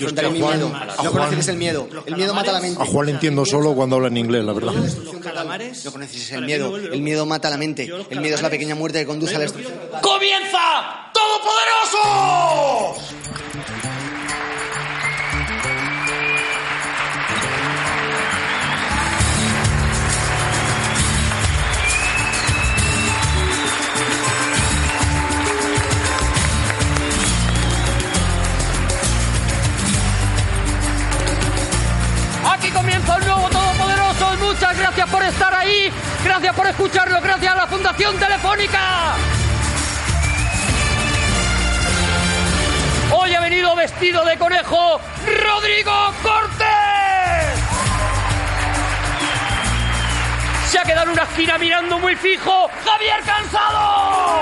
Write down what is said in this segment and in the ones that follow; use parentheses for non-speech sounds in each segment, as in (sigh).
Mi Juan- miedo. a No conoceréis el miedo. El miedo mata la mente. A Juan le entiendo solo cuando habla en inglés, la verdad. No conoces el miedo. El miedo mata la mente. El miedo es la pequeña muerte que conduce a la destrucción. ¡Comienza! ¡Todopoderoso! Aquí comienza el nuevo Todopoderoso. Muchas gracias por estar ahí. Gracias por escucharlo. Gracias a la Fundación Telefónica. Hoy ha venido vestido de conejo Rodrigo Cortés. Se ha quedado en una esquina mirando muy fijo Javier Cansado.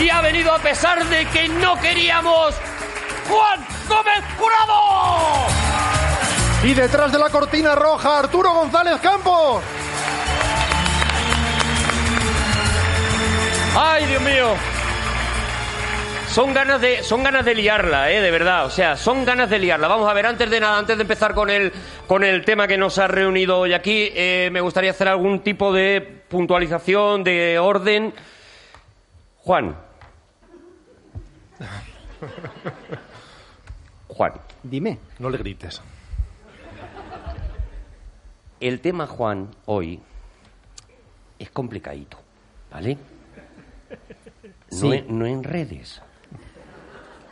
Y ha venido a pesar de que no queríamos Juan Gómez Jurado. Y detrás de la cortina roja, Arturo González Campos. Ay, Dios mío. Son ganas de, son ganas de liarla, eh, de verdad. O sea, son ganas de liarla. Vamos a ver, antes de nada, antes de empezar con el, con el tema que nos ha reunido hoy aquí, eh, me gustaría hacer algún tipo de puntualización, de orden. Juan. (laughs) Juan. Dime. No le grites. El tema, Juan, hoy es complicadito, ¿vale? No, en- no en redes.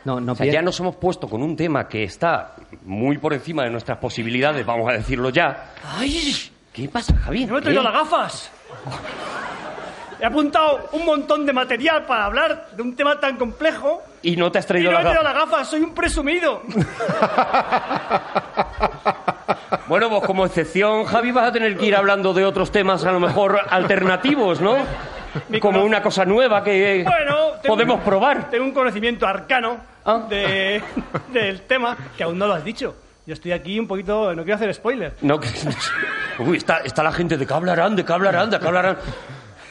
No, no O sea, pier- ya nos hemos puesto con un tema que está muy por encima de nuestras posibilidades, vamos a decirlo ya. ¡Ay! ¿Qué pasa, Javier? ¡No me he traído ¿Eh? las gafas! (laughs) He apuntado un montón de material para hablar de un tema tan complejo Y no te has y traído no he traído las gafas, soy un presumido. (laughs) Bueno, pues como excepción, Javi, vas a tener que ir hablando de otros temas a lo mejor alternativos, ¿no? (laughs) Mi Como una cosa nueva que Bueno, podemos un- probar. Tengo un conocimiento arcano Ah. de, (laughs) del tema que aún no lo has dicho. Yo estoy aquí un poquito, no quiero hacer spoiler. No, que... Uy, está, está la gente de qué hablarán, de qué hablarán, de qué hablarán.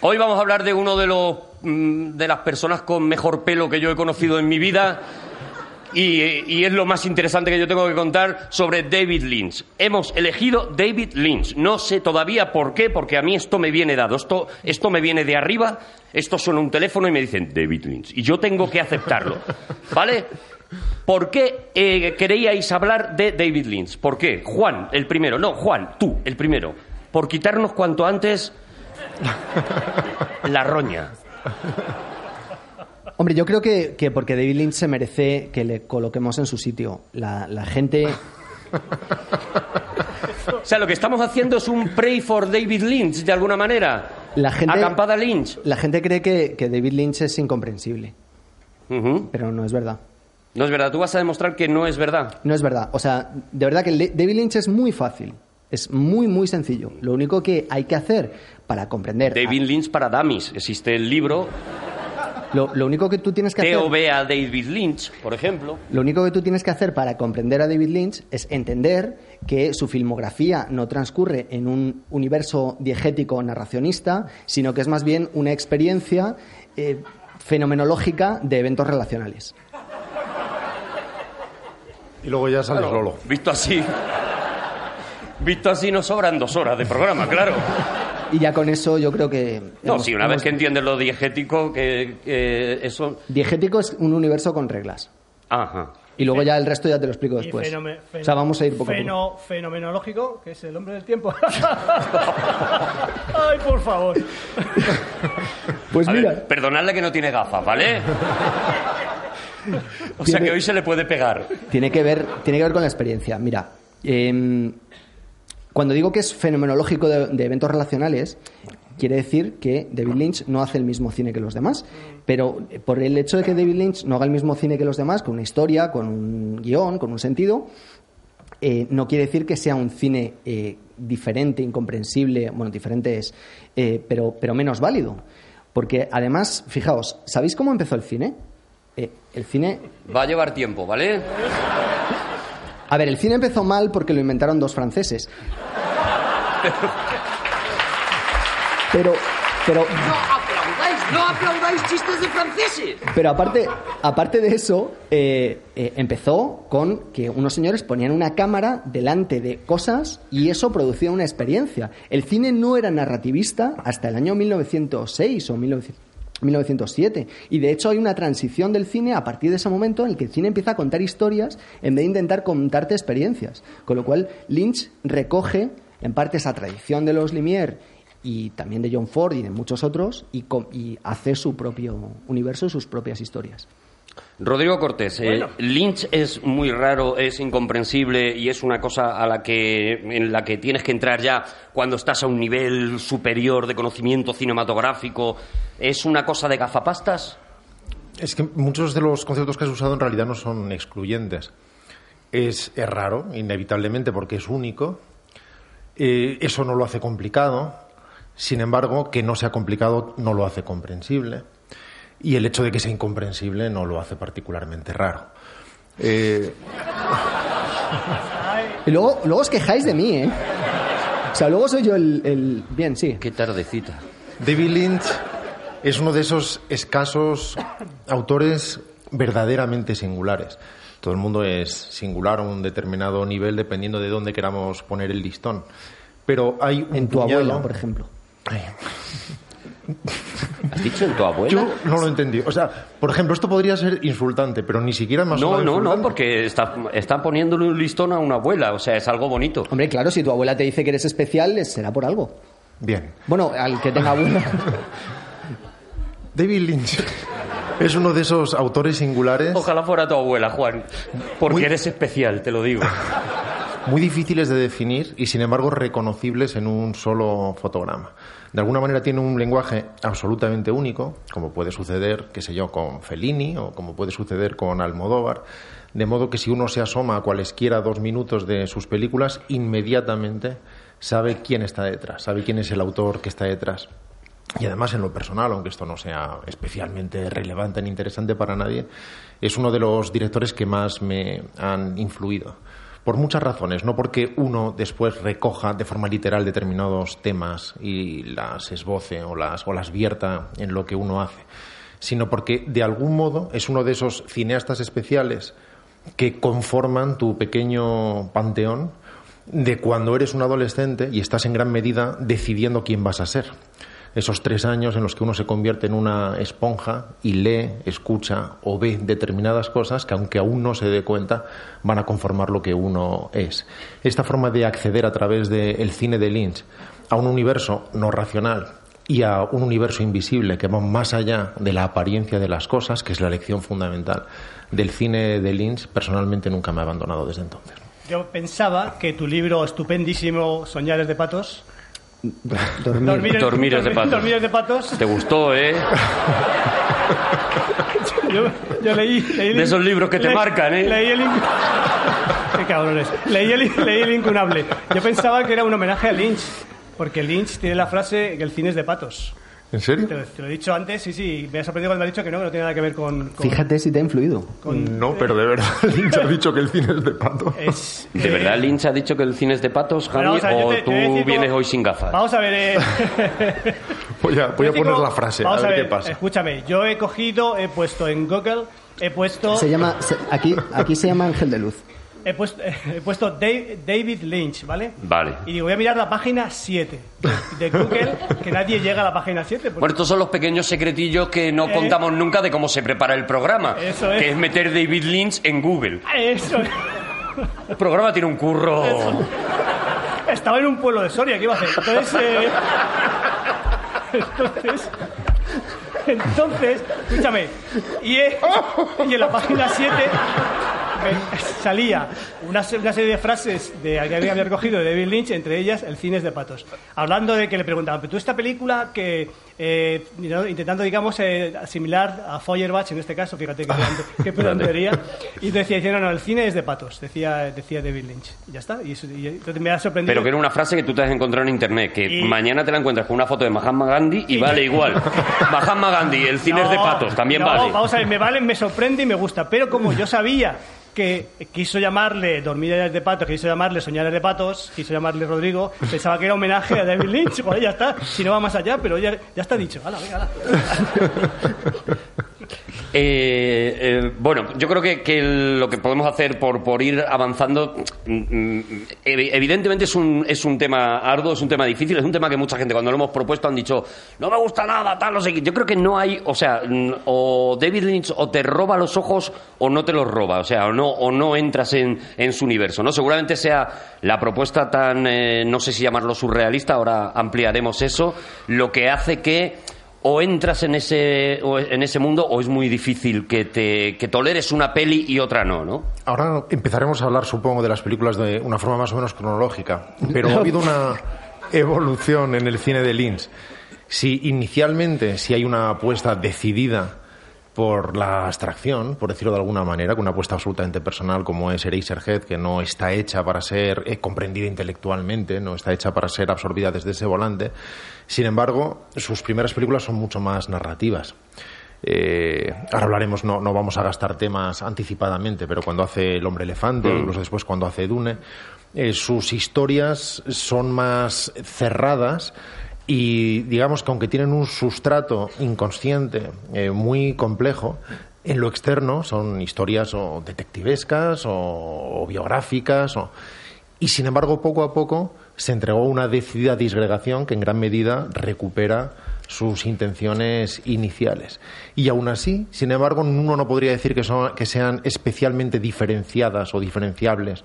Hoy vamos a hablar de uno de los mm, de las personas con mejor pelo que yo he conocido en mi vida. Y, es lo más interesante que yo tengo que contar sobre David Lynch. Hemos elegido David Lynch. No sé todavía por qué, porque a mí esto me viene dado. Esto, esto me viene de arriba, esto suena un teléfono y me dicen David Lynch. Y yo tengo que aceptarlo. ¿Vale? ¿Por qué eh, queríais hablar de David Lynch? ¿Por qué? Juan, el primero. No, Juan, tú, el primero. Por quitarnos cuanto antes (laughs) la roña. Hombre, yo creo que, que porque David Lynch se merece que le coloquemos en su sitio. La, la gente... (laughs) O sea, lo que estamos haciendo es un pray for David Lynch, de alguna manera. La gente, Acampada Lynch. la gente cree que, que David Lynch es incomprensible, pero no es verdad. No es verdad, tú vas a demostrar que no es verdad. No es verdad. O sea, de verdad que David Lynch es muy fácil. Es muy, muy sencillo. Lo único que hay que hacer para comprender... David Lynch para Dummies. Existe el libro Lo, lo único que tú tienes que hacer... TOB a David Lynch, por ejemplo. Lo único que tú tienes que hacer para comprender a David Lynch es entender que su filmografía no transcurre en un universo diegético narracionista, sino que es más bien una experiencia eh, fenomenológica de eventos relacionales. Y luego ya sale solo. Visto así. Visto así nos sobran dos horas de programa, claro. Y ya con eso yo creo que... No, hemos- sí, una vez que entiendes lo diegético, que, que eso... Diegético es un universo con reglas. Ajá. Y luego ya el resto ya te lo explico después. fenome- o sea, vamos a ir poco a poco. feno- Fenomenológico, que es el hombre del tiempo. (laughs) Ay, por favor. (laughs) Pues A mira, ver, perdonadle que no tiene gafas, ¿vale? O sea Tiene- que hoy se le puede pegar. Tiene que ver, tiene que ver con la experiencia. Mira, em, cuando digo que es fenomenológico de, eventos relacionales, quiere decir que David Lynch no hace el mismo cine que los demás. Pero eh, por el hecho de que David Lynch no haga el mismo cine que los demás, con una historia, con un guion, con un sentido, eh, no quiere decir que sea un cine eh, diferente, incomprensible, bueno, diferente es, pero, pero menos válido. Porque además, fijaos, ¿sabéis cómo empezó el cine? El cine Va a llevar tiempo, ¿vale? A ver, el cine empezó mal porque lo inventaron dos franceses. Pero, pero, No aplaudáis chistes de franceses. Pero aparte, aparte de eso, eh, eh, empezó con que unos señores ponían una cámara delante de cosas y eso producía una experiencia. El cine no era narrativista hasta el año 1906 o 1900 1907. Y de hecho hay una transición del cine a partir de ese momento en el que el cine empieza a contar historias en vez de intentar contarte experiencias. Con lo cual Lynch recoge en parte esa tradición de los Lumière y también de John Ford y de muchos otros y, y hace su propio universo sus propias historias. Rodrigo Cortés, eh. Lynch es muy raro, es incomprensible y es una cosa a la que, en la que tienes que entrar ya cuando estás a un nivel superior de conocimiento cinematográfico. ¿Es una cosa de gafapastas? Es que muchos de los conceptos que has usado en realidad no son excluyentes. Es, es raro, inevitablemente, porque es único. Eh, eso no lo hace complicado. Sin embargo, que no sea complicado no lo hace comprensible. Y el hecho de que sea incomprensible no lo hace particularmente raro. Eh, (laughs) Y luego, luego os quejáis de mí, ¿eh? O sea, luego soy yo el... el- Bien, sí. Qué tardecita. David Lynch es uno de esos escasos autores verdaderamente singulares. Todo el mundo es singular a un determinado nivel dependiendo de dónde queramos poner el listón. Pero hay un En tu puñado- abuela, por ejemplo. ¿Has dicho en tu abuela? Yo no lo entendí. O sea, por ejemplo, esto podría ser insultante, pero ni siquiera más No, no, no, porque está, está poniéndole un listón a una abuela, o sea, es algo bonito. Hombre, claro, si tu abuela te dice que eres especial, es- será por algo. Bien. Bueno, al que tenga abuela. (laughs) David Lynch es uno de esos autores singulares Ojalá fuera tu abuela, Juan, porque Muy- eres especial, te lo digo. muy difíciles de definir y sin embargo reconocibles en un solo fotograma. De alguna manera tiene un lenguaje absolutamente único, como puede suceder, qué sé yo, con Fellini o como puede suceder con Almodóvar, de modo que si uno se asoma a cualesquiera dos minutos de sus películas, inmediatamente sabe quién está detrás, sabe quién es el autor que está detrás. Y además, en lo personal, aunque esto no sea especialmente relevante ni interesante para nadie, es uno de los directores que más me han influido. Por muchas razones, no porque uno después recoja de forma literal determinados temas y las esboce o las, o las vierta en lo que uno hace, sino porque de algún modo es uno de esos cineastas especiales que conforman tu pequeño panteón de cuando eres un adolescente y estás en gran medida decidiendo quién vas a ser. Esos tres años en los que uno se convierte en una esponja y lee, escucha o ve determinadas cosas que aunque aún no se dé cuenta van a conformar lo que uno es. Esta forma de acceder a través del cine de Lynch a un universo no racional y a un universo invisible que va más allá de la apariencia de las cosas, que es la lección fundamental del cine de Lynch, personalmente nunca me ha abandonado desde entonces. Yo pensaba que tu libro estupendísimo, Soñares de Patos. Dormir. Dormires de patos. Dormires de patos. Te gustó, ¿eh? (laughs) Yo, yo leí, leí el- De esos libros que te le- marcan, ¿eh? Leí el. Qué cabrones. Leí el, leí el incunable. Yo pensaba que era un homenaje a Lynch. Porque Lynch tiene la frase que el cine es de patos. ¿En serio? Te, lo- te lo he dicho antes, sí, sí. Me ha sorprendido cuando me has dicho que no, que no tiene nada que ver con. con- Fíjate si te ha influido. con- No, pero de verdad, Lynch ha dicho que el cine es (laughs) de pato. Es, ¿De eh, verdad Lynch ha dicho que el cine es de patos, (laughs) Javi, a o te- tú a vienes cómo- hoy sin gafas? Vamos a ver. eh, (laughs) Voy a, voy a poner la frase, a vamos ver, qué pasa. Escúchame, yo he cogido, he puesto en Google, he puesto. Se llama, se- aquí, aquí se llama Ángel de Luz. He puesto, (laughs) he puesto Dave- David Lynch, ¿vale? Vale. Y digo, voy a mirar la página 7 de Google, que nadie llega a la página 7. porque- Bueno, estos son los pequeños secretillos que no Eh. contamos nunca de cómo se prepara el programa. Eso es. Que es meter David Lynch en Google. Eso. El programa tiene un curro. Estaba en un pueblo de Soria, ¿qué iba a hacer? Entonces, eh, entonces, entonces, escúchame, y, he- y en la página 7 me salía una, una serie de frases de, que había recogido de David Lynch, entre ellas el cine es de patos. Hablando de que le preguntaban, pero tú esta película que, eh, intentando, digamos, eh, asimilar a Feuerbach en este caso, fíjate qué, pedante- (laughs) qué pedantería, y decía, no, no, el cine es de patos, decía, decía David Lynch. Y ya está, y, eso- y me ha sorprendido. Pero que era una frase que tú te has encontrado en internet, que Y- mañana te la encuentras con una foto de Mahatma Gandhi y, Y- vale igual. (laughs) Mahatma Gandhi, el cine es de patos, también no, vale. Vamos a ver, me vale, me sorprende y me gusta. Pero como yo sabía que quiso llamarle Dormidas de patos, quiso llamarle Soñares de patos, quiso llamarle Rodrigo, pensaba que era homenaje a David Lynch, (laughs) pues ya está, si no va más allá, pero ya, ya está dicho. Hala, venga, hala. (laughs) Eh, eh, bueno, yo creo que, lo que podemos hacer por, ir avanzando, mm, mm, evi- evidentemente es un, es un tema arduo, es un tema difícil, es un tema que mucha gente cuando lo hemos propuesto han dicho, no me gusta nada, tal, no sé qué. Yo creo que no hay, o sea, mm, o David Lynch o te roba los ojos o no te los roba, o sea, o no, entras en, en su universo, ¿no? Seguramente sea la propuesta tan, eh, no sé si llamarlo surrealista, ahora ampliaremos eso, lo que hace que o entras en ese, o en ese mundo o es muy difícil que, te, que toleres una peli y otra no, ¿no? Ahora empezaremos a hablar, supongo, de las películas de una forma más o menos cronológica, pero ha habido (laughs) una evolución en el cine de Lynch. Si inicialmente, si hay una apuesta decidida por la abstracción, por decirlo de alguna manera, con una apuesta absolutamente personal como es Eraserhead, que no está hecha para ser eh, comprendida intelectualmente, no está hecha para ser absorbida desde ese volante. Sin embargo, sus primeras películas son mucho más narrativas. Eh, ahora hablaremos, no, no vamos a gastar temas anticipadamente, pero cuando hace El hombre elefante, o incluso después cuando hace Dune, eh, sus historias son más cerradas y digamos que aunque tienen un sustrato inconsciente eh, muy complejo, en lo externo son historias o detectivescas o, biográficas y sin embargo poco a poco se entregó una decidida disgregación que en gran medida recupera sus intenciones iniciales. Y aún así, sin embargo, uno no podría decir que sean especialmente diferenciadas o diferenciables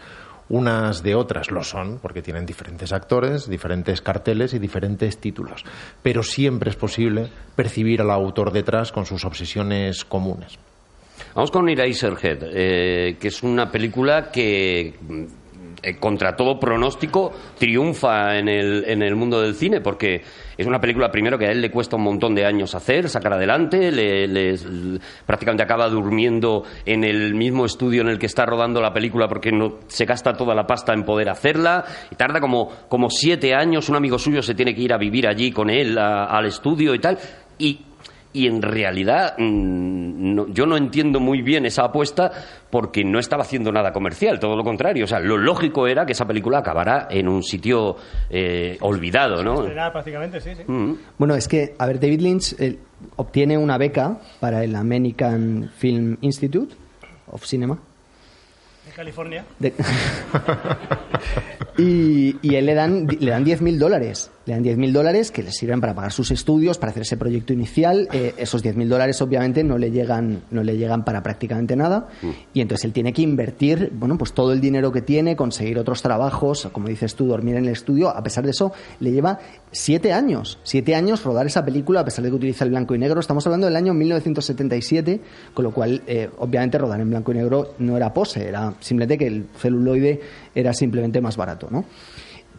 unas de otras. Lo son, porque tienen diferentes actores, diferentes carteles y diferentes títulos. Pero siempre es posible percibir al autor detrás con sus obsesiones comunes. Vamos con Eraserhead, eh, que es una película que eh, contra todo pronóstico triunfa en el, en el mundo del cine porque es una película primero que a él le cuesta un montón de años hacer, sacar adelante, le, prácticamente acaba durmiendo en el mismo estudio en el que está rodando la película porque no se gasta toda la pasta en poder hacerla y tarda como, como siete años, un amigo suyo se tiene que ir a vivir allí con él al estudio y tal y y en realidad mm, no- yo no entiendo muy bien esa apuesta porque no estaba haciendo nada comercial, todo lo contrario. O sea, lo lógico era que esa película acabara en un sitio eh, olvidado, ¿no? Era prácticamente, sí, sí. Mm. Bueno, es que, a ver, David Lynch eh, obtiene una beca para el American Film Institute of Cinema. De California. de- (laughs) y, y él le dan, le dan 10.000 dólares. Le dan 10.000 dólares que le sirven para pagar sus estudios, para hacer ese proyecto inicial. Eh, esos 10.000 dólares, obviamente, no le llegan, no le llegan para prácticamente nada. Y entonces él tiene que invertir, bueno, pues todo el dinero que tiene, conseguir otros trabajos, como dices tú, dormir en el estudio. A pesar de eso, le lleva siete años. Siete años rodar esa película, a pesar de que utiliza el blanco y negro. Estamos hablando del año 1977, con lo cual, eh, obviamente, rodar en blanco y negro no era pose, era simplemente que el celuloide era simplemente más barato, ¿no?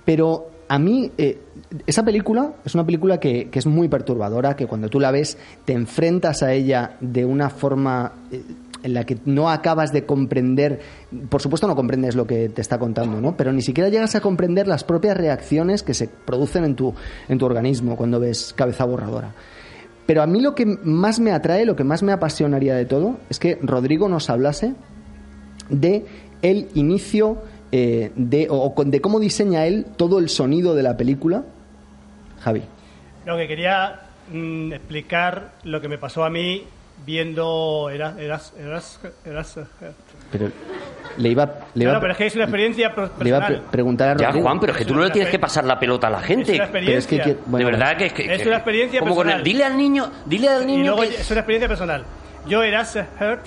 Pero a mí, eh, esa película es una película que, es muy perturbadora, que cuando tú la ves te enfrentas a ella de una forma eh, en la que no acabas de comprender, por supuesto no comprendes lo que te está contando, ¿no? Pero ni siquiera llegas a comprender las propias reacciones que se producen en tu, en tu organismo cuando ves cabeza borradora. Pero a mí lo que más me atrae, lo que más me apasionaría de todo, es que Rodrigo nos hablase de el inicio eh, de, o, de cómo diseña él todo el sonido de la película. Javi. Lo que quería mm, explicar lo que me pasó a mí viendo Eras, Eras, Eras, Eras- Pero le iba, le iba, Bueno, pero es que es una experiencia pro- le iba a pre- personal. preguntar a Ya, Rodrigo. Juan, pero es que tú no le tienes que pasar la pelota a la Es gente. una Pero es que experiencia. bueno, de verdad que es que... Es una experiencia como con el- personal. dile al niño, dile al y niño luego que... es una experiencia personal. Yo era Hurt,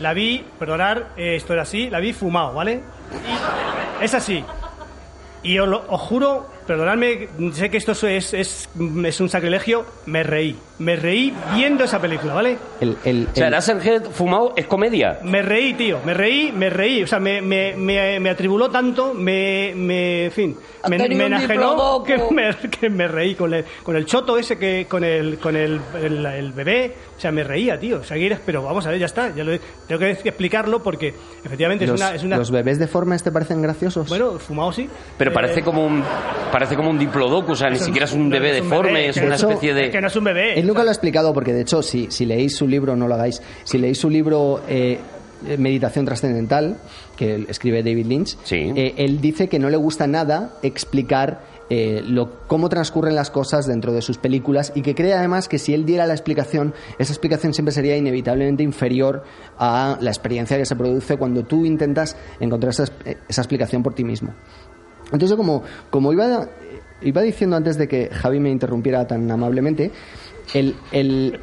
la vi, perdonar, eh, esto era así, la vi fumado, ¿vale? Es así. Y os, lo- juro, perdonadme, sé que esto es, es, es un sacrilegio, me reí. Me reí viendo esa película, ¿vale? El, el- O sea, el- fumado es comedia. Me reí, tío, me reí, me reí. O sea, me, me, me, me atribuló tanto, me, me, en fin, me, me enajenó que me, que me reí con el, con el choto ese, que con el, con el, el, el bebé. O sea, me reía, tío. O sea, pero vamos a ver, ya está. Ya lo, tengo que explicarlo porque efectivamente los, es una... Es una los bebés deformes te parecen graciosos? bueno, fumado sí. Pero Eh, parece como un parece como un diplodocus, o sea, ni siquiera es un bebé deforme, es una especie de... es que no es un bebé. Nunca lo ha explicado porque, de hecho, si, si leéis su libro, no lo hagáis, si leéis su libro, eh, Meditación Trascendental, que escribe David Lynch, Sí. eh, él dice que no le gusta nada explicar eh, lo, cómo transcurren las cosas dentro de sus películas y que cree además que si él diera la explicación, esa explicación siempre sería inevitablemente inferior a la experiencia que se produce cuando tú intentas encontrar esa, esa explicación por ti mismo. Entonces, como, como iba, iba diciendo antes de que Javi me interrumpiera tan amablemente, el, el,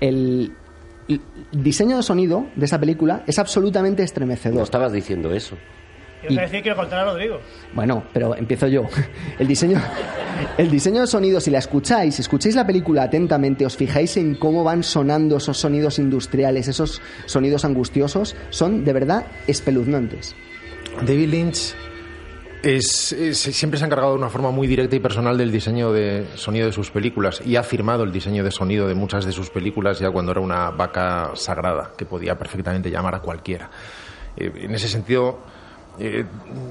el- diseño de sonido de esa película es absolutamente No estremecedor. estabas diciendo eso. Quiero decir que lo contará Rodrigo. Bueno, pero empiezo yo. El diseño, el diseño de sonido, si la escucháis, si escucháis la película atentamente, os fijáis en cómo van sonando esos sonidos industriales, esos sonidos angustiosos, son de verdad espeluznantes. David Lynch es, es- siempre se ha encargado de una forma muy directa y personal del diseño de sonido de sus películas y ha firmado el diseño de sonido de muchas de sus películas ya cuando era una vaca sagrada que podía perfectamente llamar a cualquiera. Eh, en ese sentido, eh,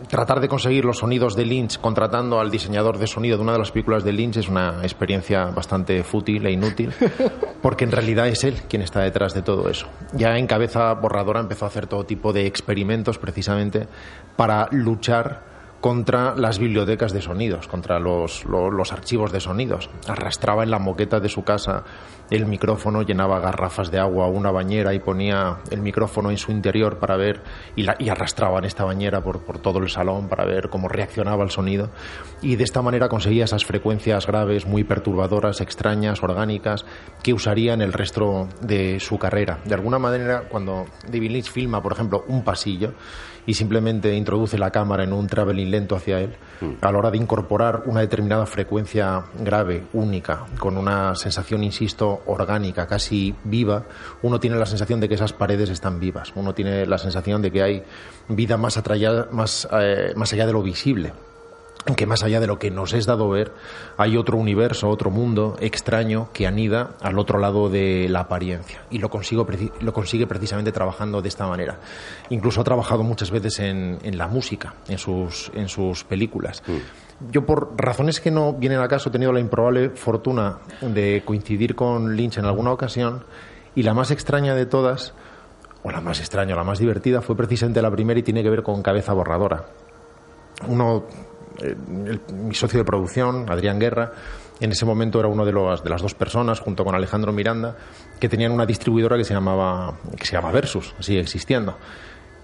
tratar de conseguir los sonidos de Lynch contratando al diseñador de sonido de una de las películas de Lynch es una experiencia bastante fútil e inútil, porque en realidad es él quien está detrás de todo eso. Ya en cabeza borradora empezó a hacer todo tipo de experimentos precisamente para luchar contra las bibliotecas de sonidos, contra los, lo- los archivos de sonidos. Arrastraba en la moqueta de su casa el micrófono, llenaba garrafas de agua a una bañera y ponía el micrófono en su interior para ver, y, la- arrastraba en esta bañera por, por todo el salón para ver cómo reaccionaba el sonido. Y de esta manera conseguía esas frecuencias graves, muy perturbadoras, extrañas, orgánicas, que usaría en el resto de su carrera. De alguna manera, cuando David Lynch filma, por ejemplo, un pasillo, y simplemente introduce la cámara en un traveling lento hacia él, a la hora de incorporar una determinada frecuencia grave, única, con una sensación, insisto, orgánica, casi viva, uno tiene la sensación de que esas paredes están vivas, uno tiene la sensación de que hay vida más, atraya- más, eh, más allá de lo visible que más allá de lo que nos es dado ver, hay otro universo, otro mundo extraño que anida al otro lado de la apariencia. Y lo, consigo, lo consigue precisamente trabajando de esta manera. Incluso ha trabajado muchas veces en, en la música, en sus, en sus películas. Yo, por razones que no vienen al caso, he tenido la improbable fortuna de coincidir con Lynch en alguna ocasión. Y la más extraña de todas, o la más extraña, o la más divertida, fue precisamente la primera y tiene que ver con Cabeza Borradora uno, el- mi socio de producción, Adrián Guerra, en ese momento era uno de, los, las dos personas, junto con Alejandro Miranda, que tenían una distribuidora que se llamaba, que se llama Versus, sigue existiendo,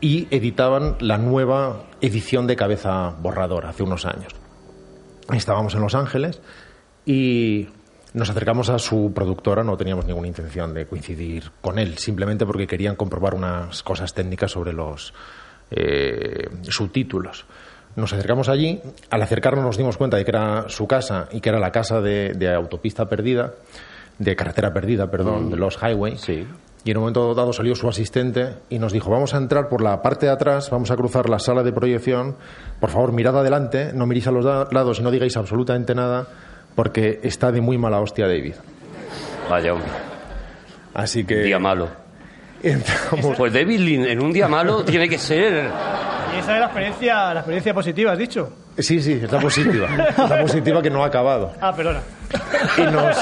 y editaban la nueva edición de Cabeza Borradora hace unos años. Estábamos en Los Ángeles y nos acercamos a su productora, no teníamos ninguna intención de coincidir con él, simplemente porque querían comprobar unas cosas técnicas sobre los eh, subtítulos. Nos acercamos allí, al acercarnos nos dimos cuenta de que era su casa y que era la casa de, de autopista perdida, de carretera perdida, perdón, de los highway. Sí. Y en un momento dado salió su asistente y nos dijo, vamos a entrar por la parte de atrás, vamos a cruzar la sala de proyección, por favor mirad adelante, no miréis a los lados y no digáis absolutamente nada, porque está de muy mala hostia David. Vaya, hombre. Así que Día malo. (laughs) entramos... Pues David Lynch en un día malo tiene que ser. Y esa es la experiencia, la experiencia positiva, has dicho. Sí, sí, es la positiva. Es la positiva que no ha acabado. Ah, perdona. Y nos,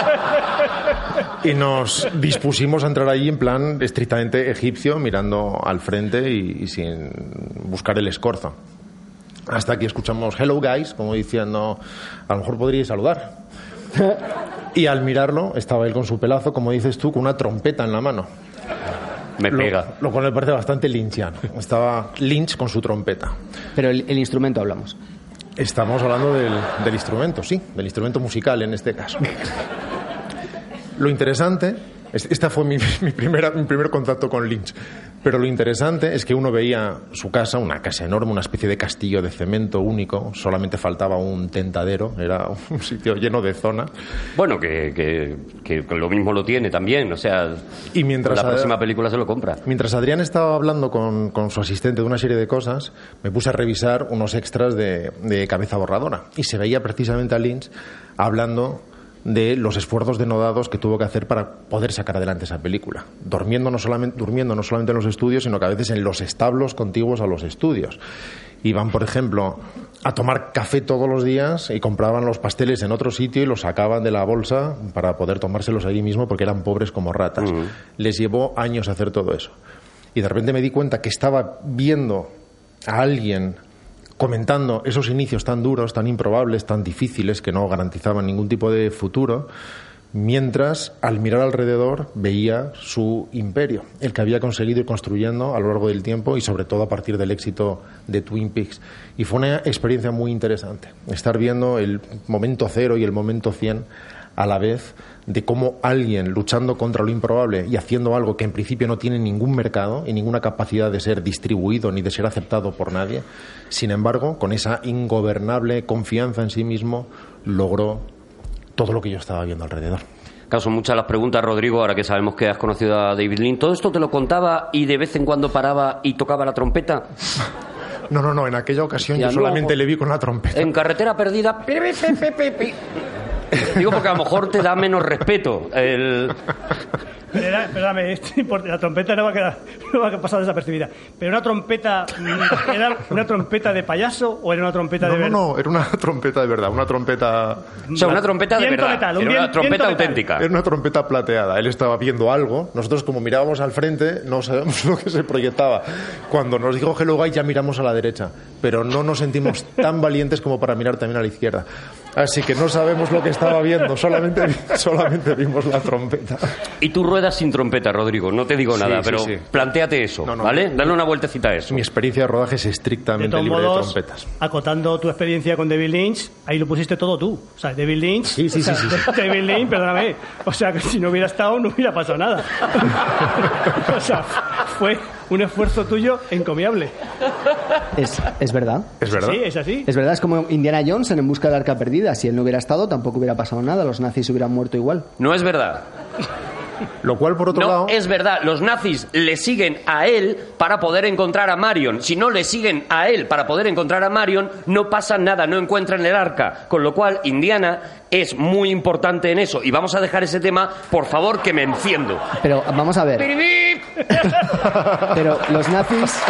y nos dispusimos a entrar allí en plan estrictamente egipcio, mirando al frente y, y sin buscar el escorzo. Hasta que escuchamos Hello Guys, como diciendo, a lo mejor podríais saludar. Y al mirarlo, estaba él con su pelazo, como dices tú, con una trompeta en la mano. Me Lo, pega. lo cual me parece bastante lynchiano. Estaba Lynch con su trompeta. Pero el, el instrumento hablamos. Estamos hablando del, del instrumento, sí, del instrumento musical en este caso. (laughs) Lo interesante, es- esta fue mi, (laughs) mi primera, mi primer contacto con Lynch, pero lo interesante es que uno veía su casa, una casa enorme, una especie de castillo de cemento único, solamente faltaba un tentadero, era (laughs) un sitio lleno de zona. Bueno, que, que- que lo mismo lo tiene también. O sea, Y mientras la próxima película se lo compra. Mientras Adrián estaba hablando con, con su asistente de una serie de cosas, me puse a revisar unos extras de, de Cabeza Borradora. Y se veía precisamente a Lynch hablando de los esfuerzos denodados que tuvo que hacer para poder sacar adelante esa película. Durmiendo no solamente, durmiendo no solamente en los estudios, sino que a veces en los establos contiguos a los estudios. Iban, por ejemplo, a tomar café todos los días y compraban los pasteles en otro sitio y los sacaban de la bolsa para poder tomárselos allí mismo porque eran pobres como ratas. Les llevó años hacer todo eso. y de repente me di cuenta que estaba viendo a alguien comentando esos inicios tan duros, tan improbables, tan difíciles, que no garantizaban ningún tipo de futuro, mientras al mirar alrededor veía su imperio, el que había conseguido ir construyendo a lo largo del tiempo y sobre todo a partir del éxito de Twin Peaks. Y fue una experiencia muy interesante, estar viendo el momento cero y el momento cien a la vez de cómo alguien luchando contra lo improbable y haciendo algo que en principio no tiene ningún mercado y ninguna capacidad de ser distribuido ni de ser aceptado por nadie, sin embargo, con esa ingobernable confianza en sí mismo, logró todo lo que yo estaba viendo alrededor. Claro, son muchas las preguntas, Rodrigo, ahora que sabemos que has conocido a David Lynn. ¿Todo esto te lo contaba y de vez en cuando paraba y tocaba la trompeta? (laughs) No, no, no, en aquella ocasión Ya yo no, solamente le vi con la trompeta. En carretera perdida. (laughs) Digo porque a lo mejor te da menos respeto. El... Pero no importa, la trompeta no va a quedar, no va a pasar desapercibida. Pero una trompeta, ¿era una trompeta de payaso o era una trompeta No, de no, verdad? no, era una trompeta de verdad, una trompeta O sea, una trompeta de verdad. metal, un Era una trompeta viento metal. auténtica. Era una trompeta plateada. Él estaba viendo algo. Nosotros, como mirábamos al frente, no sabemos (laughs) lo que se proyectaba. Cuando nos dijo Hello Guy, ya miramos a la derecha. Pero no nos sentimos tan valientes como para mirar también a la izquierda. Así que no sabemos lo que estaba viendo. Solamente, (laughs) solamente vimos la trompeta. Y tú ruedas sin trompeta, Rodrigo. No te digo Sí, nada, sí, pero sí. planteate eso, No, no. ¿vale? Dale una vueltecita a eso. Mi experiencia de rodaje es estrictamente libre modos, de trompetas. acotando tu experiencia con David Lynch, ahí lo pusiste todo tú. O sea, David Lynch. Sí, sí, o sea, sí, sí, sí. (laughs) David Lynch, perdóname. O sea, que si no hubiera estado, no hubiera pasado nada. (laughs) o sea, fue un esfuerzo tuyo encomiable. Es, es verdad. ¿Es verdad? Sí, es así. Es verdad, es como Indiana Jones en En busca del arca perdida. Si él no hubiera estado, tampoco hubiera pasado nada. Los nazis hubieran muerto igual. No es verdad. Lo cual, por otro No, lado... es verdad. Los nazis le siguen a él para poder encontrar a Marion. Si no le siguen a él para poder encontrar a Marion, no pasa nada, no encuentran el arca. Con lo cual, Indiana es muy importante en eso. Y vamos a dejar ese tema, por favor, que me enciendo. Pero vamos a ver. (laughs) Pero los nazis.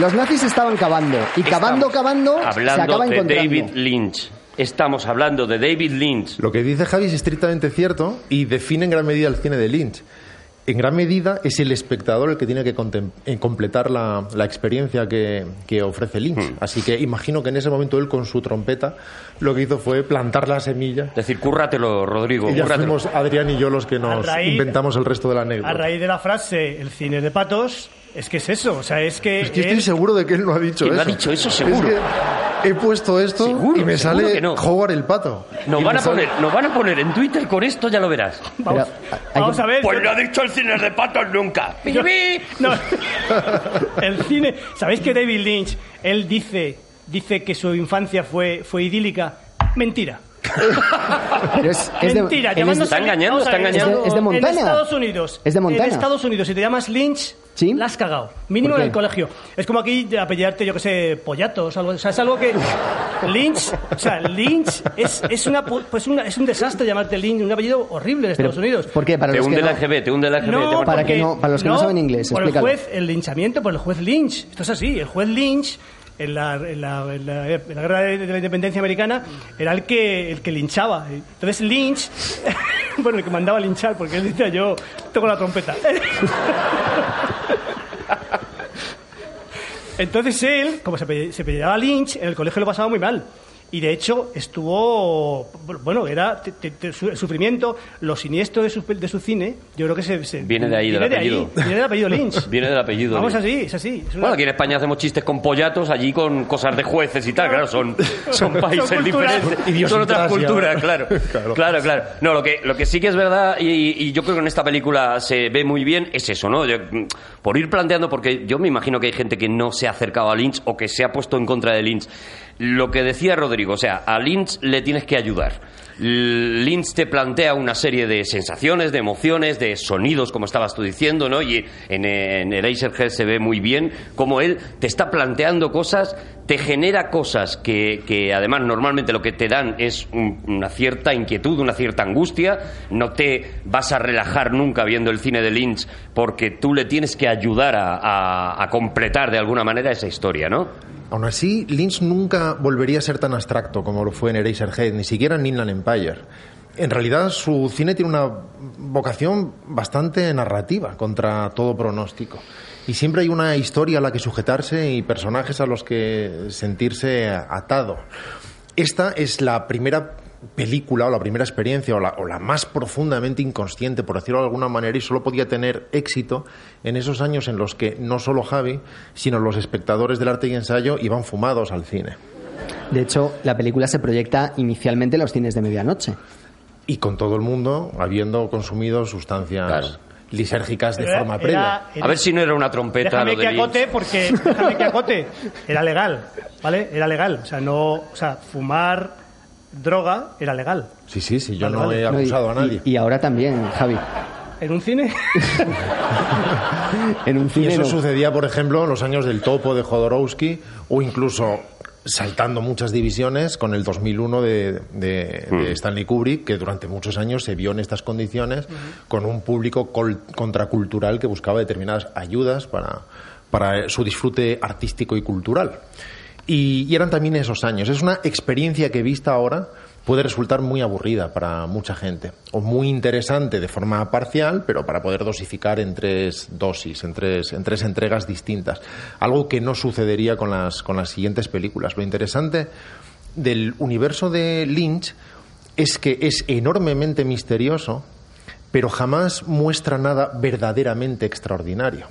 Los nazis estaban cavando. Y cavando, Estamos cavando, se de encontrando. David Lynch. Estamos hablando de David Lynch. Lo que dice Javi es estrictamente cierto y define en gran medida el cine de Lynch. En gran medida es el espectador el que tiene que eh, completar la, la experiencia que, que ofrece Lynch. Hmm. Así que imagino que en ese momento él con su trompeta lo que hizo fue plantar la semilla. Es decir, cúrratelo, Rodrigo. Y ya fuimos Adrián y yo los que nos A raíz- inventamos el resto de la A anécdota. raíz de la frase, el cine de patos, es que es eso. O sea, es que. Es que estoy él- seguro de que él no ha dicho ¿Quién eso. lo ha dicho eso? Seguro. Es que he puesto esto Seguro, y me sale no. Howard el pato. Nos van, a sale- poner, nos van a poner en Twitter con esto, ya lo verás. Vamos, que- a ver. Pues no ha dicho el cine de patos nunca. (laughs) Yo- no, (laughs) el cine. ¿Sabéis que David Lynch, él dice, dice que su infancia fue, fue idílica? Mentira. (laughs) Es, es de- Mentira. llamándose- Está engañando, está engañando. Es de- es de Montana. En Estados Unidos. Es de Montana. En Estados Unidos, si te llamas Lynch, ¿Sí? la has cagado. Mínimo ¿Por en el colegio. Es como aquí de apellidarte, yo que sé, pollatos. Algo, o sea, es algo que. Lynch, o sea, Lynch es, es, una, pu- pues una- es un desastre llamarte Lynch, un apellido horrible en pero, Estados Unidos. ¿Por qué? Para Te los que hunde no- la GB, te hunde la GB. No, te- Para porque- que no- para los que no saben inglés, por el juez, el linchamiento por el juez Lynch. Esto es así. El juez Lynch, en la, en la, en la- en la guerra de, de la independencia americana, era el que, el que linchaba. Entonces Lynch, (laughs) (laughs) bueno, el que mandaba a linchar, porque él decía yo toco la trompeta. (laughs) Entonces él, como se, se apellidaba Lynch, en el colegio lo pasaba muy mal. Y de hecho estuvo, bueno, era te- te- te- su- el sufrimiento, lo siniestro de su, de su cine, yo creo que se, se- Viene de ahí, del apellido. viene del apellido Lynch. (laughs) Viene del apellido. Vamos Lynch. así, es así. Es una- Bueno, aquí en España hacemos chistes con pollatos, allí con cosas de jueces y tal, claro, son, son países Son diferentes, son otras culturas, claro. (laughs) Claro. Claro, claro. No, lo que, lo que sí que es verdad, y, y yo creo que en esta película se ve muy bien, es eso, ¿no? Yo, por ir planteando, porque yo me imagino que hay gente que no se ha acercado a Lynch o que se ha puesto en contra de Lynch. Lo que decía Rodrigo, o sea, a Lynch le tienes que ayudar. Lynch te plantea una serie de sensaciones, de emociones, de sonidos, como estabas tú diciendo, ¿no? Y en, en Eraserhead se ve muy bien cómo él te está planteando cosas, te genera cosas que, que además normalmente lo que te dan es un- una cierta inquietud, una cierta angustia. No te vas a relajar nunca viendo el cine de Lynch porque tú le tienes que ayudar a, a- a completar de alguna manera esa historia, ¿no? Aún así, Lynch nunca volvería a ser tan abstracto como lo fue en Eraserhead, ni siquiera en Inland Empire. en realidad su cine tiene una vocación bastante narrativa contra todo pronóstico. Y siempre hay una historia a la que sujetarse y personajes a los que sentirse atado. Esta es la primera película o la primera experiencia o la, o la, más profundamente inconsciente, por decirlo de alguna manera, y solo podía tener éxito en esos años en los que no solo Javi, sino los espectadores del arte y ensayo iban fumados al cine. De hecho, la película se proyecta inicialmente en los cines de medianoche. Y con todo el mundo habiendo consumido sustancias Claro. Lisérgicas de Era- forma previa. era- A ver si no era una trompeta Déjame lo que de Lynch. acote porque déjame que acote. Era legal, ¿vale? Era legal, o sea, no, o sea, fumar droga era legal. Sí, sí, sí, yo Vale, no vale. he No, y- acusado a nadie. Y, y ahora también, Javi. En un cine (laughs) En un Y cine eso no. sucedía, por ejemplo, en los años del topo de Jodorowsky o incluso saltando muchas divisiones con el 2001 de, de- de Stanley Kubrick, que durante muchos años se vio en estas condiciones con un público col- contracultural que buscaba determinadas ayudas para, para su disfrute artístico y cultural. Y, y eran también esos años. Es una experiencia que vista ahora puede resultar muy aburrida para mucha gente o muy interesante de forma parcial, pero para poder dosificar en tres dosis, en tres, en tres entregas distintas. Algo que no sucedería con las siguientes películas. Lo interesante del universo de Lynch es que es enormemente misterioso, pero jamás muestra nada verdaderamente extraordinario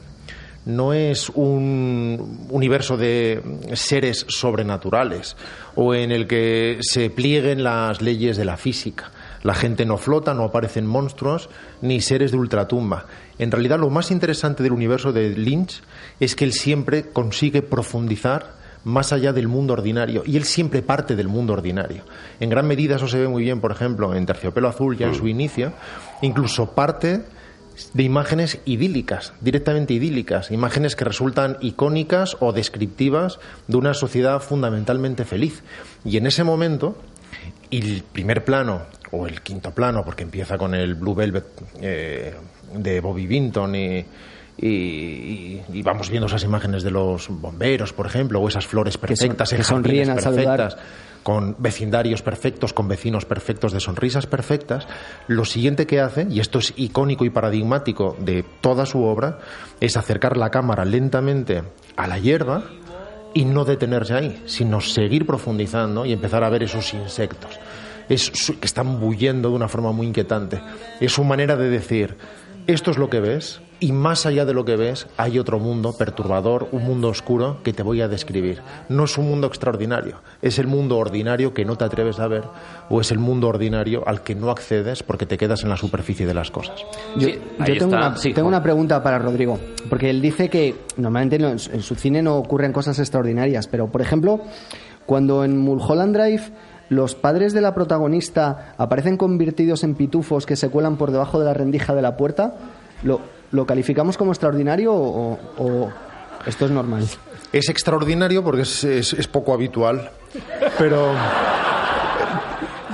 no es un universo de seres sobrenaturales o en el que se plieguen las leyes de la física. La gente no flota, no aparecen monstruos ni seres de ultratumba. En realidad lo más interesante del universo de Lynch es que él siempre consigue profundizar más allá del mundo ordinario y él siempre parte del mundo ordinario. En gran medida eso se ve muy bien, por ejemplo, en Terciopelo Azul ya en su inicio, incluso parte de imágenes idílicas, directamente idílicas, imágenes que resultan icónicas o descriptivas de una sociedad fundamentalmente feliz. Y en ese momento, el primer plano, o el quinto plano, porque empieza con el Blue Velvet eh, de Bobby Vinton y, y, vamos viendo esas imágenes de los bomberos, por ejemplo, o esas flores Que son- perfectas, que sonríen al saludar. Con vecindarios perfectos, con vecinos perfectos, de sonrisas perfectas, lo siguiente que hace, y esto es icónico y paradigmático de toda su obra, es acercar la cámara lentamente a la hierba y no detenerse ahí, sino seguir profundizando y empezar a ver esos insectos. Es que están bullendo de una forma muy inquietante. Es su manera de decir, esto es lo que ves y más allá de lo que ves hay otro mundo perturbador, un mundo oscuro que te voy a describir. No es un mundo extraordinario, es el mundo ordinario que no te atreves a ver o es el mundo ordinario al que no accedes porque te quedas en la superficie de las cosas. Yo, Sí, yo ahí tengo, una, Sí, tengo Juan. una pregunta para Rodrigo, porque él dice que normalmente en su cine no ocurren cosas extraordinarias, pero por ejemplo, cuando en Mulholland Drive los padres de la protagonista aparecen convertidos en pitufos que se cuelan por debajo de la rendija de la puerta, ¿lo, lo calificamos como extraordinario o, o esto es normal? Es extraordinario porque es, es- es poco habitual, pero,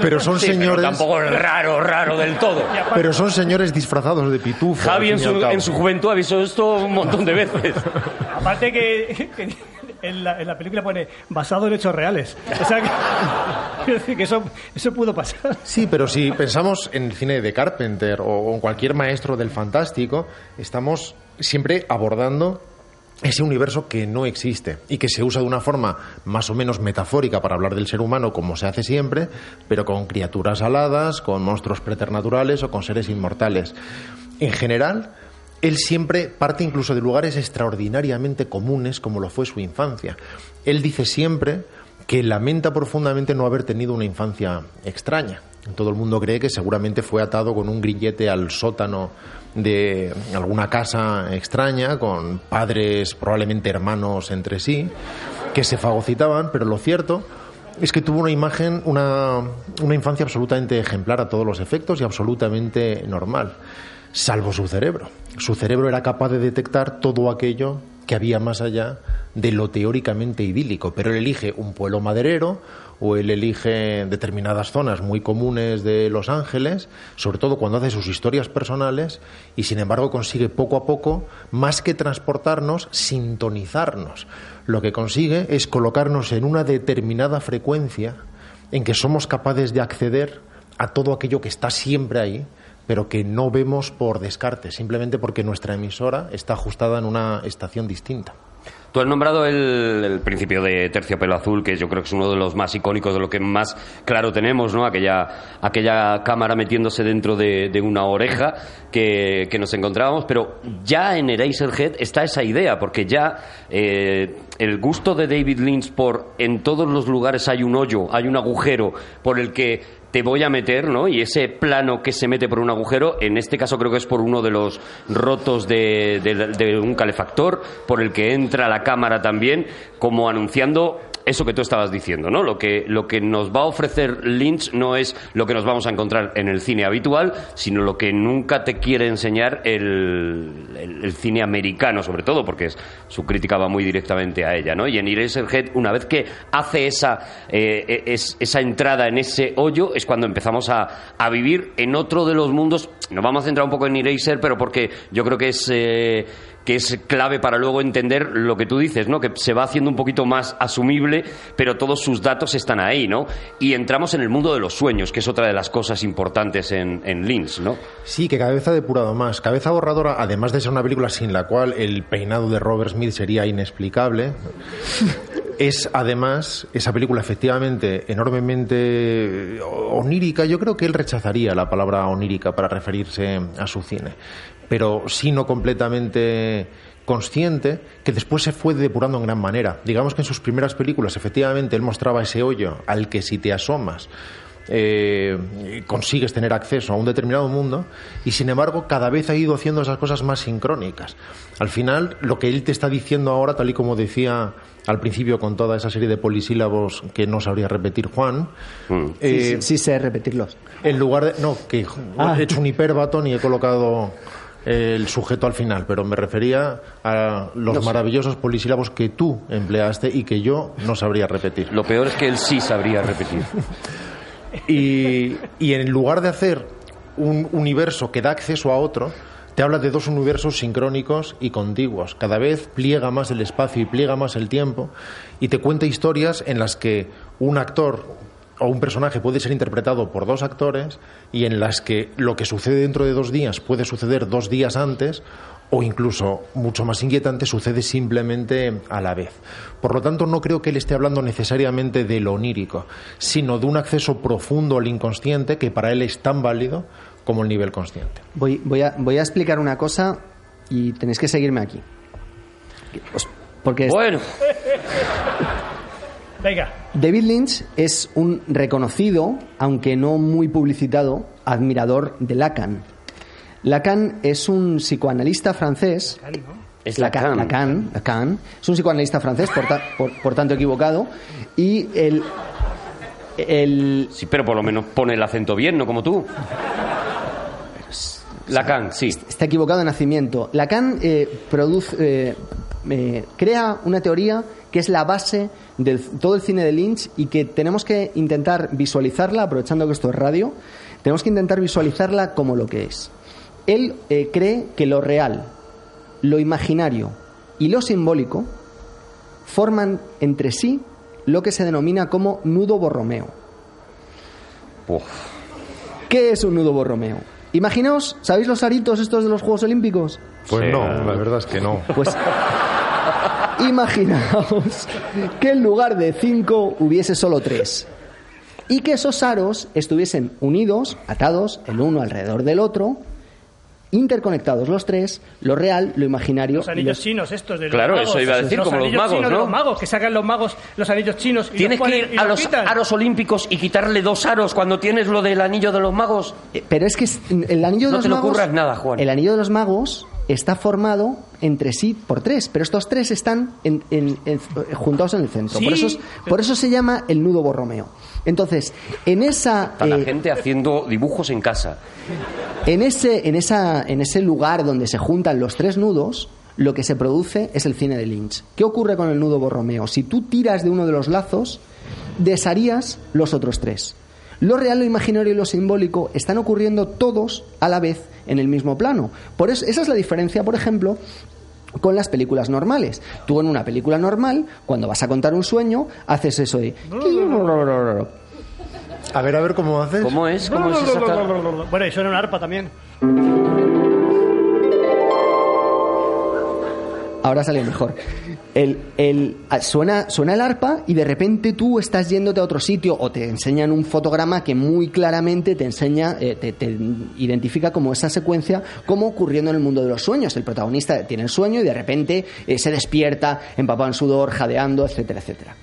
pero son Sí, pero señores, tampoco es raro, raro del todo. (laughs) pero son señores disfrazados de pitufo. Javi en su, en su juventud ha visto esto un montón de veces. Aparte que, que en, la, película pone basado en hechos reales. O sea que, (laughs) que eso pudo pasar. Sí, pero si pensamos en el cine de Carpenter o en cualquier maestro del fantástico, estamos siempre abordando ese universo que no existe y que se usa de una forma más o menos metafórica para hablar del ser humano como se hace siempre, pero con criaturas aladas, con monstruos preternaturales o con seres inmortales. En general, él siempre parte incluso de lugares extraordinariamente comunes como lo fue su infancia. Él dice siempre que lamenta profundamente no haber tenido una infancia extraña. Todo el mundo cree que seguramente fue atado con un grillete al sótano de alguna casa extraña, con padres probablemente hermanos entre sí, que se fagocitaban, pero lo cierto es que tuvo una imagen, una, una infancia absolutamente ejemplar a todos los efectos y absolutamente normal, salvo su cerebro. Su cerebro era capaz de detectar todo aquello que había más allá de lo teóricamente idílico, pero él elige un pueblo maderero o él elige determinadas zonas muy comunes de Los Ángeles, sobre todo cuando hace sus historias personales, y sin embargo consigue poco a poco, más que transportarnos, sintonizarnos. Lo que consigue es colocarnos en una determinada frecuencia en que somos capaces de acceder a todo aquello que está siempre ahí, pero que no vemos por descarte, simplemente porque nuestra emisora está ajustada en una estación distinta. Tú has nombrado el, el principio de Terciopelo Azul, que yo creo que es uno de los más icónicos, de lo que más claro tenemos, ¿no? Aquella, aquella cámara metiéndose dentro de, de una oreja que, que nos encontrábamos, pero ya en Eraserhead está esa idea, porque ya eh, el gusto de David Lynch por en todos los lugares hay un hoyo, hay un agujero por el que te voy a meter, ¿no? Y ese plano que se mete por un agujero, en este caso creo que es por uno de los rotos de, de- de un calefactor, por el que entra la cámara también, como anunciando eso que tú estabas diciendo, ¿no? Lo que, lo que nos va a ofrecer Lynch no es lo que nos vamos a encontrar en el cine habitual, sino lo que nunca te quiere enseñar el, el- cine americano, sobre todo, porque su crítica va muy directamente a ella, ¿no? Y en Eraserhead, una vez que hace esa, eh, es- esa entrada en ese hoyo, es cuando empezamos a, a vivir en otro de los mundos. Nos vamos a centrar un poco en Eraser, pero porque yo creo que es... eh, que es clave para luego entender lo que tú dices, ¿no? Que se va haciendo un poquito más asumible, pero todos sus datos están ahí, ¿no? Y entramos en el mundo de los sueños, que es otra de las cosas importantes en, en Lynch, ¿no? Sí, que vez ha depurado más. Cabeza borradora, además de ser una película sin la cual el peinado de Robert Smith sería inexplicable, (laughs) es además esa película efectivamente enormemente onírica. Yo creo que él rechazaría la palabra onírica para referirse a su cine, pero sí no completamente consciente que después se fue depurando en gran manera. Digamos que en sus primeras películas efectivamente él mostraba ese hoyo al que si te asomas eh, consigues tener acceso a un determinado mundo y sin embargo cada vez ha ido haciendo esas cosas más sincrónicas. Al final, lo que él te está diciendo ahora, tal y como decía al principio con toda esa serie de polisílabos que no sabría repetir Juan, eh, sí, sí sé repetirlos. en lugar de... No, que Ah. he hecho un hiperbatón y he colocado el sujeto al final, pero me refería a los maravillosos polisílabos que tú empleaste y que yo no sabría repetir. Lo peor es que él sí sabría repetir. (laughs) Y, y en lugar de hacer un universo que da acceso a otro, te habla de dos universos sincrónicos y contiguos. Cada vez pliega más el espacio y pliega más el tiempo y te cuenta historias en las que un actor o un personaje puede ser interpretado por dos actores y en las que lo que sucede dentro de dos días puede suceder dos días antes o incluso, mucho más inquietante, sucede simplemente a la vez. Por lo tanto, no creo que él esté hablando necesariamente de lo onírico, sino de un acceso profundo al inconsciente que para él es tan válido como el nivel consciente. Voy, voy, a, voy a explicar una cosa y tenéis que seguirme aquí. Os- Porque es- Bueno, Venga. David Lynch es un reconocido, aunque no muy publicitado, admirador de Lacan. Lacan es un psicoanalista francés. es Lacan, Lacan. Lacan, Lacan. Es un psicoanalista francés, por, ta- por- por tanto equivocado. Y el, el, Sí, pero por lo menos pone el acento bien, no como tú. Lacan, sí. está equivocado de nacimiento. Lacan eh, produce, eh, eh, crea una teoría que es la base de todo el cine de Lynch y que tenemos que intentar visualizarla, aprovechando que esto es radio, tenemos que intentar visualizarla como lo que es. Él eh, cree que lo real, lo imaginario y lo simbólico forman entre sí lo que se denomina como nudo borromeo. Uf. ¿Qué es un nudo borromeo? Imaginaos, ¿sabéis los aritos estos de los Juegos Olímpicos? Pues Sí. no, la verdad es que no. Pues imaginaos que en lugar de cinco hubiese solo tres. Y que esos aros estuviesen unidos, atados, el uno alrededor del otro, interconectados los tres, lo real, lo imaginario. Los anillos los- chinos estos de los Claro, magos. eso iba a decir, como los anillos magos, chinos de ¿no? los magos, que sacan los magos los anillos chinos y Tienes los que ir y a los quitan. aros olímpicos y quitarle dos aros cuando tienes lo del anillo de los magos. Eh, Pero es que el anillo de No los te magos. ocurras nada, Juan. El anillo de los magos está formado entre sí por tres, pero estos tres están en- en- en- juntados en el centro. Sí, por, eso es- por eso se llama el nudo borromeo. Entonces, en esa. Está la eh, gente haciendo dibujos en casa. En ese, en, esa, en ese lugar donde se juntan los tres nudos, lo que se produce es el cine de Lynch. ¿Qué ocurre con el nudo borromeo? Si tú tiras de uno de los lazos, desharías los otros tres. Lo real, lo imaginario y lo simbólico están ocurriendo todos a la vez en el mismo plano. Por eso, esa es la diferencia, por ejemplo, con las películas normales. Tú en una película normal, cuando vas a contar un sueño, haces eso de... A ver, a ver cómo haces. ¿Cómo es? ¿Cómo es Bueno, y suena un arpa también. Ahora sale mejor. El, el- ah, suena, suena el arpa y de repente tú estás yéndote a otro sitio o te enseñan un fotograma que muy claramente te enseña, eh, te, te identifica como esa secuencia como ocurriendo en el mundo de los sueños. El protagonista tiene el sueño y de repente eh, se despierta empapado en sudor, jadeando, etcétera, etcétera.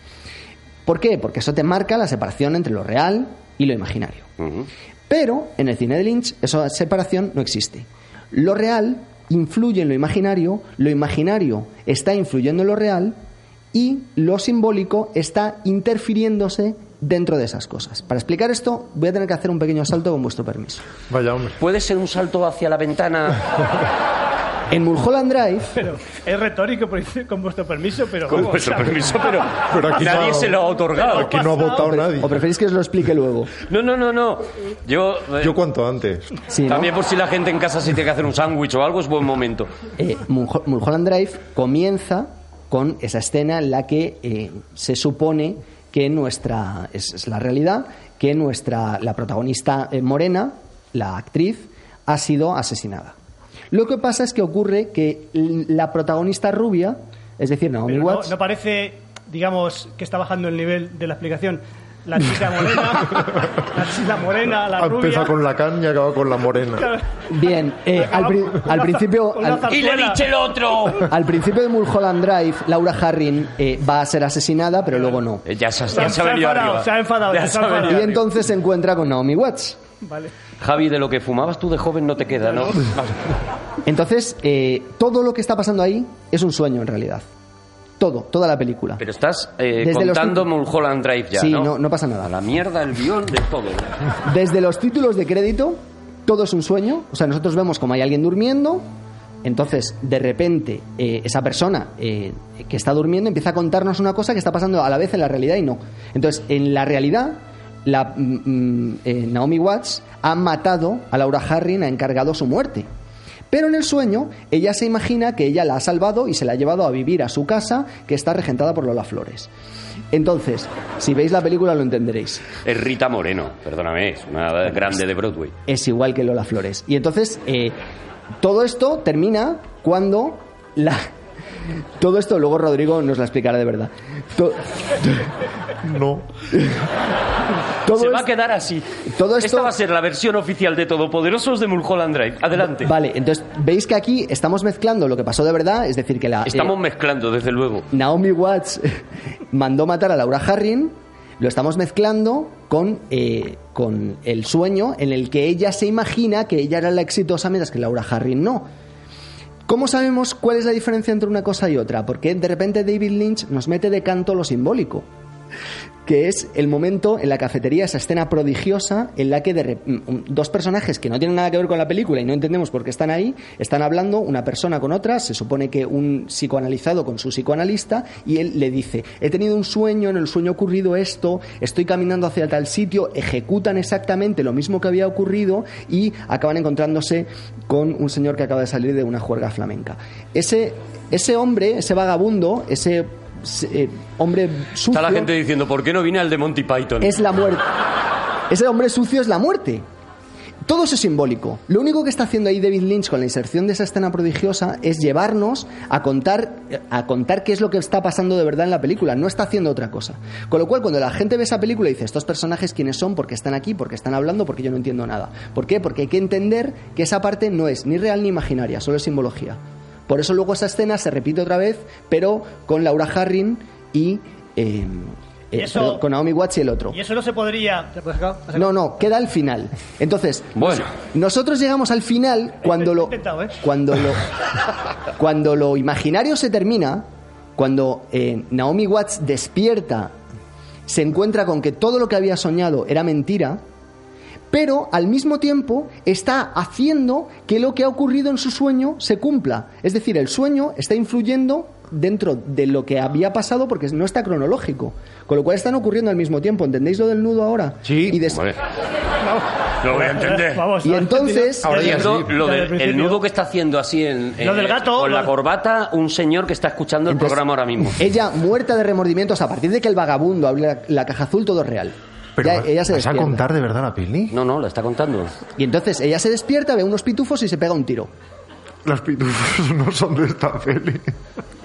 ¿Por qué? Porque eso te marca la separación entre lo real y lo imaginario. Pero en el cine de Lynch esa separación no existe. Lo real influye en lo imaginario, lo imaginario está influyendo en lo real y lo simbólico está interfiriéndose dentro de esas cosas. Para explicar esto voy a tener que hacer un pequeño salto con vuestro permiso. Vaya hombre. ¿Puede ser un salto hacia la ventana? (laughs) En Mulholland Drive, Pero es retórico, por- con vuestro permiso, pero. Con vuestro o sea, permiso, pero, Pero aquí nadie no- se lo ha otorgado. Aquí no ha votado nadie. ¿o preferís que os lo explique luego? No, no, no, no. Yo, eh, Yo cuanto antes. Sí, ¿no? también por si la gente en casa se tiene que hacer un sándwich o algo, es buen momento. Eh, Mulho- Mulholland Drive comienza con esa escena en la que eh, se supone que nuestra es, es la realidad que nuestra la protagonista eh, morena la actriz ha sido asesinada lo que pasa es que ocurre que la protagonista rubia es decir Naomi pero Watts no parece, digamos, que está bajando el nivel de la explicación. La chica morena, la chica morena, la rubia. Empieza con la can y acaba con la morena. bien eh, al, pri- al principio al-. ¡Y le dice el otro! al principio de Mulholland Drive Laura Harring eh, va a ser asesinada pero luego no Ya se, ha- ya se ha se se ha enfadado, Ya se ha se ha enfadado. venido y entonces se encuentra con Naomi Watts Vale. Javi, de lo que fumabas tú de joven no te queda, ¿no? Entonces, eh, todo lo que está pasando ahí es un sueño en realidad. Todo, toda la película. Pero estás eh, Desde contando Mulholland Drive ya, Sí, ¿no? no- no pasa nada. A la mierda, el guion, de todo. Desde los títulos de crédito, todo es un sueño. O sea, nosotros vemos como hay alguien durmiendo. Entonces, de repente, eh, esa persona eh, que está durmiendo empieza a contarnos una cosa que está pasando a la vez en la realidad y no. Entonces, en la realidad, la, mm, mm, eh, Naomi Watts ha matado a Laura Harring, ha encargado su muerte. Pero en el sueño, ella se imagina que ella la ha salvado y se la ha llevado a vivir a su casa, que está regentada por Lola Flores. Entonces, si veis la película lo entenderéis. Es Rita Moreno, perdóname, es una grande de Broadway. es igual que Lola Flores. Y entonces, eh, todo esto termina cuando la... Todo esto luego Rodrigo nos la explicará de verdad. To- No. todo Se va a quedar así. todo esto- Esta va a ser la versión oficial de Todopoderosos de Mulholland Drive. Adelante. Vale, entonces veis que aquí estamos mezclando lo que pasó de verdad, es decir, que la... eh, Estamos mezclando, desde luego. Naomi Watts (laughs) mandó matar a Laura Harring, lo estamos mezclando con, eh, con el sueño en el que ella se imagina que ella era la exitosa mientras que Laura Harring no. ¿Cómo sabemos cuál es la diferencia entre una cosa y otra? Porque de repente David Lynch nos mete de canto lo simbólico que es el momento en la cafetería, esa escena prodigiosa en la que rep- mm, dos personajes que no tienen nada que ver con la película y no entendemos por qué están ahí, están hablando una persona con otra, se supone que un psicoanalizado con su psicoanalista y él le dice, he tenido un sueño, en el sueño ha ocurrido esto, estoy caminando hacia tal sitio, ejecutan exactamente lo mismo que había ocurrido y acaban encontrándose con un señor que acaba de salir de una juerga flamenca. Ese, ese hombre, ese vagabundo, ese eh, hombre sucio Está la gente diciendo, ¿por qué no vine al de Monty Python? es la muerte. Ese hombre sucio es la muerte. Todo eso es simbólico. Lo único que está haciendo ahí David Lynch con la inserción de esa escena prodigiosa es llevarnos a contar, a contar qué es lo que está pasando de verdad en la película. No está haciendo otra cosa. Con lo cual, cuando la gente ve esa película y dice, estos personajes quiénes son, porque están aquí, porque están hablando, porque yo no entiendo nada. ¿Por qué? Porque hay que entender que esa parte no es ni real ni imaginaria, solo es simbología. Por eso luego esa escena se repite otra vez, pero con Laura Harring y... eh, eh, eso- perdón, con Naomi Watts y el otro. Y eso no se podría. ¿Te puedes sacar? ¿Has sacado? No, no, queda al final. Entonces, Bueno. nosotros llegamos al final cuando lo, ¿eh? cuando lo, (laughs) cuando lo imaginario se termina, cuando eh, Naomi Watts despierta, se encuentra con que todo lo que había soñado era mentira, pero al mismo tiempo está haciendo que lo que ha ocurrido en su sueño se cumpla. Es decir, el sueño está influyendo dentro de lo que había pasado porque no está cronológico. Con lo cual están ocurriendo al mismo tiempo. ¿Entendéis lo del nudo ahora? Sí. Y des- lo voy a entender. (laughs) Vamos, Y ¿lo has entonces-? Ahora ya sí. lo del- el nudo que está haciendo así en, Lo en- del gato, con lo- la corbata un señor que está escuchando el Entonces, programa ahora mismo. Ella muerta de remordimientos a partir de que el vagabundo abre la, la caja azul, todo es real. Pero Ya, ella se ¿vas a contar de verdad la peli? No, no, la está contando. Y entonces ella se despierta, ve unos pitufos y se pega un tiro. Las pitufos no son de esta peli.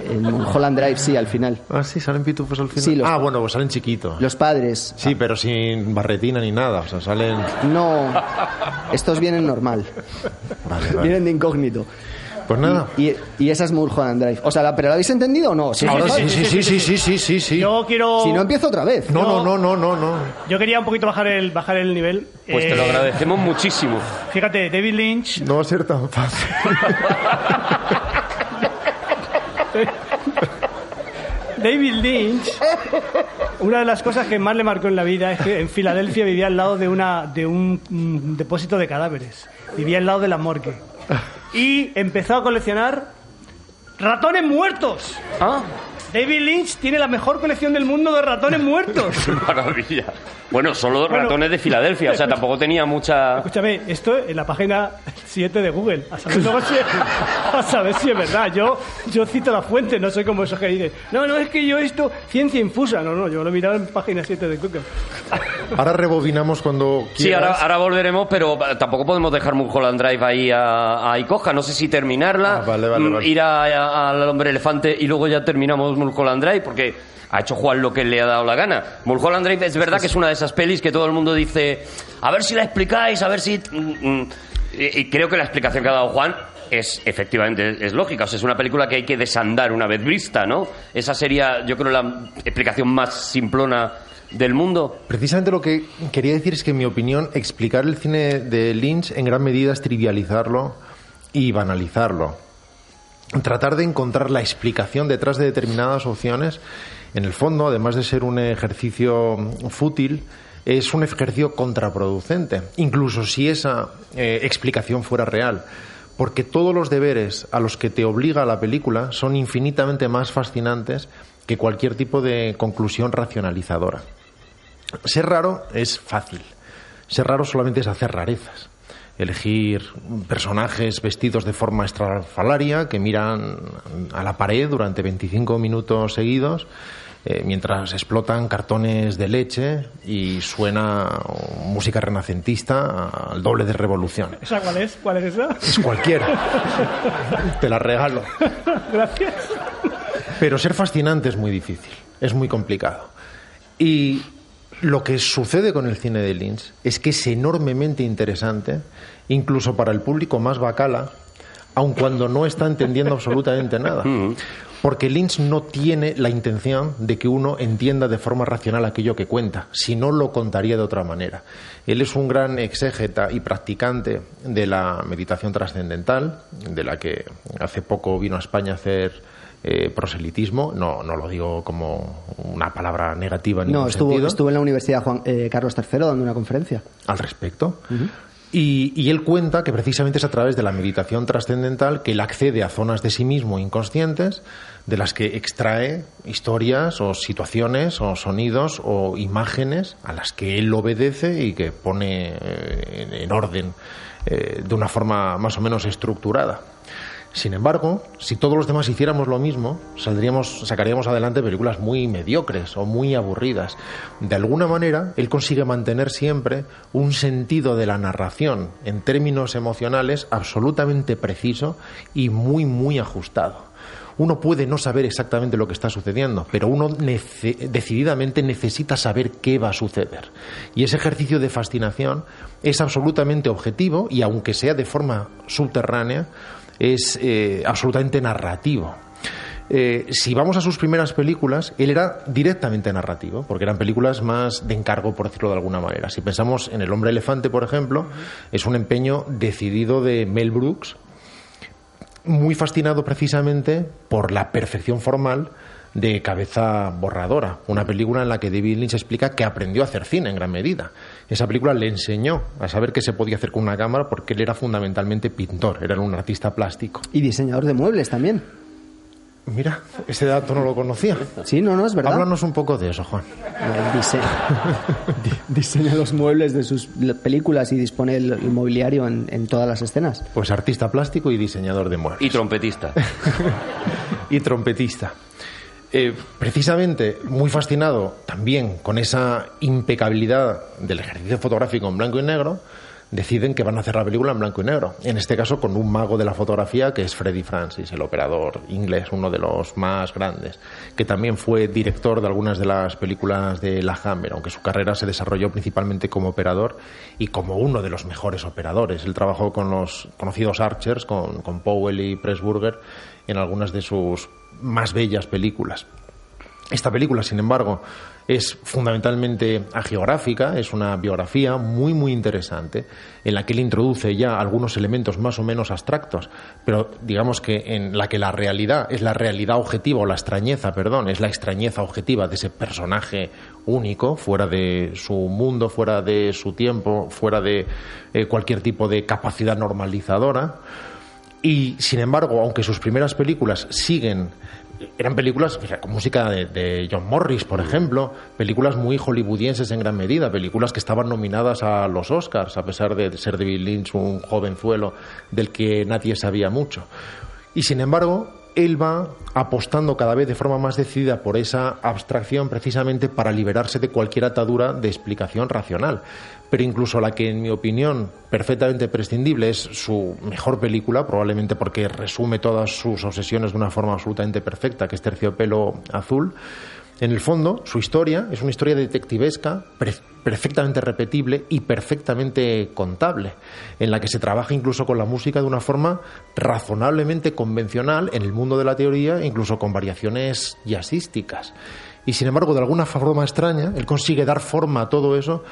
En Holland Drive sí, al final. Ah, sí, salen pitufos al final. Sí, los- ah, bueno, pues salen chiquitos. Los padres. Sí, pero sin barretina ni nada. O sea, salen. No. Estos vienen normal. Vale, vale. Vienen de incógnito. Pues nada. Y, y esa es Mulholland Drive. O sea, la- ¿pero la habéis entendido o no? Ahora sí, sí, sí, sí, sí, sí, sí, sí. Yo quiero. Si no, empiezo otra vez. No, no, no, no, no, no. Yo quería un poquito bajar el, bajar el nivel. Pues te lo eh, agradecemos muchísimo. Fíjate, David Lynch. No va a ser tan fácil. (laughs) David Lynch. Una de las cosas que más le marcó en la vida es que en Filadelfia vivía al lado de, una, de un mm, depósito de cadáveres. Vivía al lado de la morgue. Y empezó a coleccionar ratones muertos. Ah, David Lynch tiene la mejor colección del mundo de ratones muertos. (laughs) maravilla. Bueno, solo Bueno. ratones de Filadelfia, o sea, tampoco tenía mucha... Escúchame, esto en la página 7 de Google. A saber, luego si, a saber si es verdad. Yo, yo cito la fuente, no soy como esos que dicen. No, no, es que yo esto, ciencia infusa. No, no, yo lo he mirado en página 7 de Google. Ahora rebobinamos cuando Sí, quieras. ahora, ahora volveremos, pero eh, tampoco podemos dejar Mulholland Drive ahí a, a Icoja. No sé si terminarla, Ah, vale, vale, mm, vale. ir a- a- al hombre elefante y luego ya terminamos Mulholland Drive, porque ha hecho Juan lo que le ha dado la gana. Mulholland Drive es verdad que es una de esas pelis que todo el mundo dice, a ver si la explicáis, a ver si... mm, mm". Y, y creo que la explicación que ha dado Juan es efectivamente es lógica. O sea, es una película que hay que desandar una vez vista, ¿no? Esa sería, yo creo, la explicación más simplona del mundo. Precisamente lo que quería decir es que, en mi opinión, explicar el cine de Lynch en gran medida es trivializarlo y banalizarlo. Tratar de encontrar la explicación detrás de determinadas opciones, en el fondo, además de ser un ejercicio fútil, es un ejercicio contraproducente, incluso si esa eh, explicación fuera real. Porque todos los deberes a los que te obliga la película son infinitamente más fascinantes que cualquier tipo de conclusión racionalizadora. Ser raro es fácil. Ser raro solamente es hacer rarezas. Elegir personajes vestidos de forma estrafalaria que miran a la pared durante 25 minutos seguidos eh, mientras explotan cartones de leche y suena música renacentista al doble de revolución. ¿Esa cuál es? ¿Cuál es esa? Es cualquiera. (laughs) Te la regalo. Gracias. Pero ser fascinante es muy difícil, es muy complicado. Y lo que sucede con el cine de Lynch es que es enormemente interesante, incluso para el público más bacala, aun cuando no está entendiendo absolutamente nada. Porque Lynch no tiene la intención de que uno entienda de forma racional aquello que cuenta, si no lo contaría de otra manera. Él es un gran exégeta y practicante de la meditación trascendental, de la que hace poco vino a España a hacer eh, proselitismo. No, no lo digo como una palabra negativa en No, estuvo en la Universidad Juan, eh, Carlos III dando una conferencia. al respecto. Y, y él cuenta que precisamente es a través de la meditación trascendental que él accede a zonas de sí mismo inconscientes de las que extrae historias o situaciones o sonidos o imágenes a las que él obedece y que pone eh, en, en orden eh, de una forma más o menos estructurada. Sin embargo, si todos los demás hiciéramos lo mismo, saldríamos, sacaríamos adelante películas muy mediocres o muy aburridas. De alguna manera, él consigue mantener siempre un sentido de la narración en términos emocionales absolutamente preciso y muy, muy ajustado. Uno puede no saber exactamente lo que está sucediendo, pero uno nece- decididamente necesita saber qué va a suceder. Y ese ejercicio de fascinación es absolutamente objetivo y aunque sea de forma subterránea, es eh, absolutamente narrativo. Eh, si vamos a sus primeras películas, él era directamente narrativo, porque eran películas más de encargo, por decirlo de alguna manera. Si pensamos en El hombre elefante, por ejemplo, es un empeño decidido de Mel Brooks, muy fascinado precisamente por la perfección formal de Cabeza Borradora, una película en la que David Lynch explica que aprendió a hacer cine en gran medida. Esa película le enseñó a saber qué se podía hacer con una cámara porque él era fundamentalmente pintor, era un artista plástico. Y diseñador de muebles también. Mira, ese dato no lo conocía. Sí, no, no, es verdad. Háblanos un poco de eso, Juan. Dise- (laughs) di- diseña los muebles de sus películas y dispone el, el mobiliario en, en todas las escenas. Pues artista plástico y diseñador de muebles. Y trompetista. (laughs) y trompetista. Eh, precisamente muy fascinado también con esa impecabilidad del ejercicio fotográfico en blanco y negro, deciden que van a hacer la película en blanco y negro. En este caso con un mago de la fotografía que es Freddie Francis, el operador inglés, uno de los más grandes, que también fue director de algunas de las películas de La Hammer, aunque su carrera se desarrolló principalmente como operador y como uno de los mejores operadores. Él trabajó con los conocidos Archers, con, con Powell y Pressburger, en algunas de sus más bellas películas. Esta película, sin embargo, es fundamentalmente agiográfica, es una biografía muy muy interesante en la que él introduce ya algunos elementos más o menos abstractos, pero digamos que en la que la realidad es la realidad objetiva o la extrañeza, perdón, es la extrañeza objetiva de ese personaje único, fuera de su mundo, fuera de su tiempo, fuera de eh, cualquier tipo de capacidad normalizadora. Y sin embargo, aunque sus primeras películas siguen eran películas con música de, John Morris, por ejemplo, películas muy hollywoodienses en gran medida, películas que estaban nominadas a los Oscars, a pesar de ser David Lynch un jovenzuelo del que nadie sabía mucho. Y sin embargo, él va apostando cada vez de forma más decidida por esa abstracción precisamente para liberarse de cualquier atadura de explicación racional. Pero incluso la que, en mi opinión, perfectamente prescindible es su mejor película, probablemente porque resume todas sus obsesiones de una forma absolutamente perfecta, que es Terciopelo Azul, en el fondo, su historia es una historia detectivesca, perfectamente repetible y perfectamente contable, en la que se trabaja incluso con la música de una forma razonablemente convencional en el mundo de la teoría, incluso con variaciones jazzísticas. Y sin embargo, de alguna forma extraña, él consigue dar forma a todo eso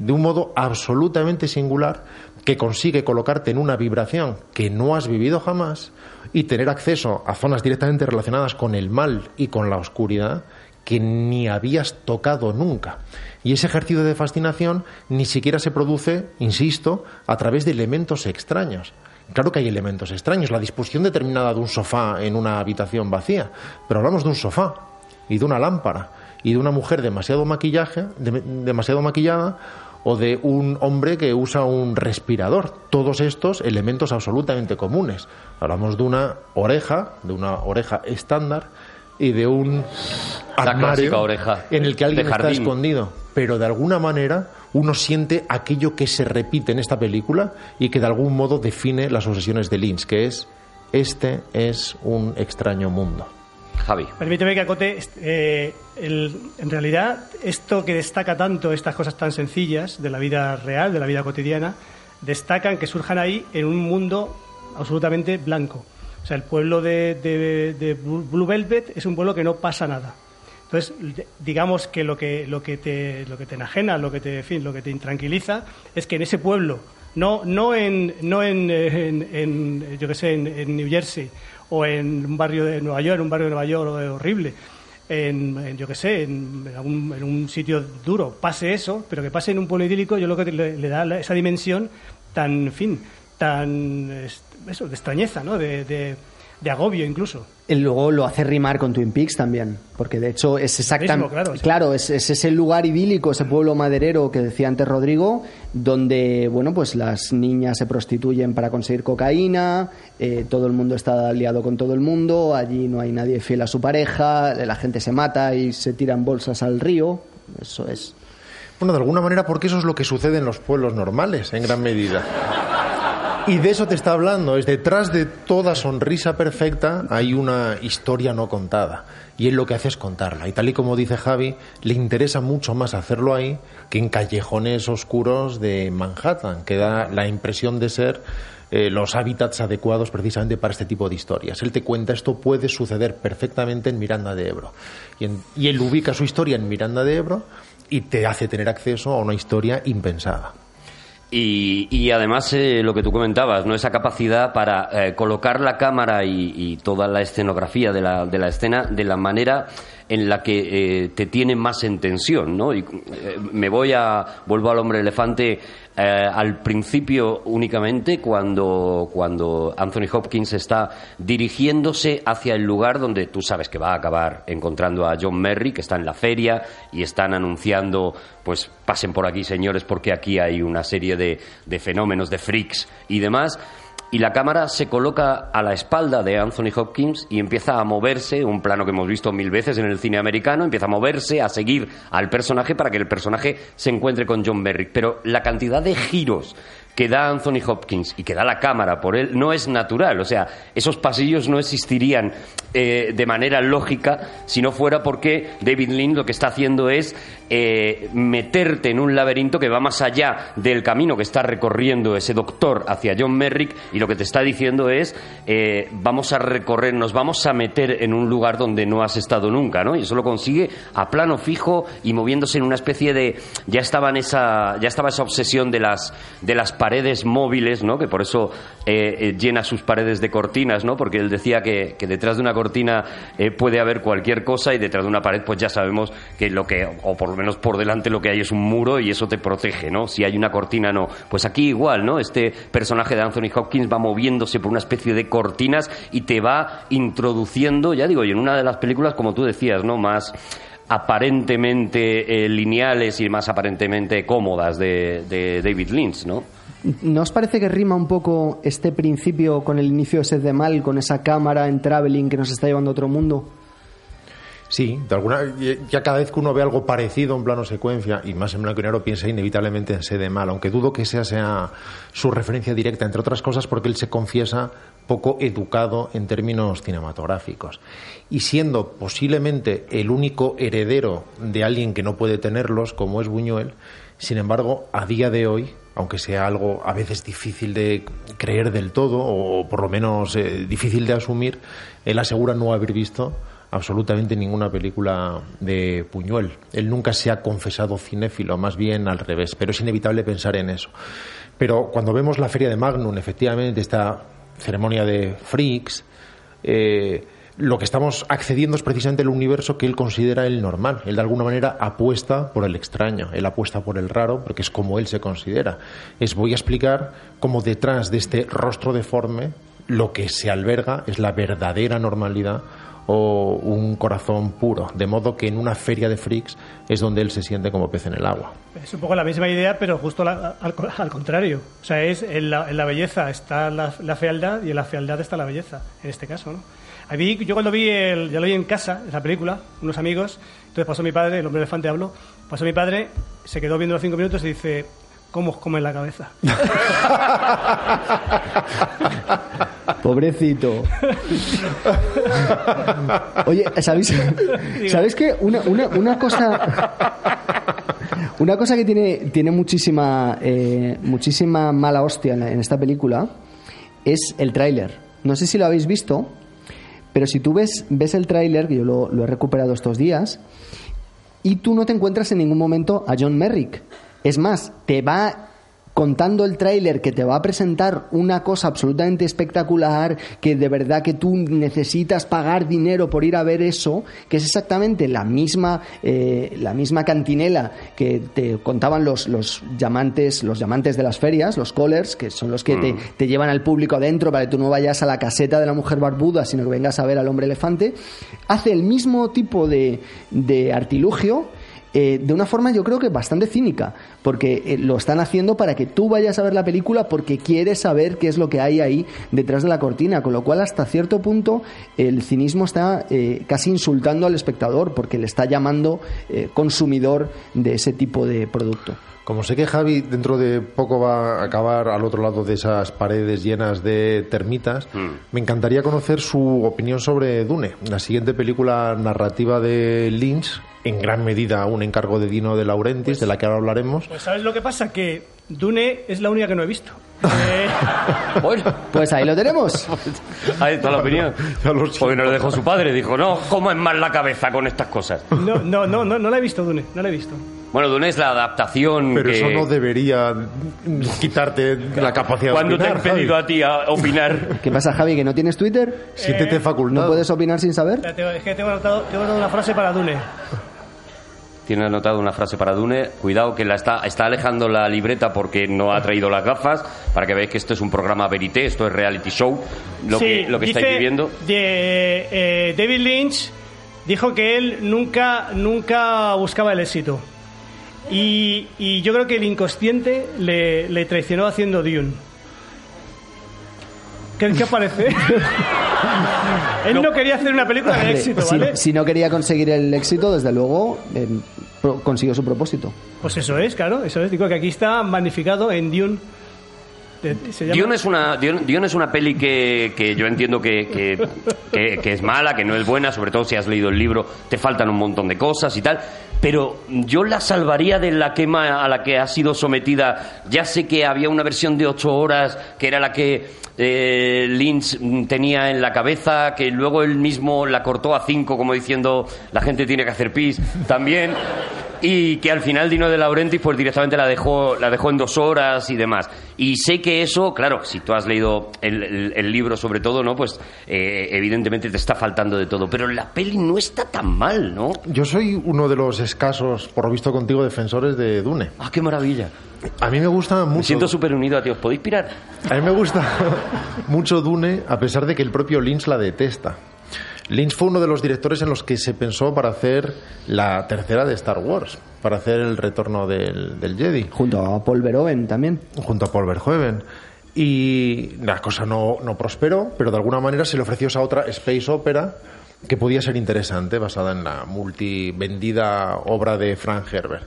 de un modo absolutamente singular que consigue colocarte en una vibración que no has vivido jamás y tener acceso a zonas directamente relacionadas con el mal y con la oscuridad que ni habías tocado nunca. Y ese ejercicio de fascinación ni siquiera se produce, insisto, a través de elementos extraños. Claro que hay elementos extraños, la disposición determinada de un sofá en una habitación vacía, pero hablamos de un sofá y de una lámpara y de una mujer demasiado maquillaje, demasiado maquillada o de un hombre que usa un respirador. Todos estos elementos absolutamente comunes. Hablamos de una oreja, de una oreja estándar y de un armario oreja en el que alguien está escondido. Pero de alguna manera uno siente aquello que se repite en esta película y que de algún modo define las obsesiones de Lynch, que es este es un extraño mundo. Javi. Permíteme que acote, eh, en realidad esto que destaca tanto, estas cosas tan sencillas de la vida real, de la vida cotidiana, destacan que surjan ahí en un mundo absolutamente blanco. O sea, el pueblo de, Blue Velvet es un pueblo que no pasa nada. Entonces, digamos que lo que, lo que, te, lo que te enajena, lo que te, fin, lo que te intranquiliza, es que en ese pueblo, no, no, en, no en, en, yo sé, en, New Jersey o en un barrio de Nueva York, un barrio de Nueva York horrible, en, yo qué sé, en, en un sitio duro, pase eso, pero que pase en un pueblo idílico, yo lo que le, da esa dimensión tan, fin, tan eso, de extrañeza, ¿no? De, de, agobio incluso. Y luego lo hace rimar con Twin Peaks también, porque de hecho es exactamente... Claro, claro es, ese lugar idílico, ese pueblo maderero que decía antes Rodrigo, donde, bueno, pues las niñas se prostituyen para conseguir cocaína, eh, todo el mundo está aliado con todo el mundo, allí no hay nadie fiel a su pareja, la gente se mata y se tiran bolsas al río, eso es... Bueno, de alguna manera, porque eso es lo que sucede en los pueblos normales, en gran medida. Y de eso te está hablando. Es detrás de toda sonrisa perfecta hay una historia no contada. Y él lo que hace es contarla. Y tal y como dice Javi, le interesa mucho más hacerlo ahí que en callejones oscuros de Manhattan, que da la impresión de ser eh, los hábitats adecuados precisamente para este tipo de historias. Él te cuenta esto puede suceder perfectamente en Miranda de Ebro. Y, y él ubica su historia en Miranda de Ebro y te hace tener acceso a una historia impensada. Y, además eh, lo que tú comentabas, ¿no? esa capacidad para eh, colocar la cámara y, toda la escenografía de la, de la escena de la manera en la que eh, te tiene más en tensión, ¿no? Y me voy a vuelvo al hombre elefante eh, al principio únicamente cuando, cuando Anthony Hopkins está dirigiéndose hacia el lugar donde tú sabes que va a acabar encontrando a John Merry, que está en la feria y están anunciando, pues pasen por aquí señores porque aquí hay una serie de, de fenómenos, de freaks y demás y la cámara se coloca a la espalda de Anthony Hopkins y empieza a moverse, un plano que hemos visto mil veces en el cine americano, empieza a moverse, a seguir al personaje para que el personaje se encuentre con John Merrick. Pero la cantidad de giros que da Anthony Hopkins y que da la cámara por él no es natural. O sea, esos pasillos no existirían eh, de manera lógica si no fuera porque David Lynn lo que está haciendo es eh, meterte en un laberinto que va más allá del camino que está recorriendo ese doctor hacia John Merrick y lo que te está diciendo es eh, vamos a recorrer, nos vamos a meter en un lugar donde no has estado nunca, ¿no? Y eso lo consigue a plano fijo y moviéndose en una especie de ya estaba en esa ya estaba esa obsesión de las de las paredes móviles, ¿no? Que por eso llena sus paredes de cortinas, ¿no? Porque él decía que, detrás de una cortina puede haber cualquier cosa y detrás de una pared pues ya sabemos que lo que o por lo menos por delante lo que hay es un muro y eso te protege, ¿no? Si hay una cortina, no. Pues aquí igual, ¿no? Este personaje de Anthony Hopkins va moviéndose por una especie de cortinas y te va introduciendo, ya digo, y en una de las películas, como tú decías, ¿no? Más aparentemente eh, lineales y más aparentemente cómodas de, de David Lynch, ¿no? ¿No os parece que rima un poco este principio con el inicio de Sed de Mal, con esa cámara en traveling que nos está llevando a otro mundo? Sí, de alguna, ya cada vez que uno ve algo parecido en plano secuencia, y más en blanco y negro, piensa inevitablemente en Sede Mal, aunque dudo que esa sea su referencia directa, entre otras cosas porque él se confiesa poco educado en términos cinematográficos. Y siendo posiblemente el único heredero de alguien que no puede tenerlos, como es Buñuel, sin embargo, a día de hoy, aunque sea algo a veces difícil de creer del todo, o por lo menos eh, difícil de asumir, él asegura no haber visto absolutamente ninguna película de Puñuel. Él nunca se ha confesado cinéfilo, más bien al revés, pero es inevitable pensar en eso. Pero cuando vemos la feria de Magnum, efectivamente, esta ceremonia de freaks, eh, lo que estamos accediendo es precisamente el universo que él considera el normal. Él de alguna manera apuesta por el extraño, él apuesta por el raro, porque es como él se considera. Es voy a explicar cómo detrás de este rostro deforme lo que se alberga es la verdadera normalidad o un corazón puro, de modo que en una feria de freaks es donde él se siente como pez en el agua. Es un poco la misma idea, pero justo al, contrario. O sea, es en la, belleza está la, fealdad y en la fealdad está la belleza, en este caso, ¿no? Yo cuando vi, el, ya lo vi en casa, esa película, unos amigos, entonces pasó mi padre, el hombre elefante habló, pasó mi padre, se quedó viendo los cinco minutos y dice, ¿cómo os come la cabeza? (laughs) Pobrecito. (laughs) Oye, ¿sabéis, ¿sabéis que una, una, una cosa... Una cosa que tiene, tiene muchísima, eh, muchísima mala hostia en, esta película es el tráiler. No sé si lo habéis visto, pero si tú ves, ves el tráiler, que yo lo, lo he recuperado estos días, y tú no te encuentras en ningún momento a John Merrick. Es más, te va contando el tráiler que te va a presentar una cosa absolutamente espectacular, que de verdad que tú necesitas pagar dinero por ir a ver eso, que es exactamente la misma, eh, la misma cantinela que te contaban los, los llamantes, los llamantes de las ferias, los callers, que son los que te, mm. te, llevan al público adentro para que tú no vayas a la caseta de la mujer barbuda, sino que vengas a ver al hombre elefante, hace el mismo tipo de, de artilugio eh, de una forma yo creo que bastante cínica, porque eh, lo están haciendo para que tú vayas a ver la película porque quieres saber qué es lo que hay ahí detrás de la cortina, con lo cual hasta cierto punto el cinismo está eh, casi insultando al espectador porque le está llamando consumidor de ese tipo de producto. Como sé que Javi dentro de poco va a acabar al otro lado de esas paredes llenas de termitas, mm. me encantaría conocer su opinión sobre Dune, la siguiente película narrativa de Lynch, en gran medida un encargo de Dino de Laurentiis, de la que ahora hablaremos. Pues sabes lo que pasa, que Dune es la única que no he visto. Eh, bueno, pues ahí lo tenemos. Ahí está la opinión. Porque nos lo dejó su padre, dijo, no, ¿cómo es mal la cabeza con estas cosas? No, no, no, no, no la he visto, Dune, no la he visto. Bueno, Dune es la adaptación. Pero eso no debería quitarte la capacidad de opinar. ¿Cuándo te han pedido a ti a opinar? ¿Qué pasa, Javi? ¿Que no tienes Twitter? Siéntete facultado. ¿No puedes opinar sin saber? Es que tengo anotado, tengo anotado una frase para Dune tiene anotado una frase para Dune. Cuidado que la está, está alejando la libreta porque no ha traído las gafas, para que veáis que esto es un programa verité, esto es reality show, lo que, lo que estáis viviendo. De, eh, David Lynch dijo que él nunca, nunca buscaba el éxito. Y, y yo creo que el inconsciente le, le traicionó haciendo Dune. ¿Qué, qué os parece? (laughs) Él no quería hacer una película de éxito, si, ¿vale? si no quería conseguir el éxito, desde luego eh, pro- consiguió su propósito. Pues eso es, claro, eso es. Digo que aquí está magnificado en Dune. Se llama- Dune es una, Dune, Dune es una peli que, que yo entiendo que, que- que- que es mala, que no es buena, sobre todo si has leído el libro, te faltan un montón de cosas y tal. Pero yo la salvaría de la quema a la que ha sido sometida. Ya sé que había una versión de ocho horas, que era la que eh, Lynch tenía en la cabeza, que luego él mismo la cortó a cinco, como diciendo la gente tiene que hacer pis también. Y que al final Dino de Laurentiis pues directamente la dejó, la dejó en dos horas y demás. Y sé que eso, claro, si tú has leído el, el- el libro sobre todo, ¿no? Pues eh, evidentemente te está faltando de todo. Pero la peli no está tan mal, ¿no? Yo soy uno de los escasos, por lo visto contigo, defensores de Dune. ¡Ah, qué maravilla! A mí me gusta mucho. Me siento súper unido a ti. ¿Os podéis pirar? A mí me gusta (laughs) mucho Dune, a pesar de que el propio Lynch la detesta. Lynch fue uno de los directores en los que se pensó para hacer la tercera de Star Wars, para hacer el retorno del, del Jedi, Junto a Paul Verhoeven también. junto a Paul Verhoeven. Y la cosa no, no prosperó, pero de alguna manera se le ofreció esa otra space opera que podía ser interesante, basada en la multivendida obra de Frank Herbert.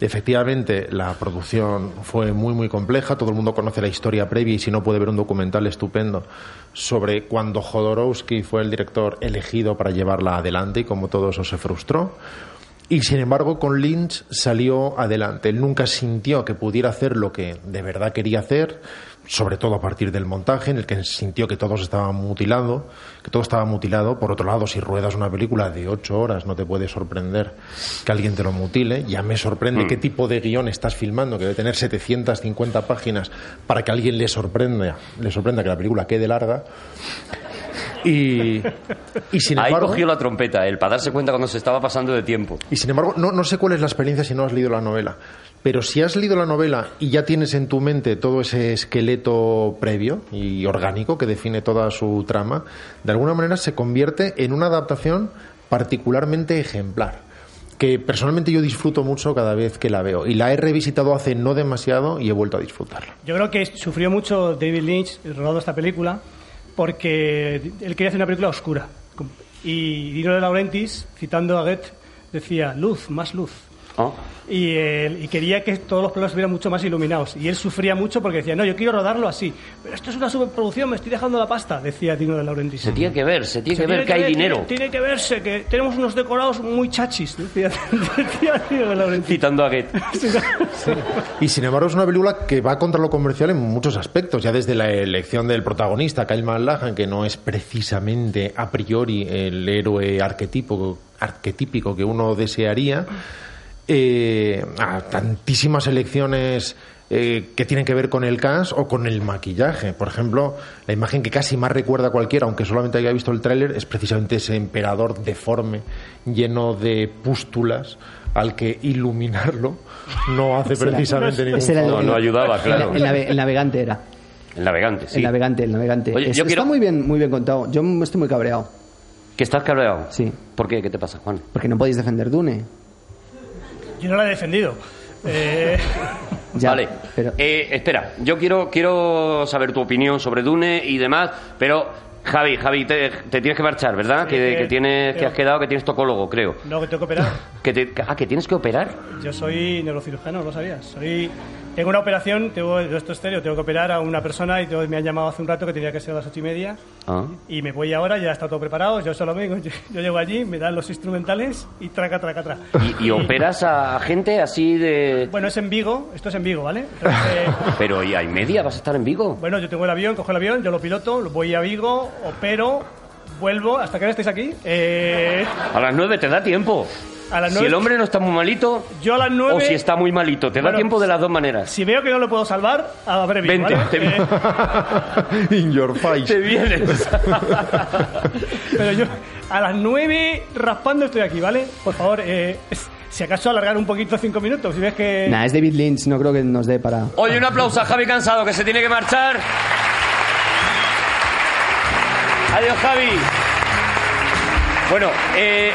Efectivamente, la producción fue muy, muy compleja. Todo el mundo conoce la historia previa y si no puede ver un documental estupendo sobre cuando Jodorowsky fue el director elegido para llevarla adelante y cómo todo eso se frustró. Y sin embargo, con Lynch salió adelante. Él nunca sintió que pudiera hacer lo que de verdad quería hacer, sobre todo a partir del montaje, en el que sintió que todo estaba mutilando, que todo estaba mutilado. Por otro lado, si ruedas una película de ocho horas, no te puede sorprender que alguien te lo mutile. Ya me sorprende qué tipo de guion estás filmando, que debe tener 750 páginas, para que a alguien le sorprenda, le sorprenda que la película quede larga. Y, y sin Ahí cogió la trompeta, él, para darse cuenta cuando se estaba pasando de tiempo. y sin embargo, no, no sé cuál es la experiencia si no has leído la novela. Pero si has leído la novela y ya tienes en tu mente todo ese esqueleto previo y orgánico que define toda su trama, de alguna manera se convierte en una adaptación particularmente ejemplar. Que personalmente yo disfruto mucho cada vez que la veo. Y la he revisitado hace no demasiado y he vuelto a disfrutarla. Yo creo que sufrió mucho David Lynch rodando esta película porque él quería hacer una película oscura. Y Dino de Laurentiis, citando a Goethe, decía, luz, más luz. ¿Ah? Y, él- y quería que todos los planos estuvieran mucho más iluminados. Y él sufría mucho porque decía, no, yo quiero rodarlo así. Pero esto es una superproducción, me estoy dejando la pasta, decía Dino de Laurentiis. Se tiene que ver, se tiene Se que ver que hay tiene- dinero. Tiene, tiene que verse, que tenemos unos decorados muy chachis, decía, (laughs) decía Dino de Laurentiis. Citando a Goethe. Y sin embargo es una película que va contra lo comercial en muchos aspectos, ya desde la elección del protagonista, Kyle MacLachlan, que no es precisamente a priori el héroe arquetípico, arquetípico que uno desearía, eh, a tantísimas elecciones eh, que tienen que ver con el cast o con el maquillaje. Por ejemplo, la imagen que casi más recuerda a cualquiera, aunque solamente haya visto el tráiler, es precisamente ese emperador deforme, lleno de pústulas, al que iluminarlo no hace (laughs) precisamente ningún favor. No, no ayudaba, claro. El, nave- el navegante era. El navegante, sí. El navegante, el navegante. Oye, Es- yo está quiero- muy bien, muy bien contado. Yo me estoy muy cabreado. ¿Que estás cabreado? Sí. ¿Por qué? ¿Qué te pasa, Juan? Porque no podéis defender Dune. Yo no la he defendido. Eh, (laughs) Ya, vale. pero- Eh, espera, yo quiero, quiero saber tu opinión sobre Dune y demás, pero Javi, Javi, te, te tienes que marchar, ¿verdad? Sí, que, que- que tienes, que que- has quedado, que tienes tocólogo, creo. no, que tengo que operar. (laughs) Que te, ah, que tienes que operar. Yo soy neurocirujano, ¿lo sabías? Soy... Tengo una operación, tengo, esto es serio, tengo que operar a una persona y tengo- me han llamado hace un rato que tenía que ser a las ocho y media Ah. y me voy ahora, ya está todo preparado, yo solo vengo, (laughs) yo, yo llego allí, me dan los instrumentales y traca, traca, traca. Y, y operas a gente así de... Bueno, es en Vigo, esto es en Vigo, ¿vale? Entonces, (laughs) eh, Pero ¿y hay media? ¿Vas a estar en Vigo? bueno, yo tengo el avión, cojo el avión, yo lo piloto, voy a Vigo, opero, vuelvo, ¿hasta que ahora estáis aquí? Eh, A las nueve te da tiempo. a las Si nueve... el hombre no está muy malito Yo a las nueve... o si está muy malito, te da Bueno, tiempo de las dos maneras. Si veo que no lo puedo salvar, habré Vigo, Vente, ¿vale? te- Eh, (laughs) In your face. Te vienes. (laughs) Pero yo a las 9 raspando estoy aquí, ¿vale? Por favor, eh, si acaso alargar un poquito cinco minutos, si ves que... Nah, es David Lynch, no creo que nos dé para. Oye, un aplauso a Javi Cansado que se tiene que marchar. Adiós, Javi. Bueno, eh,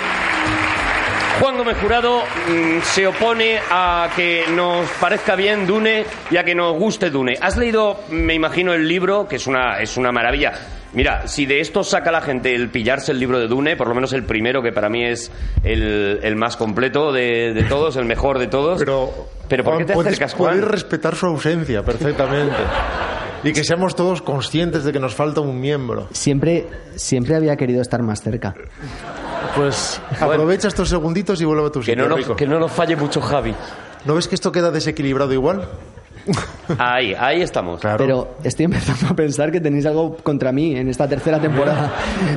Juan Gómez Jurado mm, se opone a que nos parezca bien Dune y a que nos guste Dune. ¿Has leído, me imagino, el libro, que es una, es una maravilla? Mira, si de esto saca la gente el pillarse el libro de Dune, por lo menos el primero, que para mí es el, el más completo de, de todos, el mejor de todos. Pero, ¿Pero ¿por qué Juan, te puedes, acercas, Juan? puedes respetar su ausencia perfectamente. y que seamos todos conscientes de que nos falta un miembro. Siempre, siempre había querido estar más cerca. Pues aprovecha estos segunditos y vuelve a tu Que sitio, no, nos, Rico. que no nos falle mucho Javi. ¿No ves que esto queda desequilibrado igual? Ahí, ahí estamos. Claro. Pero estoy empezando a pensar que tenéis algo contra mí en esta tercera temporada.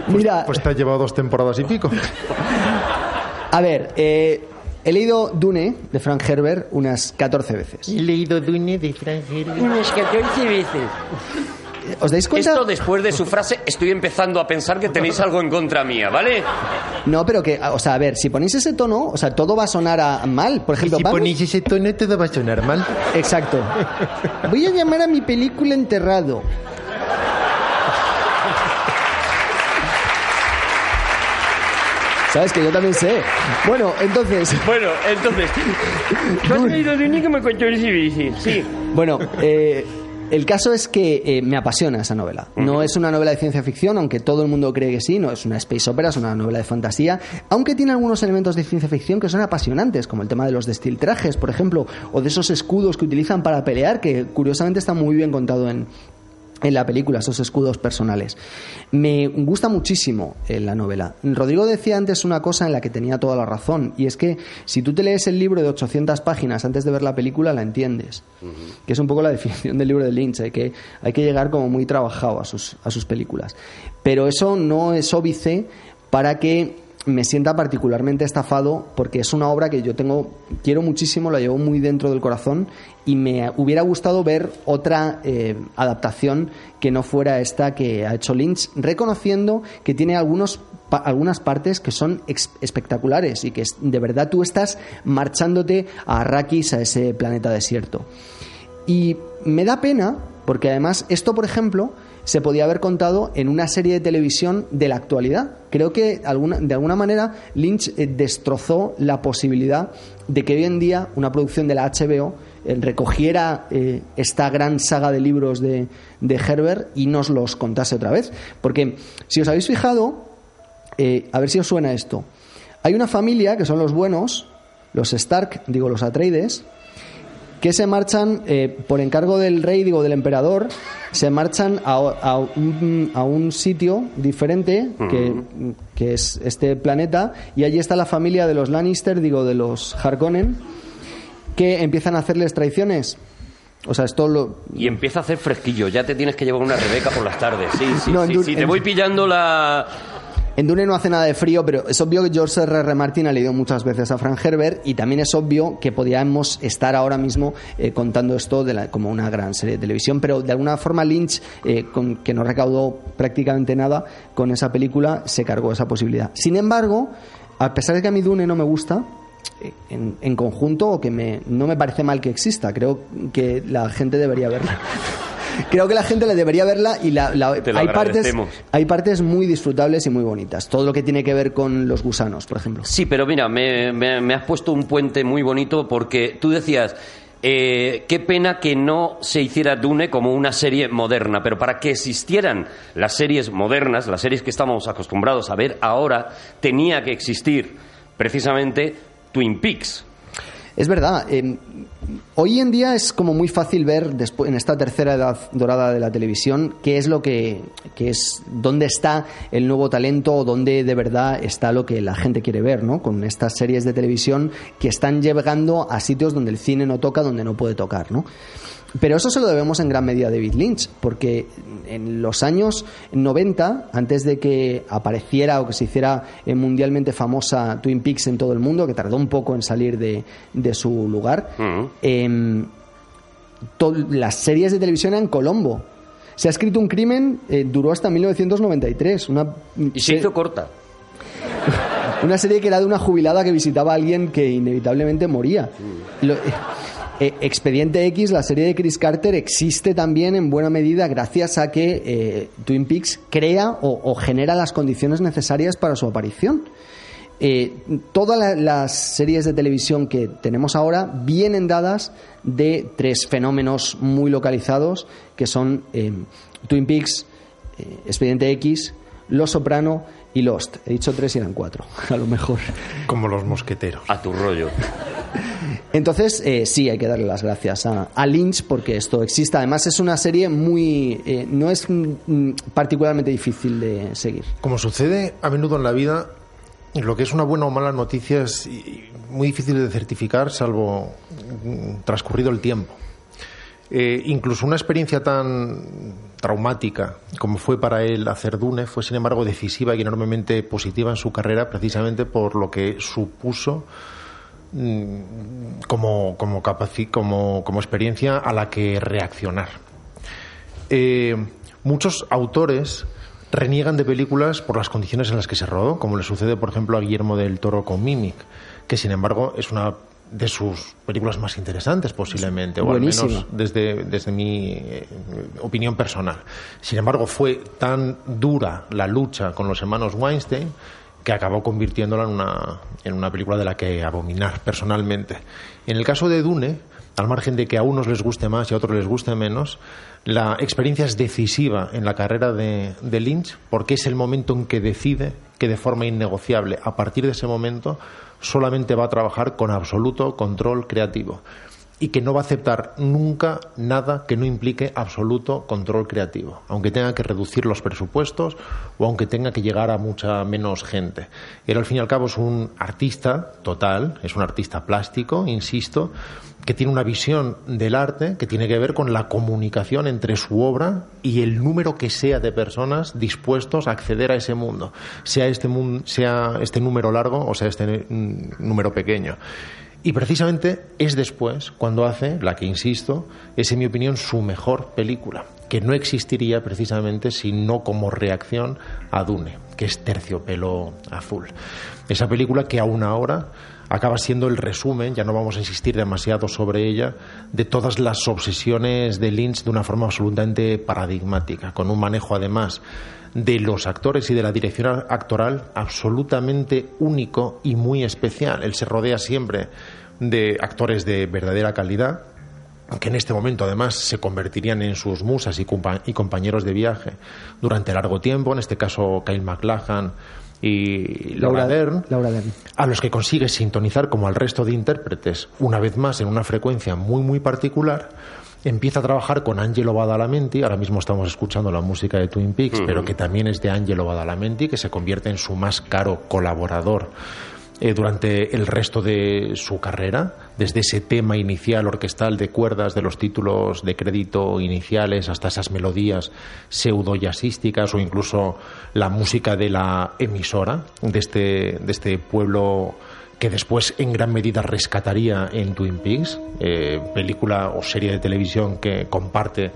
Mira, Pues te ha llevado dos temporadas y pico. a ver, eh, he leído Dune de Frank Herbert unas 14 veces. He leído Dune de Frank Unas 14 veces. ¿Os dais cuenta? Esto después de su frase, estoy empezando a pensar que tenéis algo en contra mía, ¿vale? No, pero que, o sea, a ver, si ponéis ese tono, o sea, todo va a sonar a mal. Por ejemplo, Si vamos- ponéis ese tono te va a sonar mal. Exacto. Voy a llamar a mi película Enterrado. ¿Sabes que yo también sé? Bueno, entonces, Bueno, entonces. ¿Tú has leído de un que me contó el CBC? Sí. bueno, eh, el caso es que eh, me apasiona esa novela. No es una novela de ciencia ficción, aunque todo el mundo cree que sí, no es una space opera, es una novela de fantasía, aunque tiene algunos elementos de ciencia ficción que son apasionantes, como el tema de los destiltrajes, por ejemplo, o de esos escudos que utilizan para pelear, que curiosamente está muy bien contado en, en la película, esos escudos personales. Me gusta muchísimo eh, la novela. Rodrigo decía antes una cosa en la que tenía toda la razón, y es que si tú te lees el libro de 800 páginas antes de ver la película, la entiendes. Que es un poco la definición del libro de Lynch, eh, que hay que llegar como muy trabajado a sus, a sus películas. Pero eso no es óbice para que me sienta particularmente estafado porque es una obra que yo tengo quiero muchísimo la llevo muy dentro del corazón y me hubiera gustado ver otra eh, adaptación que no fuera esta que ha hecho Lynch reconociendo que tiene algunos algunas partes que son espectaculares y que de verdad tú estás marchándote a Arrakis a ese planeta desierto. Y me da pena porque además esto, por ejemplo, se podía haber contado en una serie de televisión de la actualidad. Creo que alguna, de alguna manera Lynch eh, destrozó la posibilidad de que hoy en día una producción de la HBO eh, recogiera eh, esta gran saga de libros de, de Herbert y nos los contase otra vez. Porque si os habéis fijado, a ver si os suena esto. Hay una familia que son los buenos, los Stark, digo los Atreides, que se marchan eh, por encargo del rey, digo del emperador, se marchan a, a un, a un sitio diferente que, que es este planeta y allí está la familia de los Lannister, digo de los Harkonnen, que empiezan a hacerles traiciones. O sea, esto lo, Y empieza a hacer fresquillo. Ya te tienes que llevar una Rebeca por las tardes. Sí, sí, (laughs) No, sí. Sí, Te voy pillando la. En Dune no hace nada de frío, pero es obvio que George R. R. Martin ha leído muchas veces a Frank Herbert y también es obvio que podríamos estar ahora mismo eh, contando esto de la- como una gran serie de televisión, pero de alguna forma Lynch, eh, con, que no recaudó prácticamente nada con esa película, se cargó esa posibilidad. Sin embargo, a pesar de que a mí Dune no me gusta, eh, en, en conjunto, o que no me parece mal que exista, creo que la gente debería verla. Creo que la gente le debería verla y la, la- Te lo hay partes agradecemos. hay partes muy disfrutables y muy bonitas. Todo lo que tiene que ver con los gusanos, por ejemplo. Sí, pero mira, me, me- me has puesto un puente muy bonito porque tú decías. eh, qué pena que no se hiciera Dune como una serie moderna, pero para que existieran las series modernas, las series que estamos acostumbrados a ver ahora, tenía que existir precisamente Twin Peaks. Es verdad. eh, hoy en día es como muy fácil ver despu- en esta tercera edad dorada de la televisión qué es lo que, que es dónde está el nuevo talento o dónde de verdad está lo que la gente quiere ver, ¿no? Con estas series de televisión que están llegando a sitios donde el cine no toca, donde no puede tocar, ¿no? Pero eso se lo debemos en gran medida a David Lynch, porque en los años 90, antes de que apareciera o que se hiciera eh, mundialmente famosa Twin Peaks en todo el mundo, que tardó un poco en salir de, de su lugar, Ujú. em, to- las series de televisión eran Colombo. Se ha escrito un crimen, eh, duró hasta 1993. Una, Y se hizo corta. (laughs) una serie que era de una jubilada que visitaba a alguien que inevitablemente moría. Lo- eh, Expediente X, la serie de Chris Carter, existe también en buena medida gracias a que eh, Twin Peaks crea o, o genera las condiciones necesarias para su aparición. eh, todas la- las series de televisión que tenemos ahora vienen dadas de tres fenómenos muy localizados que son eh, Twin Peaks, eh, Expediente X, Los Soprano y Lost. He dicho tres y eran cuatro, (laughs) a lo mejor. Como los mosqueteros. A tu rollo. Entonces, eh, sí, hay que darle las gracias a, Lynch porque esto existe. Además, es una serie muy. eh, no es particularmente difícil de seguir. Como sucede a menudo en la vida, lo que es una buena o mala noticia es muy difícil de certificar salvo mm, transcurrido el tiempo. Eh, incluso una experiencia tan traumática como fue para él hacer Dune fue sin embargo decisiva y enormemente positiva en su carrera precisamente por lo que supuso como, como, capaci- como, como experiencia a la que reaccionar. Eh, muchos autores reniegan de películas por las condiciones en las que se rodó, como le sucede, por ejemplo, a Guillermo del Toro con Mimic, que sin embargo es una de sus películas más interesantes posiblemente, o al menos desde, desde mi eh, opinión personal. Sin embargo, fue tan dura la lucha con los hermanos Weinstein que acabó convirtiéndola en una, en una película de la que abominar personalmente. En el caso de Dune, al margen de que a unos les guste más y a otros les guste menos, la experiencia es decisiva en la carrera de, de Lynch porque es el momento en que decide que de forma innegociable, a partir de ese momento, solamente va a trabajar con absoluto control creativo y que no va a aceptar nunca nada que no implique absoluto control creativo, aunque tenga que reducir los presupuestos o aunque tenga que llegar a mucha menos gente. Él al fin y al cabo es un artista total, es un artista plástico, insisto, que tiene una visión del arte que tiene que ver con la comunicación entre su obra y el número que sea de personas dispuestos a acceder a ese mundo, sea este, mun- sea este número largo o sea este número pequeño. Y precisamente es después cuando hace, la que insisto, es en mi opinión su mejor película, que no existiría precisamente si no como reacción a Dune, que es Terciopelo Azul. Esa película que aún ahora acaba siendo el resumen, ya no vamos a insistir demasiado sobre ella, de todas las obsesiones de Lynch de una forma absolutamente paradigmática, con un manejo además de los actores y de la dirección actoral absolutamente único y muy especial. Él se rodea siempre de actores de verdadera calidad, que en este momento además se convertirían en sus musas y, compa- y compañeros de viaje durante largo tiempo, en este caso Kyle MacLachlan y Laura, Dern, Laura Dern. a los que consigue sintonizar como al resto de intérpretes, una vez más en una frecuencia muy muy particular. Empieza a trabajar con Angelo Badalamenti, ahora mismo estamos escuchando la música de Twin Peaks, pero que también es de Angelo Badalamenti, que se convierte en su más caro colaborador eh, durante el resto de su carrera, desde ese tema inicial orquestal de cuerdas de los títulos de crédito iniciales hasta esas melodías pseudo jazzísticas o incluso la música de la emisora de este, de este pueblo que después en gran medida rescataría en Twin Peaks, eh, película o serie de televisión que comparte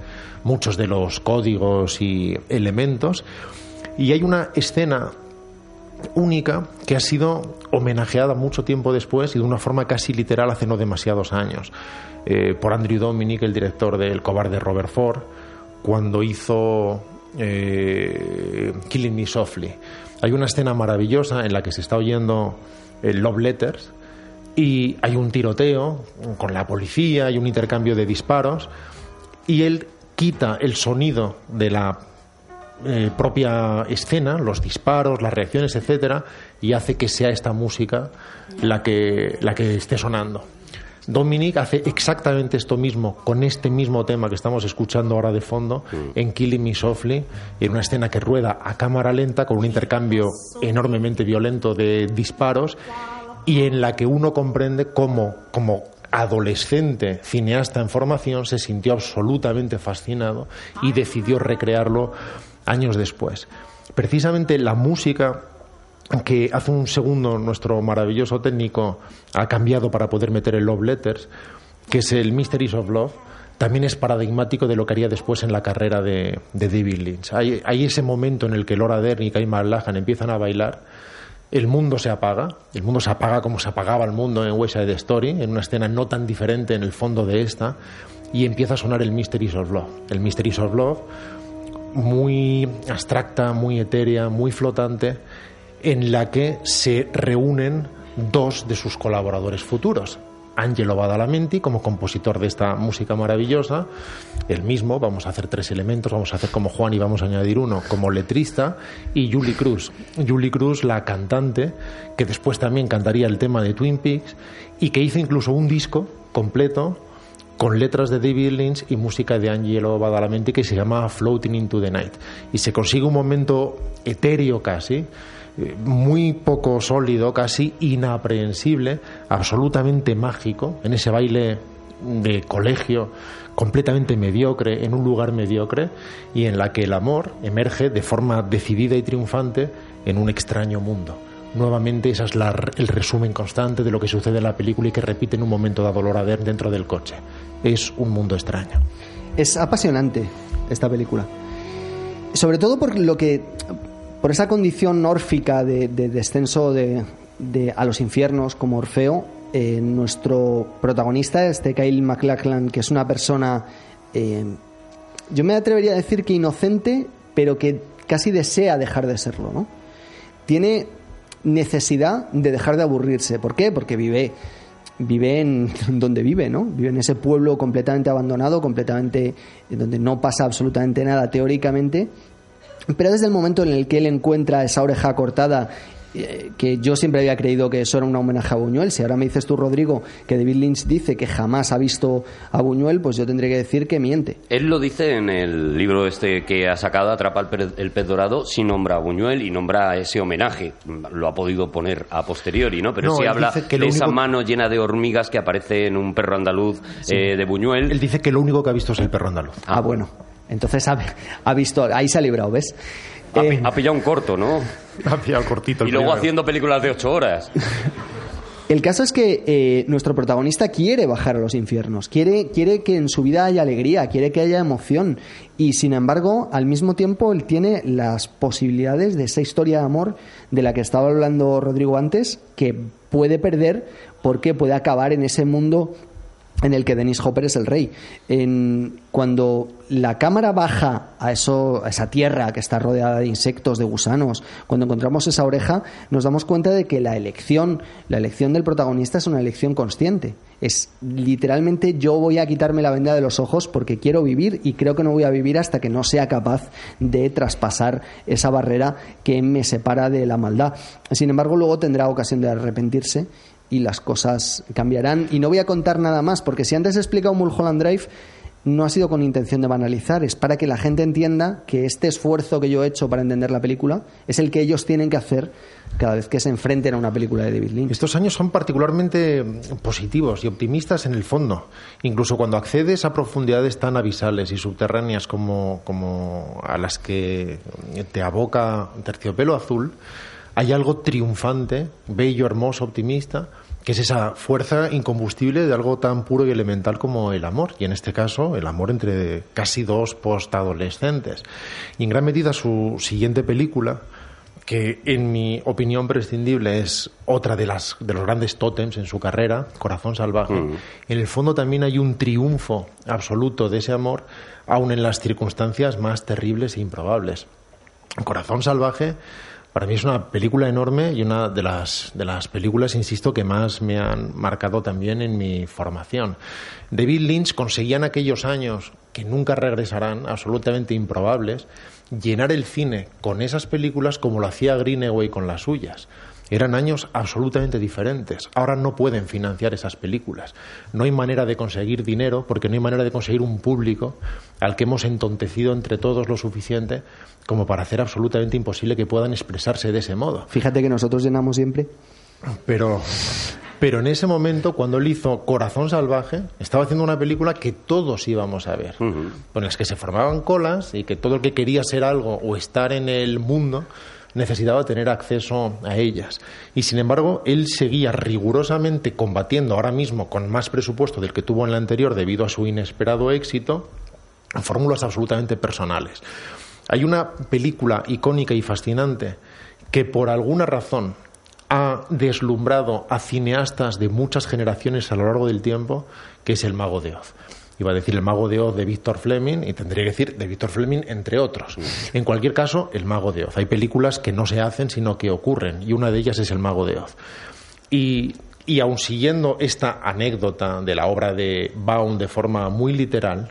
muchos de los códigos y elementos. Y hay una escena única que ha sido homenajeada mucho tiempo después y de una forma casi literal hace no demasiados años eh, por Andrew Dominic, el director de El cobarde Robert Ford, cuando hizo eh, Killing Me Softly. Hay una escena maravillosa en la que se está oyendo Love Letters y hay un tiroteo con la policía, hay un intercambio de disparos y él quita el sonido de la eh, propia escena, los disparos, las reacciones, etcétera, y hace que sea esta música la que, la que esté sonando. Dominic hace exactamente esto mismo con este mismo tema que estamos escuchando ahora de fondo en Killing Me Softly, en una escena que rueda a cámara lenta con un intercambio enormemente violento de disparos y en la que uno comprende cómo, como adolescente cineasta en formación, se sintió absolutamente fascinado y decidió recrearlo años después. Precisamente la música que hace un segundo nuestro maravilloso técnico ha cambiado para poder meter el Love Letters, que es el Mysteries of Love, también es paradigmático de lo que haría después en la carrera de, de David Lynch. Hay, hay ese momento en el que Laura Dern y Kyle MacLachlan empiezan a bailar, el mundo se apaga, el mundo se apaga como se apagaba el mundo en West Side Story, en una escena no tan diferente en el fondo de esta, y empieza a sonar el Mysteries of Love. El Mysteries of Love, muy abstracta, muy etérea, muy flotante, en la que se reúnen dos de sus colaboradores futuros. Angelo Badalamenti como compositor de esta música maravillosa, el mismo, vamos a hacer tres elementos, vamos a hacer como Juan y vamos a añadir uno, como letrista, y Julie Cruz. Julie Cruz, la cantante, que después también cantaría el tema de Twin Peaks y que hizo incluso un disco completo con letras de David Lynch y música de Angelo Badalamenti que se llama Floating into the Night. Y se consigue un momento etéreo casi, muy poco sólido, casi inaprehensible, absolutamente mágico, en ese baile de colegio completamente mediocre, en un lugar mediocre, y en la que el amor emerge de forma decidida y triunfante en un extraño mundo. Nuevamente, ese es la- el resumen constante de lo que sucede en la película y que repite en un momento dado Laura Dern dentro del coche. Es un mundo extraño. Es apasionante esta película. Sobre todo por lo que. Por esa condición órfica de, de descenso de, de- a los infiernos como Orfeo. eh, nuestro protagonista, este Kyle MacLachlan, que es una persona. eh, yo me atrevería a decir que inocente, pero que casi desea dejar de serlo, ¿no? Tiene necesidad de dejar de aburrirse. ¿Por qué? Porque vive vive en (laughs) donde vive, ¿no? Vive en ese pueblo completamente abandonado, completamente en donde no pasa absolutamente nada teóricamente. Pero desde el momento en el que él encuentra esa oreja cortada, eh, que yo siempre había creído que eso era un homenaje a Buñuel, si ahora me dices tú, Rodrigo, que David Lynch dice que jamás ha visto a Buñuel, pues yo tendré que decir que miente. Él lo dice en el libro este que ha sacado, Atrapa el pez, el pez dorado, sí nombra a Buñuel y nombra ese homenaje. Lo ha podido poner a posteriori, ¿no? Pero No, sí habla que de esa mano llena de hormigas que aparece en un perro andaluz eh, de Buñuel. Él dice que lo único que ha visto es el perro andaluz. Ah, bueno. Entonces ha, ha visto, ahí se ha librado, ¿ves? Ha, Eh, ha pillado un corto, ¿no? Ha pillado cortito el Y luego primero. haciendo películas de ocho horas. El caso es que eh, nuestro protagonista quiere bajar a los infiernos, quiere, quiere que en su vida haya alegría, quiere que haya emoción y sin embargo al mismo tiempo él tiene las posibilidades de esa historia de amor de la que estaba hablando Rodrigo antes que puede perder porque puede acabar en ese mundo en el que Dennis Hopper es el rey. En- cuando la cámara baja a, eso, a esa tierra que está rodeada de insectos, de gusanos, cuando encontramos esa oreja, nos damos cuenta de que la elección, la elección del protagonista es una elección consciente. Es literalmente yo voy a quitarme la venda de los ojos porque quiero vivir y creo que no voy a vivir hasta que no sea capaz de traspasar esa barrera que me separa de la maldad. Sin embargo, luego tendrá ocasión de arrepentirse y las cosas cambiarán. Y no voy a contar nada más, porque si antes he explicado Mulholland Drive, no ha sido con intención de banalizar, es para que la gente entienda que este esfuerzo que yo he hecho para entender la película es el que ellos tienen que hacer cada vez que se enfrenten a una película de David Lynch. Estos años son particularmente positivos y optimistas en el fondo. Incluso cuando accedes a profundidades tan abisales y subterráneas como, como a las que te aboca Terciopelo Azul, hay algo triunfante, bello, hermoso, optimista, que es esa fuerza incombustible de algo tan puro y elemental como el amor. Y en este caso, el amor entre casi dos postadolescentes. Y en gran medida su siguiente película, que en mi opinión prescindible es otra de las de los grandes tótems en su carrera, Corazón salvaje. En el fondo también hay un triunfo absoluto de ese amor, aun en las circunstancias más terribles e improbables. Corazón salvaje para mí es una película enorme y una de las, de las películas, insisto, que más me han marcado también en mi formación. David Lynch conseguía en aquellos años, que nunca regresarán, absolutamente improbables, llenar el cine con esas películas como lo hacía Greenaway con las suyas. Eran años absolutamente diferentes. Ahora no pueden financiar esas películas. No hay manera de conseguir dinero porque no hay manera de conseguir un público al que hemos entontecido entre todos lo suficiente como para hacer absolutamente imposible que puedan expresarse de ese modo. Fíjate que nosotros llenamos siempre. Pero, pero en ese momento, cuando él hizo Corazón Salvaje, estaba haciendo una película que todos íbamos a ver, con las que se formaban colas y que todo el que quería ser algo o estar en el mundo necesitaba tener acceso a ellas. Y sin embargo, él seguía rigurosamente combatiendo ahora mismo con más presupuesto del que tuvo en la anterior debido a su inesperado éxito, fórmulas absolutamente personales. Hay una película icónica y fascinante que por alguna razón ha deslumbrado a cineastas de muchas generaciones a lo largo del tiempo, que es El Mago de Oz. Iba a decir El Mago de Oz de Víctor Fleming y tendría que decir de Víctor Fleming entre otros. En cualquier caso, El Mago de Oz. Hay películas que no se hacen sino que ocurren y una de ellas es El Mago de Oz. Y, y aun siguiendo esta anécdota de la obra de Baum de forma muy literal,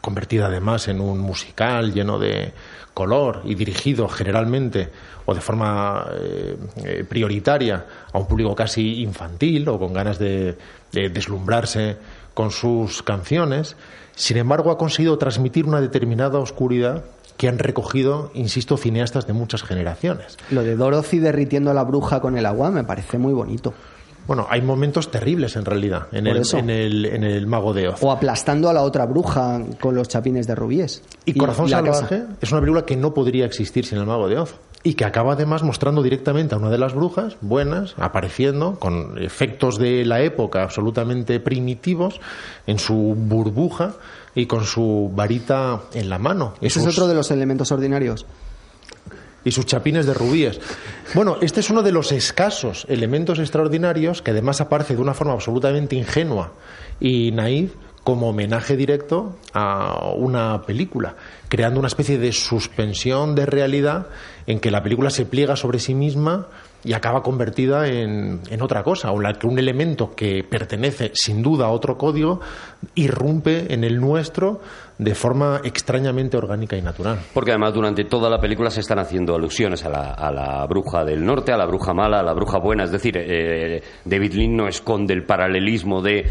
convertida además en un musical lleno de color y dirigido generalmente o de forma eh, eh, prioritaria a un público casi infantil o con ganas de, de deslumbrarse con sus canciones, sin embargo ha conseguido transmitir una determinada oscuridad que han recogido, insisto, cineastas de muchas generaciones. Lo de Dorothy derritiendo a la bruja con el agua me parece muy bonito. Bueno, hay momentos terribles en realidad en, el, en, el, en el Mago de Oz. O aplastando a la otra bruja con los chapines de rubíes. Y Corazón la Salvaje es una película que no podría existir sin el Mago de Oz. Y que acaba además mostrando directamente a una de las brujas, buenas, apareciendo con efectos de la época absolutamente primitivos, en su burbuja y con su varita en la mano. Y Ese es otro de los elementos ordinarios. Y sus chapines de rubíes. Bueno, este es uno de los escasos elementos extraordinarios que además aparece de una forma absolutamente ingenua y naif como homenaje directo a una película, creando una especie de suspensión de realidad en que la película se pliega sobre sí misma y acaba convertida en, en otra cosa, o la que un elemento que pertenece sin duda a otro código irrumpe en el nuestro de forma extrañamente orgánica y natural. Porque además durante toda la película se están haciendo alusiones a la, a la bruja del norte, a la bruja mala, a la bruja buena. Es decir, eh, David Lynn no esconde el paralelismo de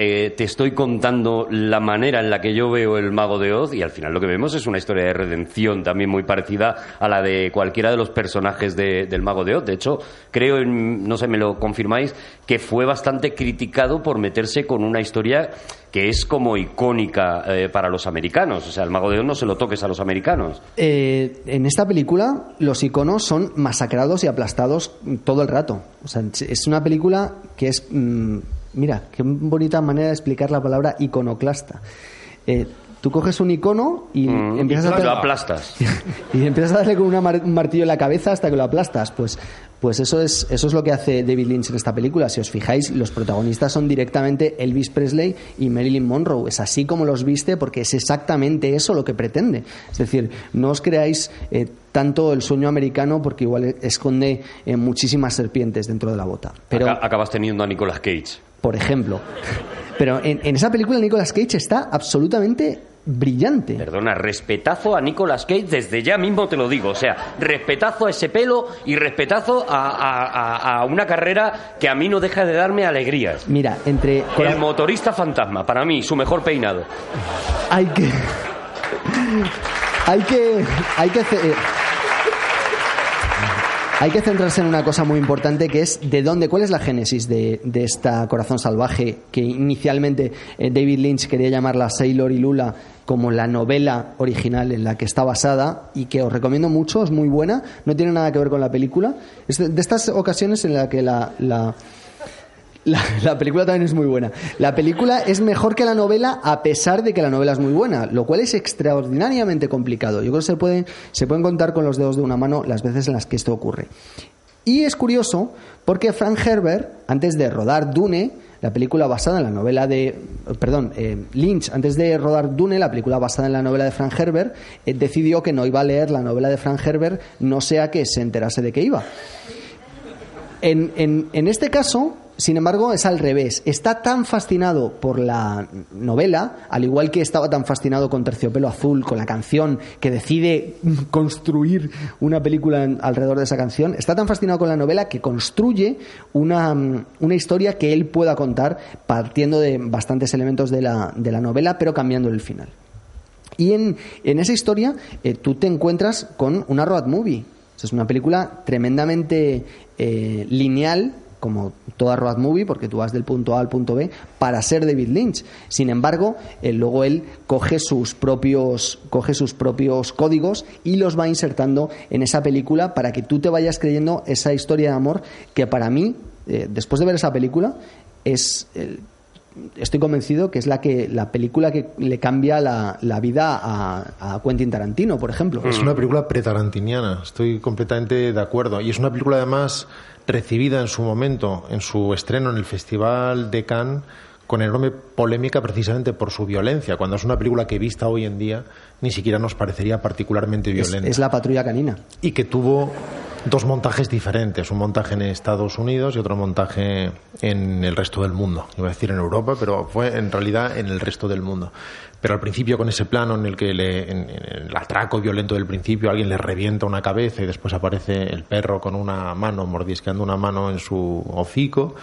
eh, te estoy contando la manera en la que yo veo el mago de Oz y al final lo que vemos es una historia de redención también muy parecida a la de cualquiera de los personajes de- del mago de Oz. De hecho, creo, en- no sé, me lo confirmáis, que fue bastante criticado por meterse con una historia que es como icónica eh, para los americanos. O sea, el mago de Oz no se lo toques a los americanos. Eh, en esta película los iconos son masacrados y aplastados todo el rato. O sea, es una película que es... mm, mira, qué bonita manera de explicar la palabra iconoclasta. Eh, tú coges un icono y Mm, empiezas y a... lo aplastas. (laughs) y empiezas a darle con una mar- un martillo en la cabeza hasta que lo aplastas. Pues, pues eso, es, eso es lo que hace David Lynch en esta película. Si os fijáis, los protagonistas son directamente Elvis Presley y Marilyn Monroe. Es así como los viste porque es exactamente eso lo que pretende. Es decir, no os creáis eh, tanto el sueño americano porque igual esconde eh, muchísimas serpientes dentro de la bota. Pero, Aca- acabas teniendo a Nicolas Cage. Por ejemplo, pero en, en esa película Nicolas Cage está absolutamente brillante. Perdona, respetazo a Nicolas Cage desde ya mismo te lo digo. O sea, respetazo a ese pelo y respetazo a, a- a- a una carrera que a mí no deja de darme alegrías. Mira, entre... El motorista fantasma, para mí, su mejor peinado. hay que hay que hay que ce- eh, hay que centrarse en una cosa muy importante que es de dónde, cuál es la génesis de, de esta Corazón Salvaje que inicialmente eh, David Lynch quería llamarla Sailor y Lula como la novela original en la que está basada y que os recomiendo mucho, es muy buena, no tiene nada que ver con la película. Es de, de estas ocasiones en la que la, la, la, la película también es muy buena. La película es mejor que la novela a pesar de que la novela es muy buena, lo cual es extraordinariamente complicado. Yo creo que se pueden, se pueden contar con los dedos de una mano las veces en las que esto ocurre. Y es curioso porque Frank Herbert, antes de rodar Dune, la película basada en la novela de. Perdón, eh, Lynch, antes de rodar Dune, la película basada en la novela de Frank Herbert, eh, decidió que no iba a leer la novela de Frank Herbert, no sea que se enterase de que iba. En- en este caso, sin embargo, es al revés. Está tan fascinado por la novela, al igual que estaba tan fascinado con Terciopelo Azul, con la canción, que decide (laughs) construir una película alrededor de esa canción, está tan fascinado con la novela que construye una, mm, una historia que él pueda contar partiendo de bastantes elementos de la, de la novela, pero cambiando el final. Y en, en esa historia eh, tú te encuentras con una road movie. Es una película tremendamente eh, lineal, como toda road movie, porque tú vas del punto A al punto B, para ser David Lynch. Sin embargo, eh, luego él coge sus propios coge sus propios códigos y los va insertando en esa película para que tú te vayas creyendo esa historia de amor que para mí, eh, después de ver esa película, es el- estoy convencido que es la que la película que le cambia la, la vida a, Quentin Tarantino, por ejemplo. Es una película pretarantiniana, estoy completamente de acuerdo. Y es una película además recibida en su momento, en su estreno en el Festival de Cannes, con enorme polémica precisamente por su violencia, cuando es una película que vista hoy en día ni siquiera nos parecería particularmente Es, violenta. es la patrulla canina. Y que tuvo dos montajes diferentes, un montaje en Estados Unidos y otro montaje en el resto del mundo. Iba a decir en Europa, pero fue en realidad en el resto del mundo. Pero al principio con ese plano en el que le, en, en el atraco violento del principio alguien le revienta una cabeza y después aparece el perro con una mano mordisqueando una mano en su hocico,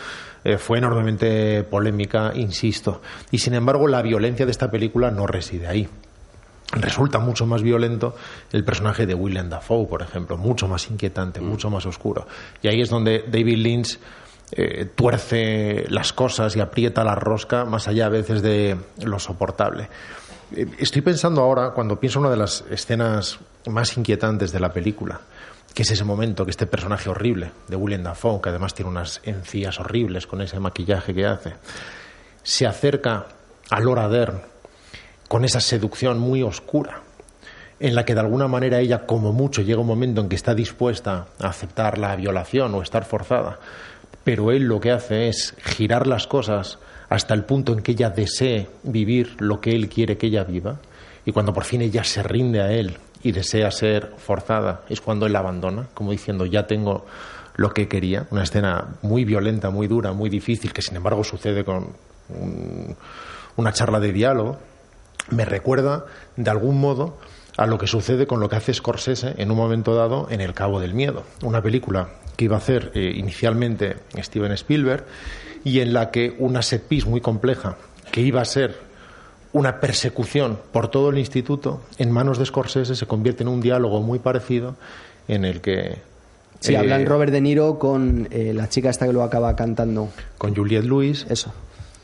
eh, fue enormemente polémica, insisto. Y sin embargo la violencia de esta película no reside ahí resulta mucho más violento el personaje de Willem Dafoe, por ejemplo, mucho más inquietante, mucho más oscuro. Y ahí es donde David Lynch eh, tuerce las cosas y aprieta la rosca más allá a veces de lo soportable. Eh, Estoy pensando ahora, cuando pienso en una de las escenas más inquietantes de la película, que es ese momento que este personaje horrible de Willem Dafoe, que además tiene unas encías horribles con ese maquillaje que hace, se acerca a Laura Dern con esa seducción muy oscura, en la que de alguna manera ella, como mucho, llega un momento en que está dispuesta a aceptar la violación o estar forzada, pero él lo que hace es girar las cosas hasta el punto en que ella desee vivir lo que él quiere que ella viva, y cuando por fin ella se rinde a él y desea ser forzada, es cuando él la abandona, como diciendo, ya tengo lo que quería, una escena muy violenta, muy dura, muy difícil, que sin embargo sucede con un- una charla de diálogo, me recuerda de algún modo a lo que sucede con lo que hace Scorsese en un momento dado en El Cabo del Miedo, una película que iba a hacer eh, inicialmente Steven Spielberg y en la que una set piece muy compleja que iba a ser una persecución por todo el instituto en manos de Scorsese se convierte en un diálogo muy parecido en el que Sí, eh, hablan Robert De Niro con eh, la chica esta que lo acaba cantando. con Juliette Lewis Eso.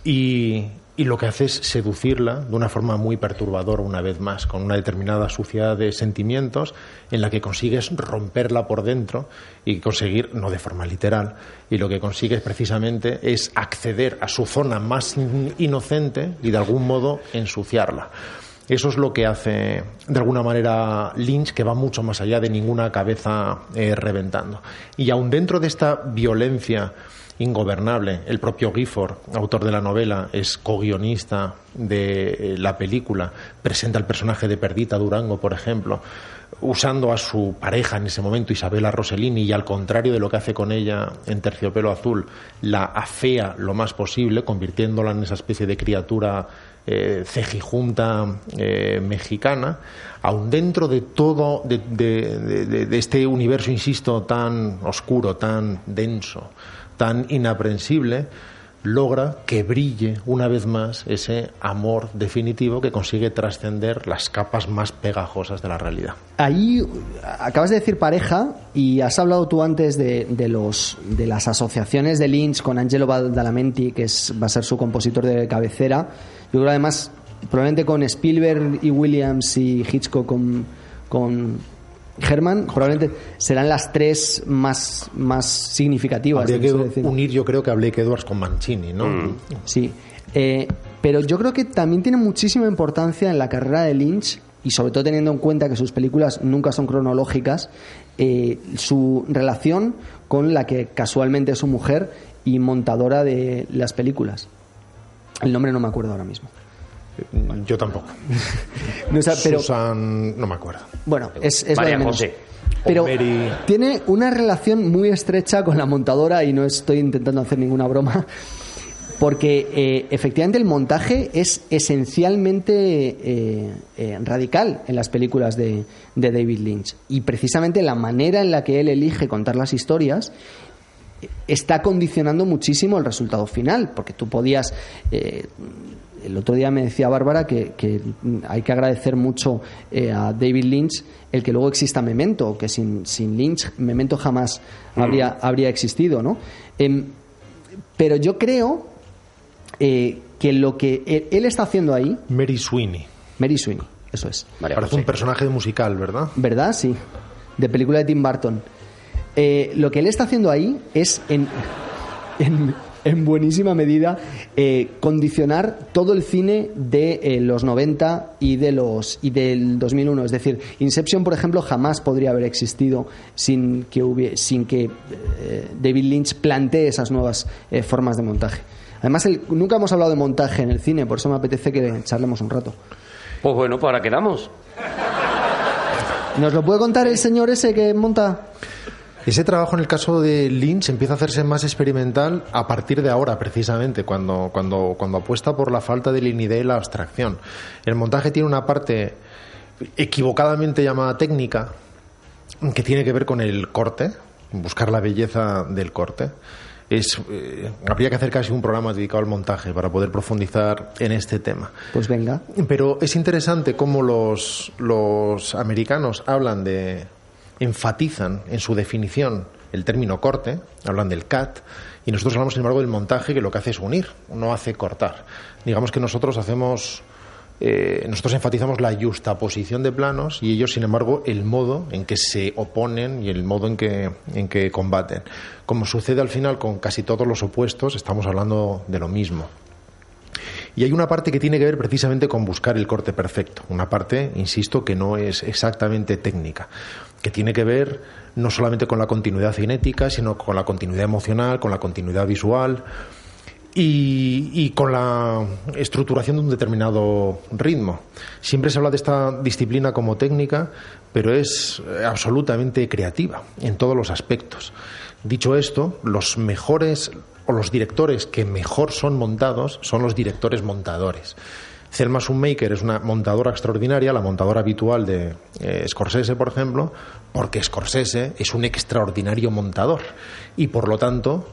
y, y lo que hace es seducirla de una forma muy perturbadora una vez más, con una determinada suciedad de sentimientos en la que consigues romperla por dentro y conseguir, no de forma literal, y lo que consigues precisamente es acceder a su zona más in- inocente y de algún modo ensuciarla. Eso es lo que hace, de alguna manera, Lynch, que va mucho más allá de ninguna cabeza eh, reventando. Y aun dentro de esta violencia ingobernable, el propio Gifford, autor de la novela, es co-guionista de eh, la película, presenta el personaje de Perdita Durango, por ejemplo, usando a su pareja en ese momento, Isabela Rossellini, y al contrario de lo que hace con ella en Terciopelo Azul, la afea lo más posible, convirtiéndola en esa especie de criatura eh, cejijunta eh, mexicana, aun dentro de todo, de, de- este universo, insisto, tan oscuro, tan denso, tan inaprensible, logra que brille una vez más ese amor definitivo que consigue trascender las capas más pegajosas de la realidad. Ahí acabas de decir pareja y has hablado tú antes de, los, de las asociaciones de Lynch con Angelo Badalamenti, que es, va a ser su compositor de cabecera. Yo creo además, probablemente con Spielberg y Williams y Hitchcock con, con Herman, probablemente serán las tres más, más significativas. Habría que unir, yo creo que a Blake Edwards con Mancini, ¿no? Sí, Eh, pero yo creo que también tiene muchísima importancia en la carrera de Lynch y sobre todo teniendo en cuenta que sus películas nunca son cronológicas, eh, su relación con la que casualmente es su mujer y montadora de las películas. El nombre no me acuerdo ahora mismo. Yo tampoco. (laughs) No, o sea, pero, Susan, no me acuerdo. bueno, es, es lo María de menos. José. Pero Mary. tiene una relación muy estrecha con la montadora y no estoy intentando hacer ninguna broma. Porque eh, efectivamente el montaje es esencialmente eh, eh, radical en las películas de, de David Lynch. Y precisamente la manera en la que él elige contar las historias está condicionando muchísimo el resultado final. Porque tú podías. eh, el otro día me decía Bárbara que, que hay que agradecer mucho eh, a David Lynch el que luego exista Memento, que sin, sin Lynch Memento jamás habría, habría existido, ¿no? Em, pero yo creo eh, que lo que él, él está haciendo ahí, Mary Sweeney. Mary Sweeney, eso es, María Parece José. un personaje musical, ¿verdad? ¿verdad? Sí, de película de Tim Burton. Eh, lo que él está haciendo ahí es en, en, en buenísima medida eh, condicionar todo el cine de eh, los 90 y de los y del 2001 es decir Inception por ejemplo jamás podría haber existido sin que hubie- sin que eh, David Lynch plantee esas nuevas eh, formas de montaje Además, el- nunca hemos hablado de montaje en el cine, por eso me apetece que charlemos un rato. Pues bueno, ahora quedamos. ¿Nos lo puede contar el señor ese que monta? Ese trabajo en el caso de Lynch empieza a hacerse más experimental a partir de ahora, precisamente, cuando, cuando, cuando apuesta por la falta de línea y la abstracción. El montaje tiene una parte equivocadamente llamada técnica, que tiene que ver con el corte, buscar la belleza del corte. Es, eh, habría que hacer casi un programa dedicado al montaje para poder profundizar en este tema. Pues venga. Pero es interesante cómo los, los americanos hablan de. Enfatizan en su definición el término corte, hablan del cut, y nosotros hablamos, sin embargo, del montaje, que lo que hace es unir, no hace cortar. Digamos que nosotros hacemos. eh, nosotros enfatizamos la justaposición de planos y ellos, sin embargo, el modo en que se oponen y el modo en que, en que combaten. Como sucede al final con casi todos los opuestos, estamos hablando de lo mismo. Y hay una parte que tiene que ver precisamente con buscar el corte perfecto. Una parte, insisto, que no es exactamente técnica, que tiene que ver no solamente con la continuidad cinética, sino con la continuidad emocional, con la continuidad visual y, y con la estructuración de un determinado ritmo. Siempre se habla de esta disciplina como técnica, pero es eh, absolutamente creativa en todos los aspectos. Dicho esto, los mejores o los directores que mejor son montados son los directores montadores. Selma Schumacher es una montadora extraordinaria, la montadora habitual de eh, Scorsese, por ejemplo, porque Scorsese es un extraordinario montador y, por lo tanto,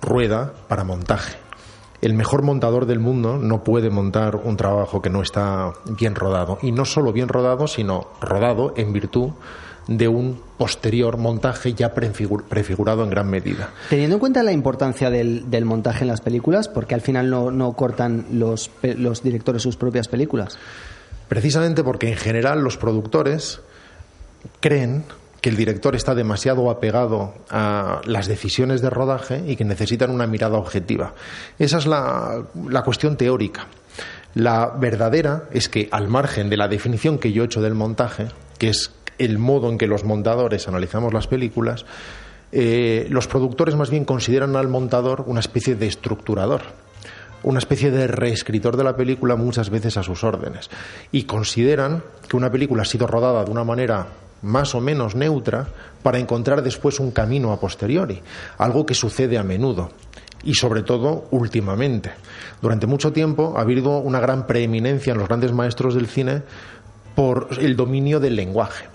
rueda para montaje. El mejor montador del mundo no puede montar un trabajo que no está bien rodado. Y no solo bien rodado, sino rodado en virtud de un posterior montaje ya prefigur- prefigurado en gran medida. Teniendo en cuenta la importancia del, del montaje en las películas, porque al final no, no cortan los directores sus propias películas. Precisamente porque en general los productores creen que el director está demasiado apegado a las decisiones de rodaje y que necesitan una mirada objetiva. Esa es la, la cuestión teórica. La verdadera es que, al margen de la definición que yo he hecho del montaje, que es el modo en que los montadores analizamos las películas, eh, los productores más bien consideran al montador una especie de estructurador una especie de reescritor de la película muchas veces a sus órdenes y consideran que una película ha sido rodada de una manera más o menos neutra para encontrar después un camino a posteriori, algo que sucede a menudo y sobre todo últimamente. Durante mucho tiempo ha habido una gran preeminencia en los grandes maestros del cine por el dominio del lenguaje.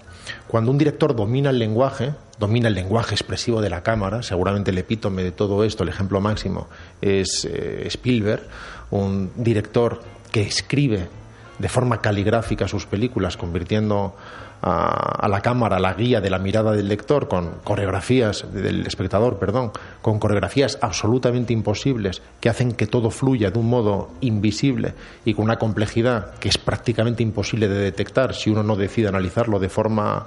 Cuando un director domina el lenguaje, domina el lenguaje expresivo de la cámara, seguramente el epítome de todo esto, el ejemplo máximo, es eh, Spielberg, un director que escribe de forma caligráfica sus películas, convirtiendo a, a la cámara la guía de la mirada del lector con coreografías del espectador, perdón, con coreografías absolutamente imposibles que hacen que todo fluya de un modo invisible y con una complejidad que es prácticamente imposible de detectar si uno no decide analizarlo de forma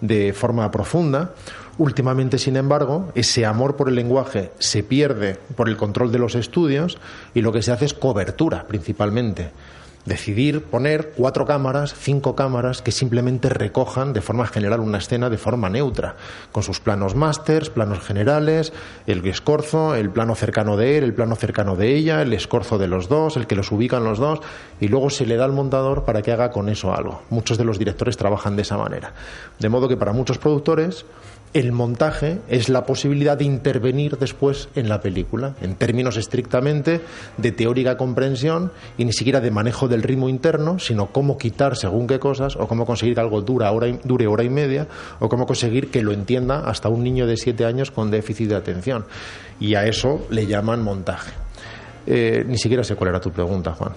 de forma profunda. Últimamente, sin embargo, ese amor por el lenguaje se pierde por el control de los estudios y lo que se hace es cobertura, principalmente. Decidir poner cuatro cámaras, cinco cámaras que simplemente recojan de forma general una escena de forma neutra, con sus planos másters, planos generales, el escorzo, el plano cercano de él, el plano cercano de ella, el escorzo de los dos, el que los ubican los dos, y luego se le da al montador para que haga con eso algo. Muchos de los directores trabajan de esa manera. De modo que para muchos productores el montaje es la posibilidad de intervenir después en la película, en términos estrictamente de teórica comprensión y ni siquiera de manejo del ritmo interno, sino cómo quitar según qué cosas o cómo conseguir algo dura hora y- dure hora y media o cómo conseguir que lo entienda hasta un niño de siete años con déficit de atención. Y a eso le llaman montaje. Eh, ni siquiera sé cuál era tu pregunta, Juan.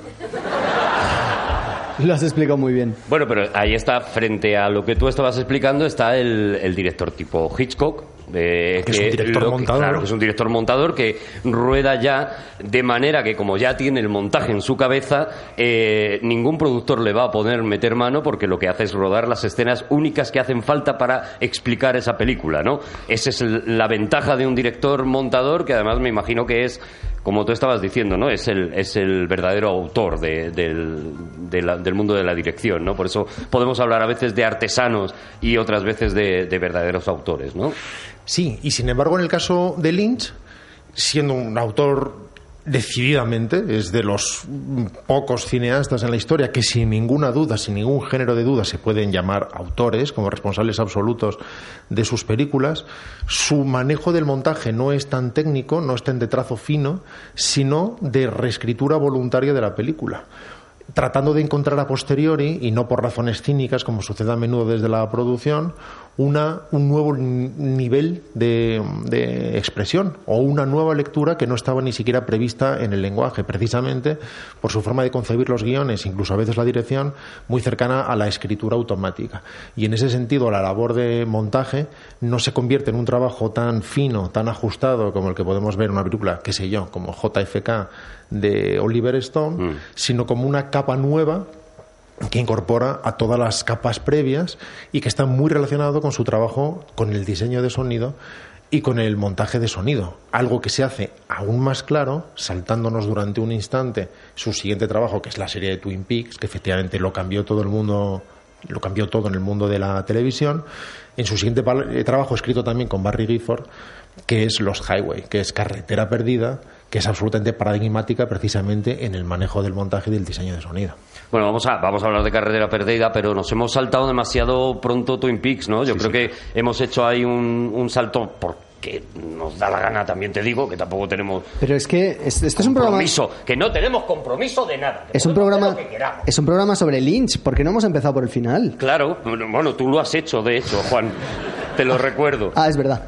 (laughs) Lo has explicado muy bien. Bueno, pero ahí está, frente a lo que tú estabas explicando, está el, el director tipo Hitchcock. eh, Que es un director montador. Claro, que es un director montador que rueda ya de manera que, como ya tiene el montaje en su cabeza, eh, ningún productor le va a poder meter mano porque lo que hace es rodar las escenas únicas que hacen falta para explicar esa película, ¿no? Esa es el- la ventaja de un director montador que además me imagino que es como tú estabas diciendo, ¿no? Es el, es el verdadero autor de- del, de la- del mundo de la dirección, ¿no? Por eso podemos hablar a veces de artesanos y otras veces de, de verdaderos autores, ¿no? Sí, y sin embargo, en el caso de Lynch, siendo un autor decididamente es de los pocos cineastas en la historia que sin ninguna duda, sin ningún género de duda, se pueden llamar autores como responsables absolutos de sus películas. Su manejo del montaje no es tan técnico, no es tan de trazo fino, sino de reescritura voluntaria de la película tratando de encontrar a posteriori, y no por razones cínicas, como sucede a menudo desde la producción, una, un nuevo nivel de, de, expresión o una nueva lectura que no estaba ni siquiera prevista en el lenguaje, precisamente por su forma de concebir los guiones, incluso a veces la dirección, muy cercana a la escritura automática. Y en ese sentido, la labor de montaje no se convierte en un trabajo tan fino, tan ajustado como el que podemos ver en una película, qué sé yo, como JFK de Oliver Stone, mm. sino como una capa nueva que incorpora a todas las capas previas y que está muy relacionado con su trabajo con el diseño de sonido y con el montaje de sonido, algo que se hace aún más claro saltándonos durante un instante su siguiente trabajo, que es la serie de Twin Peaks, que efectivamente lo cambió todo el mundo, lo cambió todo en el mundo de la televisión, en su siguiente eh, trabajo escrito también con Barry Gifford, que es Los Highway, que es Carretera Perdida, que es absolutamente paradigmática precisamente en el manejo del montaje y del diseño de sonido. Bueno, vamos a, vamos a hablar de carretera perdida, pero nos hemos saltado demasiado pronto Twin Peaks, ¿no? Yo creo que hemos hecho ahí un, un salto porque nos da la gana, también te digo, que tampoco tenemos. Pero es que este es un programa. Que no tenemos compromiso de nada. Es un programa. Es un programa sobre Lynch, porque no hemos empezado por el final. Claro, bueno, tú lo has hecho, de hecho, Juan. te lo recuerdo. Ah, es verdad.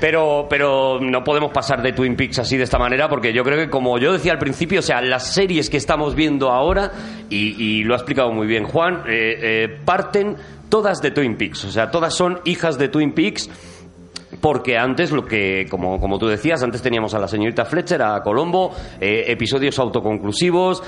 Pero, pero no podemos pasar de Twin Peaks así de esta manera porque yo creo que como yo decía al principio, o sea, las series que estamos viendo ahora, y, lo ha explicado muy bien Juan, eh, eh, parten todas de Twin Peaks, o sea, todas son hijas de Twin Peaks porque antes lo que, como, como, tú decías, antes teníamos a la señorita Fletcher, a Colombo, eh, episodios autoconclusivos,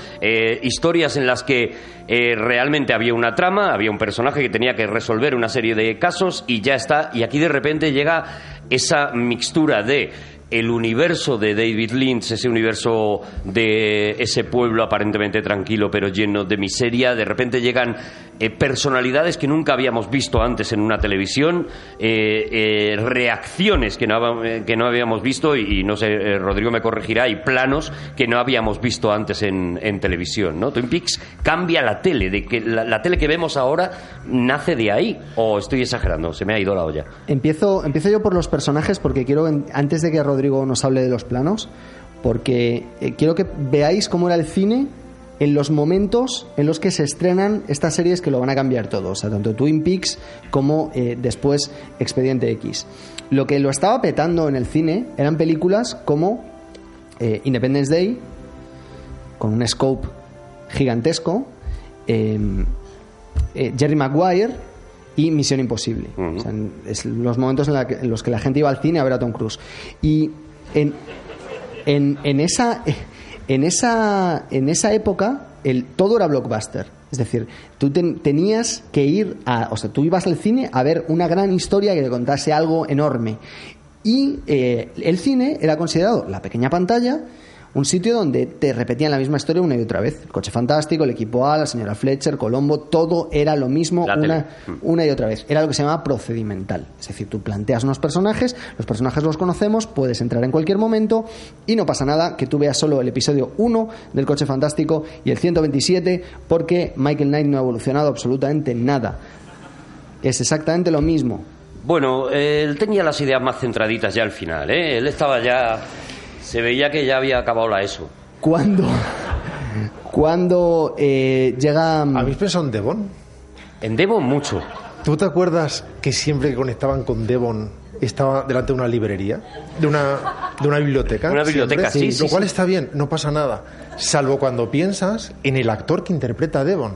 historias en las que realmente había una trama, había un personaje que tenía que resolver una serie de casos y ya está, y aquí de repente llega esa mixtura de el universo de David Lynch, ese universo de ese pueblo aparentemente tranquilo pero lleno de miseria, de repente llegan eh, personalidades que nunca habíamos visto antes en una televisión, eh, eh, reacciones que no, que no habíamos visto y, no sé, Rodrigo me corregirá, y planos que no habíamos visto antes en, televisión, ¿no? Twin Peaks cambia la tele, de que la, tele que vemos ahora nace de ahí, o estoy exagerando, se me ha ido la olla. Empiezo, empiezo yo por los personajes porque quiero, antes de que Rodrigo nos hable de los planos, porque quiero que veáis cómo era el cine en los momentos en los que se estrenan estas series que lo van a cambiar todo, o sea, tanto Twin Peaks como eh, después Expediente X. Lo que lo estaba petando en el cine eran películas como eh, Independence Day, con un scope gigantesco, em, eh, Jerry Maguire y Misión Imposible. es los momentos en, los que la gente iba al cine a ver a Tom Cruise. Y en, en, en esa en esa, en esa época el, todo era blockbuster. Es decir, tú tenías que ir a. O sea, tú ibas al cine a ver una gran historia que te contase algo enorme. Y eh, el cine era considerado la pequeña pantalla un sitio donde te repetían la misma historia una y otra vez. El coche fantástico, el equipo A, la señora Fletcher, Colombo, todo era lo mismo una, una, y otra vez. Era lo que se llamaba procedimental. Es decir, tú planteas unos personajes, los personajes los conocemos, puedes entrar en cualquier momento y no pasa nada que tú veas solo el episodio 1 del coche fantástico y el 127 porque Michael Knight no ha evolucionado absolutamente nada. Es exactamente lo mismo. Bueno, él tenía las ideas más centraditas ya al final, ¿eh? Él estaba ya se veía que ya había acabado la ESO. ¿Cuándo? Cuando eh, llega. Mm, ¿Habéis pensado en Devon? En Devon mucho. ¿Tú te acuerdas que siempre que conectaban con Devon estaba delante de una librería? ¿De una, de una biblioteca? Una biblioteca, sí, Lo cual está bien, no pasa nada. Salvo cuando piensas en el actor que interpreta a Devon.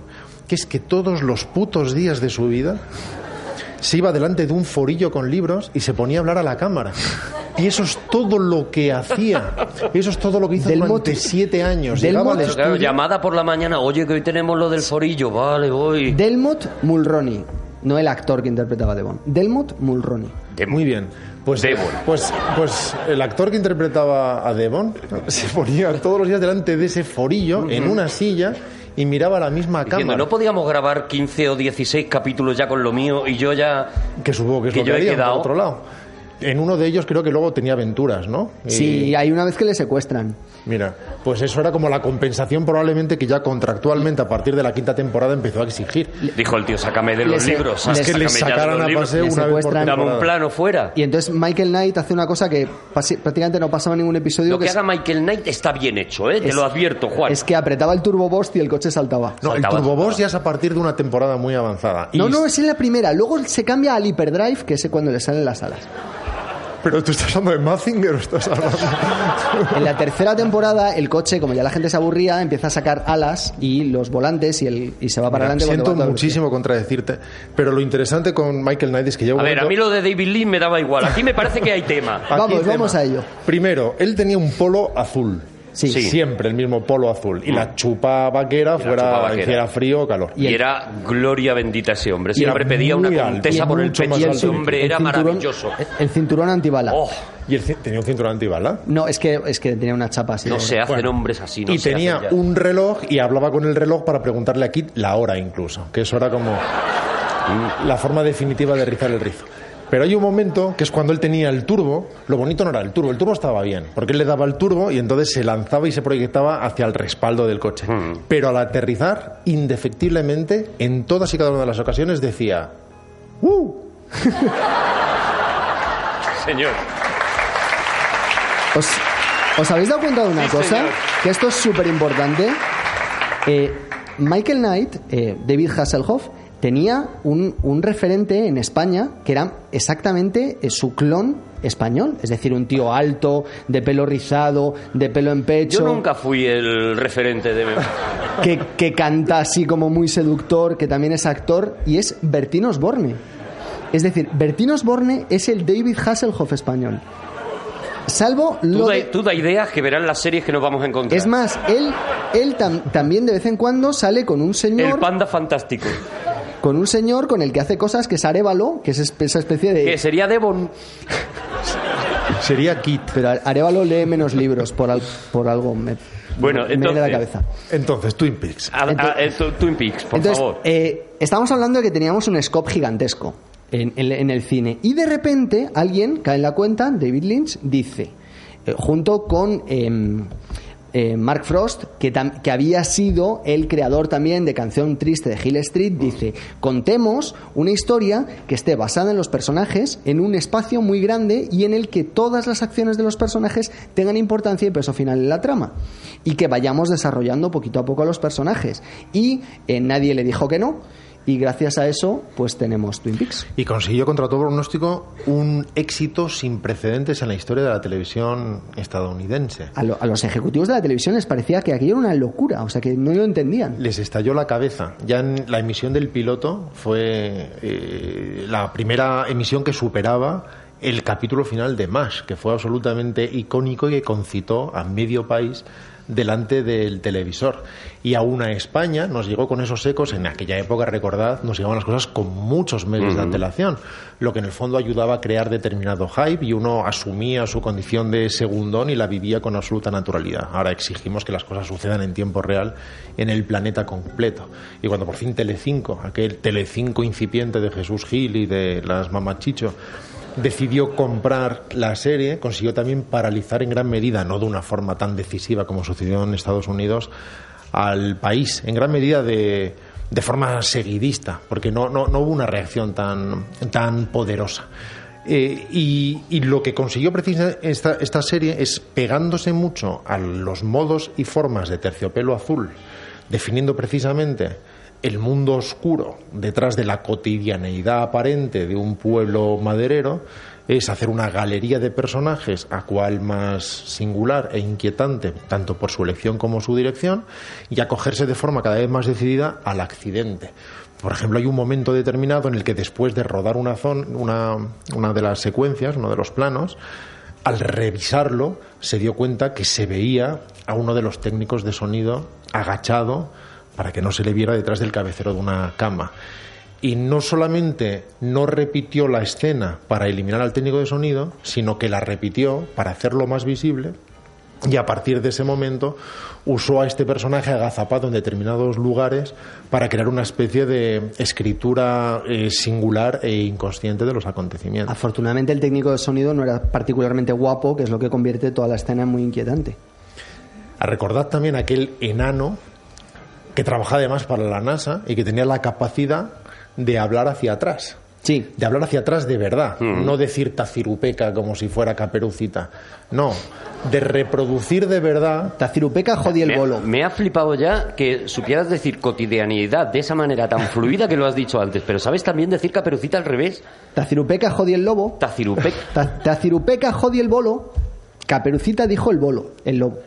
Que es que todos los putos días de su vida se iba delante de un forillo con libros y se ponía a hablar a la cámara. Y eso es todo lo que hacía. Eso es todo lo que hizo durante siete años. Llegaba llamada por la mañana, oye, que hoy tenemos lo del forillo, vale, voy. Delmot Mulroney, no el actor que interpretaba a Devon. Delmot Mulroney. Muy bien. Pues, Devon. Pues, pues el actor que interpretaba a Devon (laughs) se ponía todos los días delante de ese forillo en una silla y miraba la misma cámara. no podíamos grabar 15 o 16 capítulos ya con lo mío y yo ya... Que supongo que es lo que, yo he quedado. por otro lado. En uno de ellos creo que luego tenía aventuras, ¿no? Y- Sí, hay una vez que le secuestran. Mira, pues eso era como la compensación probablemente que ya contractualmente a partir de la quinta temporada empezó a exigir. Dijo el tío, sácame de los Les- libros. les- Es que les sacaran a paseo una vez por. Dame un plano fuera. Y entonces Michael Knight hace una cosa que prácticamente no pasaba en ningún episodio. Lo que es, haga Michael Knight está bien hecho, ¿eh? Te es- lo advierto, Juan. es que apretaba el turbo boost y el coche saltaba. No, el Saltaba, Turbo Boss saltaba. ya es a partir de una temporada muy avanzada. Y- No, no, es en la primera. Luego se cambia al Hyperdrive, que es cuando le salen las alas. Pero tú estás hablando de Mazinger o estás hablando... (laughs) En la tercera temporada, el coche, como ya la gente se aburría, empieza a sacar alas y los volantes y, el, y se va para Mira, adelante. siento va muchísimo contradecirte, pero lo interesante con Michael Knight es que lleva A ver, a mí lo de David Lee me daba igual. Aquí me parece que hay tema. (laughs) Aquí Vamos, tema. vamos a ello. Primero, él tenía un polo azul. Sí. Sí. Siempre el mismo polo azul. Y la chupa vaquera, la fuera chupa vaquera. hiciera frío o calor. Y, era gloria bendita ese hombre. Y era Siempre pedía una contesa por el pecho. alto ese que hombre el era cinturón- maravilloso. El cinturón antibala. Oh, Y ci- tenía un cinturón antibala. No, es que, es que tenía una chapa así. no se hacen Bueno, hombres así. No y se tenía hacen un reloj y hablaba con el reloj para preguntarle a Kit la hora incluso, que eso era como la forma definitiva de rizar el rizo. Pero hay un momento que es cuando él tenía el turbo, lo bonito no era el turbo, el turbo estaba bien, porque él le daba el turbo y entonces se lanzaba y se proyectaba hacia el respaldo del coche. Hmm. Pero al aterrizar, indefectiblemente, en todas y cada una de las ocasiones decía, ¡Uh! (laughs) Señor. ¿Os, os habéis dado cuenta de una Sí, cosa? señor. Que esto es súper importante. Michael Knight, eh, David Hasselhoff, tenía un, un referente en España que era exactamente eh, su clon español. Es decir, un tío alto, de pelo rizado, de pelo en pecho. Yo nunca fui el referente de... que, que canta así como muy seductor, que también es actor, y es Bertín Osborne. Es decir, Bertín Osborne es el David Hasselhoff español. Salvo Tú lo da, de- tú da ideas que verán las series que nos vamos a encontrar. Es más, él, él tam- también de vez en cuando sale con un El señor panda fantástico. con un señor con el que hace cosas que es Arevalo, que es esa especie Que de... sería Devon. Sería Kit. Pero Arevalo lee menos libros por, al- por algo. Me, Bueno, me de la entonces- cabeza. Entonces, Twin Peaks. A- a- eh, tu- Twin Peaks, por Entonces, favor. eh, estábamos hablando de que teníamos un scope gigantesco en, en- en el cine. Y de repente alguien cae en la cuenta, David Lynch, dice, eh, junto con em, eh, Mark Frost, que, que había sido el creador también de Canción Triste de Hill Street, dice, contemos una historia que esté basada en los personajes, en un espacio muy grande y en el que todas las acciones de los personajes tengan importancia y peso final en la trama. Y que vayamos desarrollando poquito a poco a los personajes. Y eh, nadie le dijo que no. Y gracias a eso, pues tenemos Twin Peaks. Y consiguió contra todo pronóstico un éxito sin precedentes en la historia de la televisión estadounidense. A, lo- a los ejecutivos de la televisión les parecía que aquello era una locura, o sea que no lo entendían. Les estalló la cabeza. Ya en la emisión del piloto fue eh, la primera emisión que superaba el capítulo final de MASH, que fue absolutamente icónico y que concitó a medio país delante del televisor. Y aún a España nos llegó con esos ecos, en aquella época, recordad, nos llegaban las cosas con muchos meses de antelación, lo que en el fondo ayudaba a crear determinado hype y uno asumía su condición de segundón y la vivía con absoluta naturalidad. Ahora exigimos que las cosas sucedan en tiempo real en el planeta completo. Y cuando por fin Telecinco, aquel Telecinco incipiente de Jesús Gil y de las Mamachicho, decidió comprar la serie, consiguió también paralizar en gran medida, no de una forma tan decisiva como sucedió en Estados Unidos, al país, en gran medida de, de forma seguidista, porque no, no, no hubo una reacción tan, tan poderosa. Eh, y, y lo que consiguió precisamente esta, esta serie es pegándose mucho a los modos y formas de terciopelo azul, definiendo precisamente el mundo oscuro detrás de la cotidianeidad aparente de un pueblo maderero es hacer una galería de personajes a cual más singular e inquietante, tanto por su elección como su dirección, y acogerse de forma cada vez más decidida al accidente. Por ejemplo, hay un momento determinado en el que después de rodar una, zona, una, una de las secuencias, uno de los planos, al revisarlo se dio cuenta que se veía a uno de los técnicos de sonido agachado para que no se le viera detrás del cabecero de una cama. Y no solamente no repitió la escena para eliminar al técnico de sonido, sino que la repitió para hacerlo más visible y a partir de ese momento usó a este personaje agazapado en determinados lugares para crear una especie de escritura eh, singular e inconsciente de los acontecimientos. Afortunadamente el técnico de sonido no era particularmente guapo, que es lo que convierte toda la escena en muy inquietante. A recordar también aquel enano que trabajaba además para la NASA y que tenía la capacidad de hablar hacia atrás. Sí, De hablar hacia atrás de verdad, no decir tacirupeca como si fuera caperucita. No, de reproducir de verdad Tacirupeca jodí el me, bolo. me ha flipado ya que supieras decir cotidianidad de esa manera tan fluida que lo has dicho antes, pero sabes también decir caperucita al revés. Tacirupeca jodí el lobo. Tacirupec. Ta- Tacirupeca jodí el bolo. Caperucita dijo el bolo, el lobo.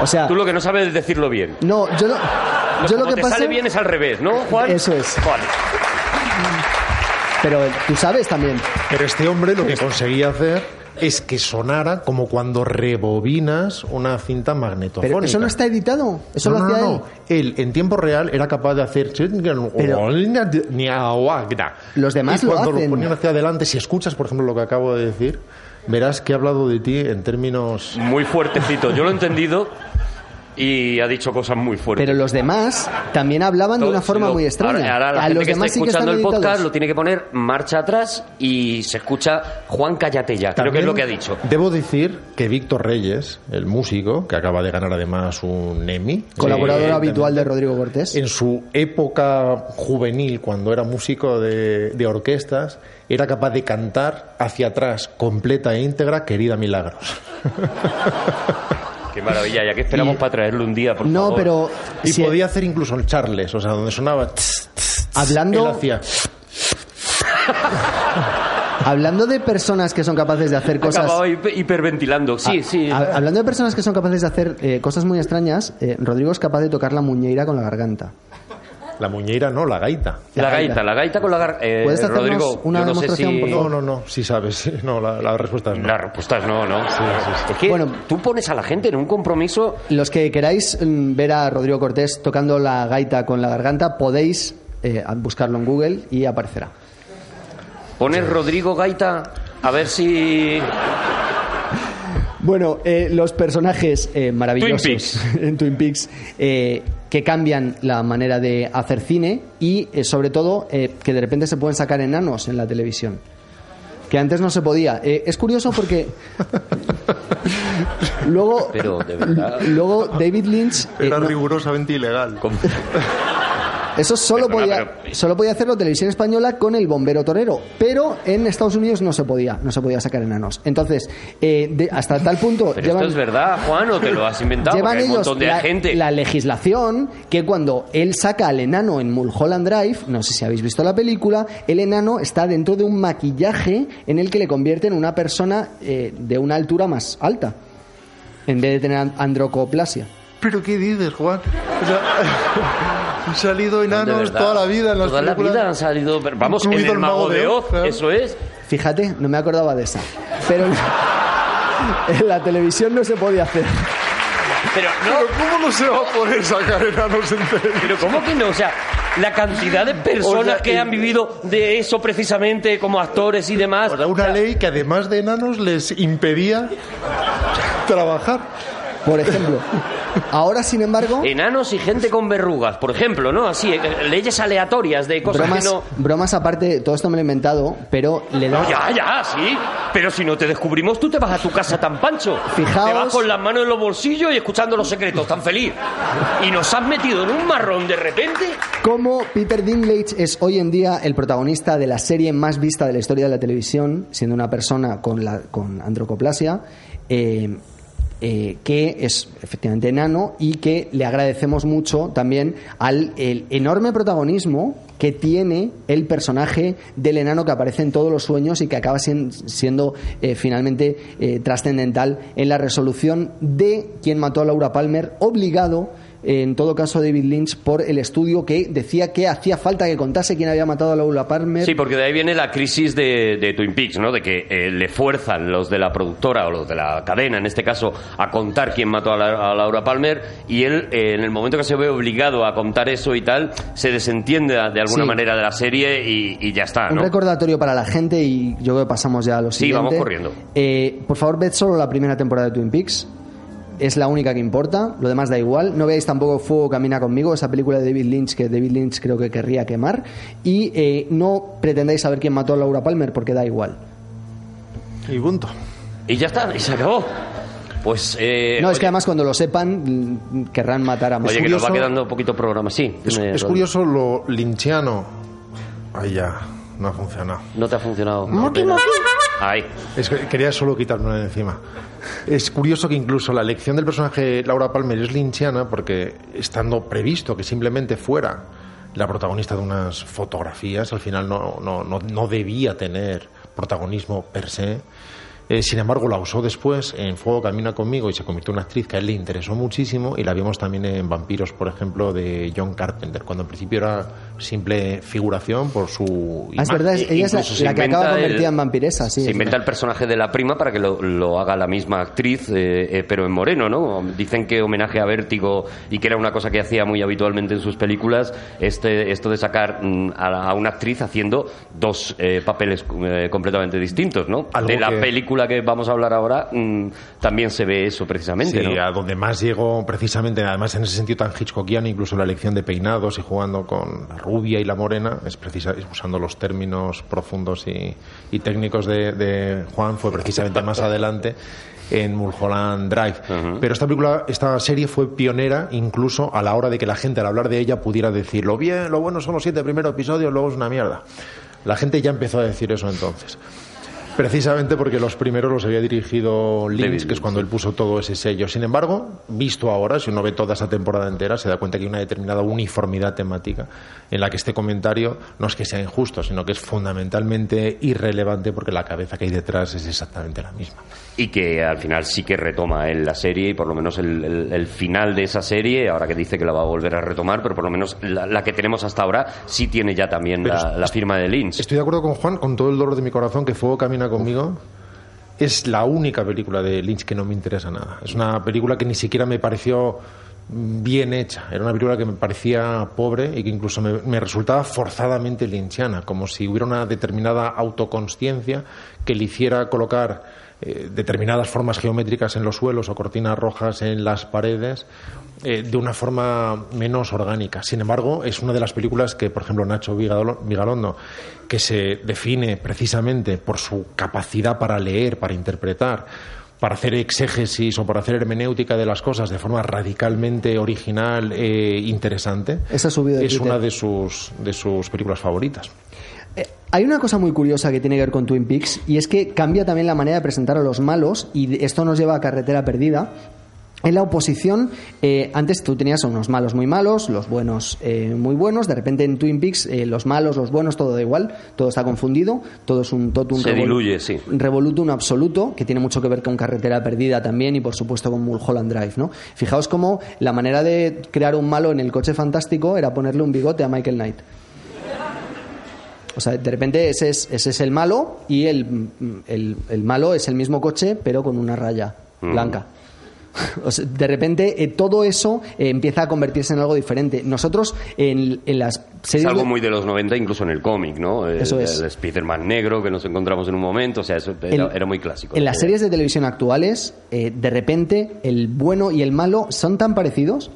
O sea, Tú lo que no sabes es decirlo bien. no, yo lo, yo Como lo que te pasa sale bien es al revés, ¿no, Juan? Eso es. Vale. Pero tú sabes también. Pero este hombre lo que conseguía hacer es que sonara como cuando rebobinas una cinta magnetofónica. Pero eso no está editado. Eso no, lo no, hacía no, él. Él, en tiempo real, era capaz de hacer... Los demás y lo cuando lo hacen. ponían hacia adelante, si escuchas, por ejemplo, lo que acabo de decir, verás que he hablado de ti en términos... Muy fuertecito. Yo lo he entendido y ha dicho cosas muy fuertes. Pero los demás también hablaban de una forma lo- muy extraña. Ahora, ahora la A gente los que demás está sí que están escuchando el podcast editados. lo tiene que poner marcha atrás y se escucha Juan cállate ya. Creo que es lo que ha También dicho. Debo decir que Víctor Reyes, el músico, que acaba de ganar además un Emmy... Colaborador eh, habitual de Rodrigo Cortés. en su época juvenil, cuando era músico de, de orquestas, era capaz de cantar hacia atrás, completa e íntegra, Querida Milagros. (laughs) Qué maravilla, ya que esperamos Y- para traerle un día, por No, favor. pero Y si- podía hacer incluso el Charles, o sea, donde sonaba... tss, Hablando- él hacía- (laughs) hablando de personas que son capaces de hacer cosas. Acababa hiper- hiperventilando. Sí, sí. ha- hablando de personas que son capaces de hacer eh, cosas muy extrañas, eh, Rodrigo es capaz de tocar la muñeira con la garganta. La muñeira no, la gaita. la la gaita, gaita. la gaita con la gar... eh, ¿Puedes hacernos Rodrigo, una yo no sé demostración, si... por favor? No, no, no, sí sabes, (laughs) no, la, la respuesta es no. La respuesta es no, ¿no? Sí, sí, sí. Es que Bueno. tú pones a la gente en un compromiso... Los que queráis mm, ver a Rodrigo Cortés tocando la gaita con la garganta, podéis eh, buscarlo en Google y aparecerá. Pones Rodrigo Gaita a ver si... Bueno, eh, los personajes eh, maravillosos Twin Peaks. (laughs) en Twin Peaks eh, que cambian la manera de hacer cine y, eh, sobre todo, eh, que de repente se pueden sacar enanos en la televisión. Que antes no se podía. Eh, es curioso porque. (laughs) luego. Pero, de verdad. Luego David Lynch. eh, Era no- rigurosamente ilegal. Eso solo Perdona, podía, pero- solo podía hacerlo televisión española con el bombero torero, pero en Estados Unidos no se podía, no se podía sacar enanos. Entonces, eh, de- hasta tal punto Pero llevan, esto es verdad, Juan, o te lo has inventado. llevan un ellos montón de la, gente. la legislación que cuando él saca al enano en Mulholland Drive, no sé si habéis visto la película, el enano está dentro de un maquillaje en el que le convierte en una persona eh, de una altura más alta, en vez de tener and- androcoplasia. ¿Pero qué dices, Juan? O sea, (laughs) han salido enanos verdad. toda la vida en las Toda la películas. vida han salido... pero Vamos, en el Mago de Oz, eso es. Fíjate, no me acordaba de esa. Pero (laughs) en, la televisión no se podía hacer. Pero no, Pero ¿cómo no se va a poder sacar enanos en televisión? pero ¿cómo que no? O sea, la cantidad de personas O sea, que han vivido de eso precisamente como actores y demás. O sea, una ley que además de enanos les impedía trabajar. Por ejemplo. Ahora, sin embargo, Enanos y gente con verrugas, por ejemplo, ¿no? Así, eh, leyes aleatorias de cosas bromas, que no... bromas aparte, todo esto me lo he inventado, pero le da... No, ya, ya, sí. Pero si no te descubrimos, tú te vas a tu casa tan pancho. Fijaos- Te vas con las manos en los bolsillos y escuchando los secretos, tan feliz. Y nos has metido en un marrón de repente. Cómo Peter Dinklage es hoy en día el protagonista de la serie más vista de la historia de la televisión, siendo una persona con, la, con androcoplasia, eh, eh, que es efectivamente enano y que le agradecemos mucho también al el enorme protagonismo que tiene el personaje del enano que aparece en todos los sueños y que acaba sien- siendo eh, finalmente eh, trascendental en la resolución de quien mató a Laura Palmer, obligado en todo caso, David Lynch por el estudio que decía que hacía falta que contase quién había matado a Laura Palmer. Sí, porque de ahí viene la crisis de, de Twin Peaks, ¿no? De que eh, le fuerzan los de la productora o los de la cadena, en este caso, a contar quién mató a, la- a Laura Palmer y él, eh, en el momento que se ve obligado a contar eso y tal, se desentiende de alguna Sí. manera de la serie y, y ya está, Un ¿no? recordatorio para la gente y yo creo que pasamos ya a lo Sí, siguiente. vamos corriendo. Eh, por favor, ved solo la primera temporada de Twin Peaks. Es la única que importa, lo demás da igual. No veáis tampoco Fuego Camina conmigo, esa película de David Lynch que David Lynch creo que querría quemar. Y eh, no pretendáis saber quién mató a Laura Palmer porque da igual. Y punto. Y ya está, y se acabó. Pues... eh, no, es oye, que además cuando lo sepan querrán matar a más. Oye, que nos va quedando poquito programa, sí. Es, curioso lo linchiano. Ahí ya, no ha funcionado. No te ha funcionado. Es que quería solo quitármelo de encima. Es curioso que incluso la elección del personaje Laura Palmer es linchiana porque estando previsto que simplemente fuera la protagonista de unas fotografías, al final no, no, no, no debía tener protagonismo per se. Eh, sin embargo, la usó después en Fuego Camina conmigo y se convirtió en una actriz que a él le interesó muchísimo y la vimos también en Vampiros, por ejemplo, de John Carpenter, cuando en principio era simple figuración por su... Ah, es verdad, ella es la, Incluso se la que acaba convertida el- en vampiresa, sí. se inventa el personaje de la prima para que lo, lo haga la misma actriz, eh, eh, pero en moreno, ¿no? Dicen que homenaje a Vértigo y que era una cosa que hacía muy habitualmente en sus películas, este, esto de sacar mm, a, una actriz haciendo dos eh, papeles eh, completamente distintos, ¿no? Algo de la que- película que vamos a hablar ahora mm, también se ve eso precisamente, Sí, ¿no? a donde más llegó precisamente, además en ese sentido tan hitchcockiano, incluso la elección de peinados y jugando con la rubia y la morena, es precisa, es usando los términos profundos y, y técnicos de, de Juan, fue precisamente más adelante en Mulholland Drive. Pero esta película, esta serie fue pionera incluso a la hora de que la gente al hablar de ella pudiera decir lo bien, lo bueno son los siete primeros episodios, luego es una mierda. La gente ya empezó a decir eso entonces. Precisamente porque los primeros los había dirigido Lynch, David que es cuando él puso todo ese sello. Sin embargo, visto ahora, si uno ve toda esa temporada entera, se da cuenta que hay una determinada uniformidad temática en la que este comentario no es que sea injusto, sino que es fundamentalmente irrelevante porque la cabeza que hay detrás es exactamente la misma. y que al final sí que retoma él la serie y por lo menos el, el- el final de esa serie, ahora que dice que la va a volver a retomar, pero por lo menos la, la que tenemos hasta ahora sí tiene ya también la, la firma de Lynch. Estoy de acuerdo con Juan, con todo el dolor de mi corazón, que Fuego camina conmigo. Es la única película de Lynch que no me interesa nada. Es una película que ni siquiera me pareció mm, bien hecha. Era una película que me parecía pobre y que incluso me, me resultaba forzadamente lynchiana, como si hubiera una determinada autoconsciencia que le hiciera colocar eh, determinadas formas geométricas en los suelos o cortinas rojas en las paredes eh, de una forma menos orgánica. Sin embargo, es una de las películas que, por ejemplo, Nacho Vigalo- Vigalondo, que se define precisamente por su capacidad para leer, para interpretar, para hacer exégesis o para hacer hermenéutica de las cosas de forma radicalmente original e interesante, Esa es una de sus, de sus películas favoritas. Eh, Hay una cosa muy curiosa que tiene que ver con Twin Peaks y es que cambia también la manera de presentar a los malos y esto nos lleva a Carretera Perdida. En la oposición, eh, antes tú tenías a unos malos muy malos, los buenos eh, muy buenos. De repente en Twin Peaks, eh, los malos, los buenos, todo da igual, todo está confundido, todo es un totum Se diluye, sí. revolutum absoluto, que tiene mucho que ver con Carretera Perdida también y por supuesto con Mulholland Drive, ¿no? Fijaos cómo la manera de crear un malo en el coche fantástico era ponerle un bigote a Michael Knight. O sea, de repente ese es, ese es el malo y el, el, el malo es el mismo coche pero con una raya Mm. blanca. (laughs) O sea, de repente eh, todo eso eh, empieza a convertirse en algo diferente. Nosotros en, en las Es series... algo de- muy de los 90, incluso en el cómic, ¿no? El, Eso es. el Spider-Man negro que nos encontramos en un momento, o sea, eso era muy clásico. En las series de televisión actuales, eh, de repente el bueno y el malo son tan parecidos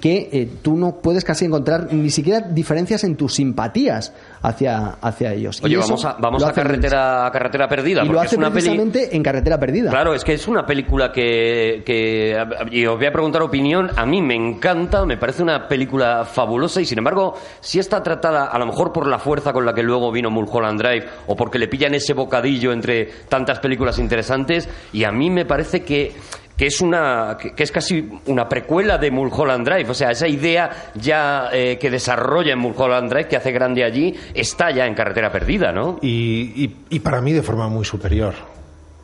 que eh, tú no puedes casi encontrar ni siquiera diferencias en tus simpatías hacia, hacia ellos. Oye, vamos a, vamos a carretera, a carretera perdida. Y porque lo es hace una peli... precisamente en Carretera Perdida. Claro, es que es una película que, que- Y os voy a preguntar opinión. A mí me encanta, me parece una película fabulosa y sin embargo, si está tratada a lo mejor por la fuerza con la que luego vino Mulholland Drive o porque le pillan ese bocadillo entre tantas películas interesantes, y a mí me parece que que es una que, es casi una precuela de Mulholland Drive, o sea, esa idea ya eh, que desarrolla en Mulholland Drive que hace grande allí está ya en carretera perdida, ¿no? Y, y- para mí de forma muy superior.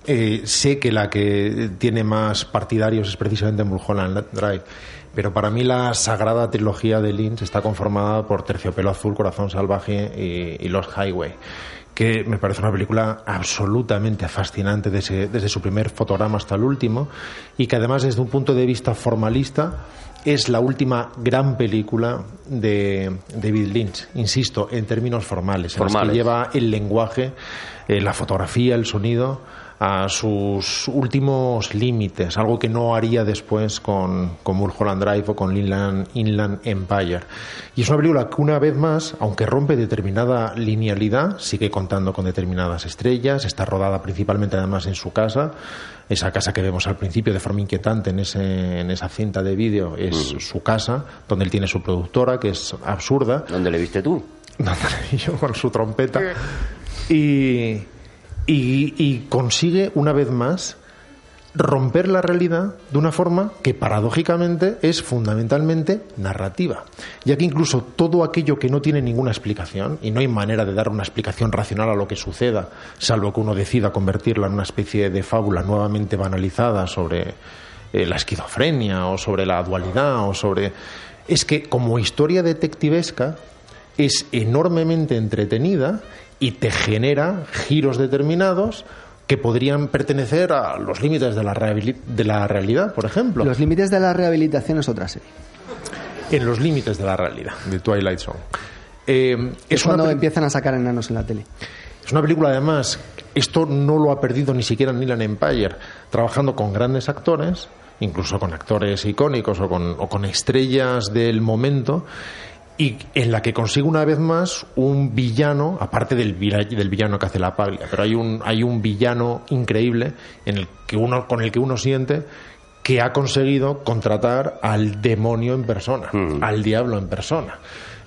Eh, sé que la que tiene más partidarios es precisamente Mulholland Drive, pero para mí la sagrada trilogía de Lynch está conformada por Terciopelo Azul, Corazón Salvaje y, y Lost Highway que me parece una película absolutamente fascinante desde, desde, su primer fotograma hasta el último y que además desde un punto de vista formalista es la última gran película de David Lynch, insisto, en términos formales, formales. en los que lleva el lenguaje, eh, la fotografía, el sonido a sus últimos límites, algo que no haría después con, con Mulholland Drive o con Inland, Inland Empire. Y es una película que una vez más, aunque rompe determinada linealidad, sigue contando con determinadas estrellas, está rodada principalmente además en su casa, esa casa que vemos al principio de forma inquietante en, ese, en esa cinta de vídeo es Mm. su casa, donde él tiene su productora, que es absurda, ¿Dónde le viste tú? (laughs) y yo con su trompeta. Y, y, y consigue una vez más romper la realidad de una forma que paradójicamente es fundamentalmente narrativa, ya que incluso todo aquello que no tiene ninguna explicación, y no hay manera de dar una explicación racional a lo que suceda, salvo que uno decida convertirla en una especie de fábula nuevamente banalizada sobre eh, la esquizofrenia o sobre la dualidad o sobre... Es que como historia detectivesca es enormemente entretenida y te genera giros determinados que podrían pertenecer a los límites de la, rehabili- de la realidad, por ejemplo. Los límites de la rehabilitación es otra serie. En los límites de la realidad, de Twilight Zone. Eh, Es una cuando empiezan a sacar enanos en la tele. es una película, además, esto no lo ha perdido ni siquiera Nilan Empire, trabajando con grandes actores, incluso con actores icónicos o con, o con estrellas del momento, y en la que consigue una vez más un villano, aparte del, del villano que hace la paglia, pero hay un, hay un villano increíble en el que uno, con el que uno siente que ha conseguido contratar al demonio en persona, al diablo en persona.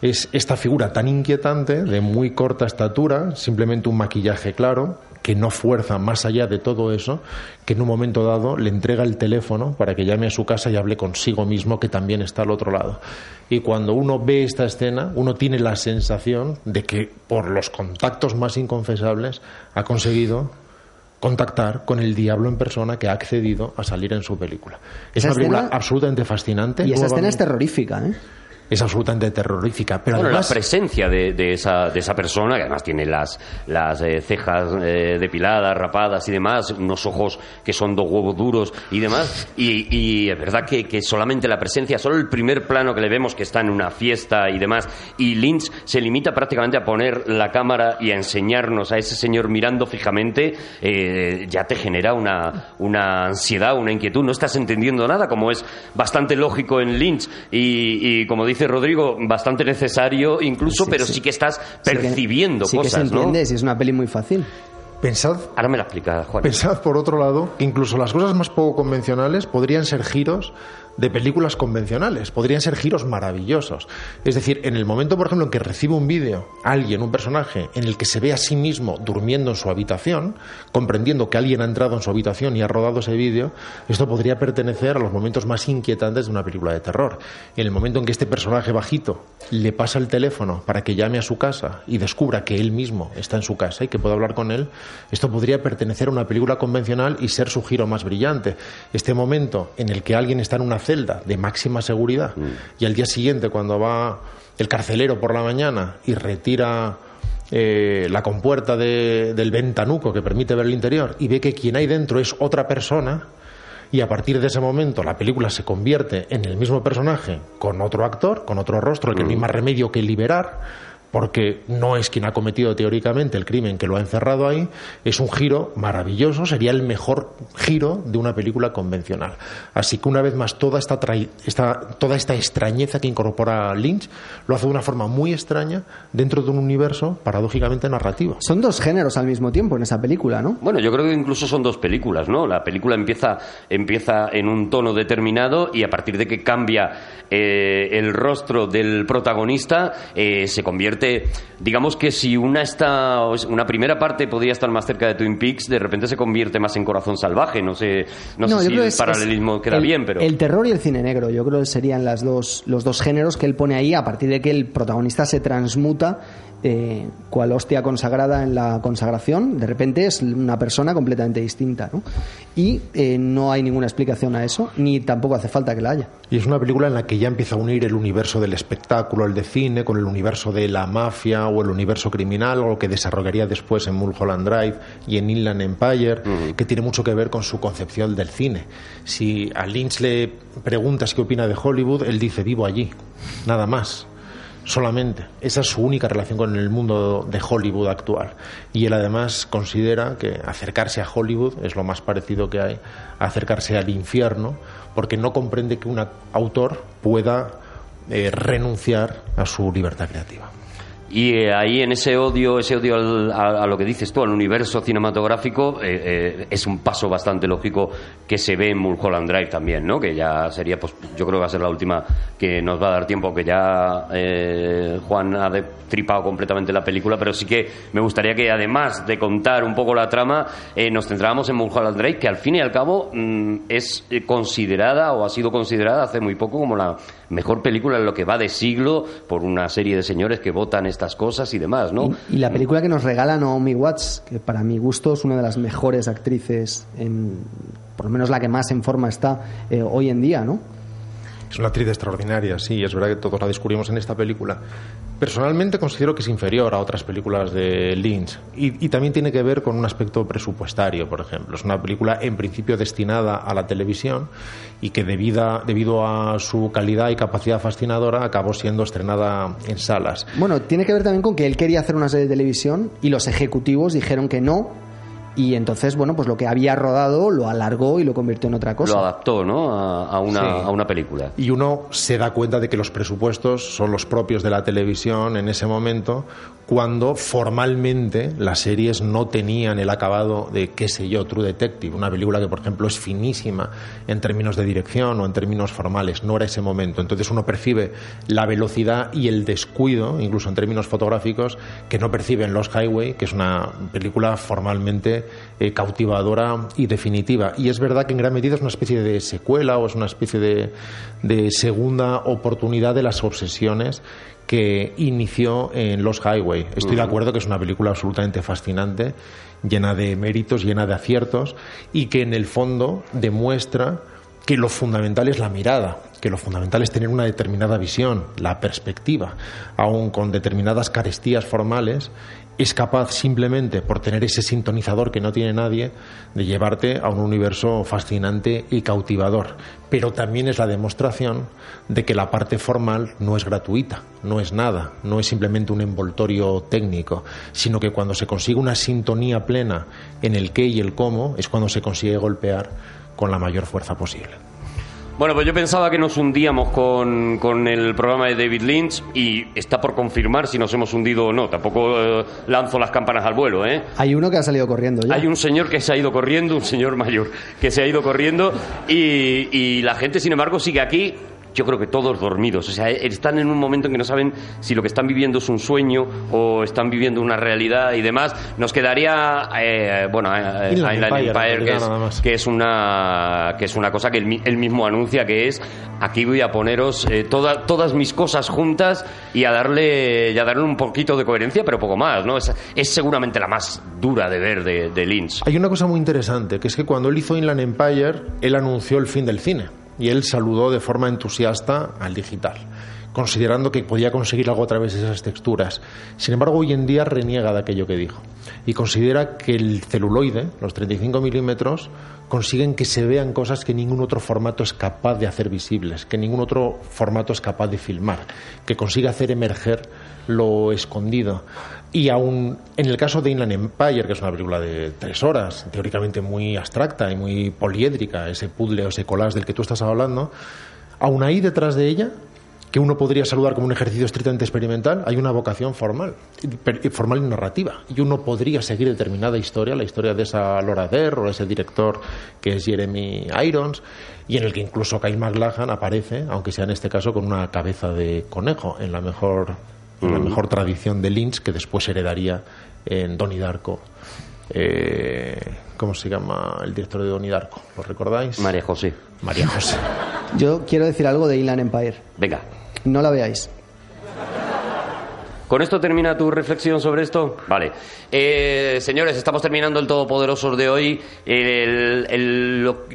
Es esta figura tan inquietante, de muy corta estatura, simplemente un maquillaje claro, que no fuerza más allá de todo eso, que en un momento dado le entrega el teléfono para que llame a su casa y hable consigo mismo, que también está al otro lado. Y cuando uno ve esta escena, uno tiene la sensación de que por los contactos más inconfesables ha conseguido contactar con el diablo en persona que ha accedido a salir en su película. Es Esa una película escena- absolutamente fascinante. Y esa escena es terrorífica, ¿eh? Es absolutamente terrorífica. Pero Bueno, además, la presencia de, de esa, de esa persona, que además tiene las, las eh, cejas eh, depiladas, rapadas y demás, unos ojos que son dos huevos duros y demás, y, y es verdad que, que solamente la presencia, solo el primer plano que le vemos que está en una fiesta y demás, y Lynch se limita prácticamente a poner la cámara y a enseñarnos a ese señor mirando fijamente, eh, ya te genera una, una ansiedad, una inquietud, no estás entendiendo nada, como es bastante lógico en Lynch y, y como dice Rodrigo, bastante necesario incluso, Sí, pero sí. sí que estás Sí que- percibiendo sí que se cosas, ¿no? entiende, si es una peli muy fácil. pensad, Ahora me la explica, Juan. pensad por otro lado que incluso las cosas más poco convencionales podrían ser giros de películas convencionales, podrían ser giros maravillosos. Es decir, en el momento, por ejemplo, en que recibe un vídeo alguien, un personaje, en el que se ve a sí mismo durmiendo en su habitación, comprendiendo que alguien ha entrado en su habitación y ha rodado ese vídeo, esto podría pertenecer a los momentos más inquietantes de una película de terror. En el momento en que este personaje bajito le pasa el teléfono para que llame a su casa y descubra que él mismo está en su casa y que puede hablar con él, esto podría pertenecer a una película convencional y ser su giro más brillante. Este momento en el que alguien está en una celda de máxima seguridad y al día siguiente cuando va el carcelero por la mañana y retira eh, la compuerta de- del ventanuco que permite ver el interior y ve que quien hay dentro es otra persona y a partir de ese momento la película se convierte en el mismo personaje con otro actor, con otro rostro, el que no hay más remedio que liberar porque no es quien ha cometido teóricamente el crimen que lo ha encerrado ahí, es un giro maravilloso, sería el mejor giro de una película convencional. Así que una vez más toda esta, esta- toda esta extrañeza que incorpora Lynch lo hace de una forma muy extraña dentro de un universo paradójicamente narrativo. Son dos géneros al mismo tiempo en esa película, ¿no? Bueno, yo creo que incluso son dos películas, ¿no? La película empieza, empieza en un tono determinado y a partir de que cambia eh, el rostro del protagonista eh, se convierte repente, digamos que si una está, una primera parte podría estar más cerca de Twin Peaks, de repente se convierte más en Corazón Salvaje. No sé, no, No, sé si el es- paralelismo es queda el- bien, pero El terror y el cine negro, yo creo que serían las dos, los dos géneros que él pone ahí a partir de que el protagonista se transmuta eh, cual hostia consagrada en la consagración, de repente es una persona completamente distinta. ¿no? Y eh, no hay ninguna explicación a eso, ni tampoco hace falta que la haya. Y es una película en la que ya empieza a unir el universo del espectáculo, el de cine, con el universo de la mafia o el universo criminal, o lo que desarrollaría después en Mulholland Drive y en Inland Empire, que tiene mucho que ver con su concepción del cine. Si a Lynch le preguntas qué opina de Hollywood, él dice vivo allí, nada más. Solamente. Esa es su única relación con el mundo de Hollywood actual. Y él además considera que acercarse a Hollywood es lo más parecido que hay a acercarse al infierno, porque no comprende que un autor pueda eh, renunciar a su libertad creativa. Y eh, ahí en ese odio, ese odio al- a, lo que dices tú, al universo cinematográfico, eh, eh, es un paso bastante lógico que se ve en Mulholland Drive también, ¿no? Que ya sería, pues yo creo que va a ser la última que nos va a dar tiempo, que ya eh, Juan ha destripado completamente la película, pero sí que me gustaría que además de contar un poco la trama, nos centráramos en Mulholland Drive, que al fin y al cabo mm, es considerada o ha sido considerada hace muy poco como la mejor película en lo que va de siglo por una serie de señores que votan estas cosas y demás, ¿no? Y, la película que nos regala Naomi Watts, que para mi gusto es una de las mejores actrices, en, por lo menos la que más en forma está eh, hoy en día, ¿no? Es una actriz extraordinaria, sí, es verdad que todos la descubrimos en esta película. Personalmente considero que es inferior a otras películas de Lynch y, también tiene que ver con un aspecto presupuestario, por ejemplo. Es una película en principio destinada a la televisión y que debido a su calidad y capacidad fascinadora acabó siendo estrenada en salas. Bueno, tiene que ver también con que él quería hacer una serie de televisión y los ejecutivos dijeron que no. Y entonces, bueno, pues lo que había rodado lo alargó y lo convirtió en otra cosa. Lo adaptó, ¿no? A, a una, Sí. a una película. Y uno se da cuenta de que los presupuestos son los propios de la televisión en ese momento, cuando formalmente las series no tenían el acabado de, qué sé yo, True Detective, una película que, por ejemplo, es finísima en términos de dirección o en términos formales. No era ese momento. Entonces uno percibe la velocidad y el descuido, incluso en términos fotográficos, que no percibe en Los Highway, que es una película formalmente eh, cautivadora y definitiva. Y es verdad que en gran medida es una especie de secuela o es una especie de, de segunda oportunidad de las obsesiones que inició en Los Highway. Estoy de acuerdo que es una película absolutamente fascinante, llena de méritos, llena de aciertos y que en el fondo demuestra que lo fundamental es la mirada, que lo fundamental es tener una determinada visión, la perspectiva, aun con determinadas carestías formales, es capaz simplemente por tener ese sintonizador que no tiene nadie de llevarte a un universo fascinante y cautivador. Pero también es la demostración de que la parte formal no es gratuita, no es nada, no es simplemente un envoltorio técnico, sino que cuando se consigue una sintonía plena en el qué y el cómo es cuando se consigue golpear con la mayor fuerza posible. Bueno, pues yo pensaba que nos hundíamos con, con el programa de David Lynch y está por confirmar si nos hemos hundido o no. Tampoco eh, lanzo las campanas al vuelo, ¿eh? Hay uno que ha salido corriendo ya. Hay un señor que se ha ido corriendo, un señor mayor que se ha ido corriendo y, y la gente, sin embargo, sigue aquí. Yo creo que todos dormidos. O sea, están en un momento en que no saben si lo que están viviendo es un sueño o están viviendo una realidad y demás. Nos quedaría, eh, bueno, eh, Inland Inland Empire, Empire, que, es, que es una que es una cosa que él, él mismo anuncia que es aquí voy a poneros eh, toda- todas mis cosas juntas y a darle y a darle un poquito de coherencia, pero poco más, ¿no? Es, es seguramente la más dura de ver de, de Lynch. Hay una cosa muy interesante, que es que cuando él hizo Inland Empire, él anunció el fin del cine y él saludó de forma entusiasta al digital, considerando que podía conseguir algo a través de esas texturas. Sin embargo, hoy en día reniega de aquello que dijo y considera que el celuloide, los 35 milímetros, consiguen que se vean cosas que ningún otro formato es capaz de hacer visibles, que ningún otro formato es capaz de filmar, que consigue hacer emerger lo escondido. Y aún en el caso de Inland Empire, que es una película de tres horas, teóricamente muy abstracta y muy poliédrica, ese puzzle o ese collage del que tú estás hablando, aún ahí detrás de ella, que uno podría saludar como un ejercicio estrictamente experimental, hay una vocación formal, formal y narrativa. Y uno podría seguir determinada historia, la historia de esa Laura Dern o ese director que es Jeremy Irons, y en el que incluso Kyle MacLachlan aparece, aunque sea en este caso con una cabeza de conejo, en la mejor en la mejor tradición de Lynch que después heredaría en Donnie Darko. Eh, ¿Cómo se llama el director de Donnie Darko? ¿Lo recordáis? María José. María José. Yo quiero decir algo de Inland Empire. Venga. No la veáis. ¿Con esto termina tu reflexión sobre esto? Vale. Eh, señores, estamos terminando el Todopoderosos de hoy. El- el- lo-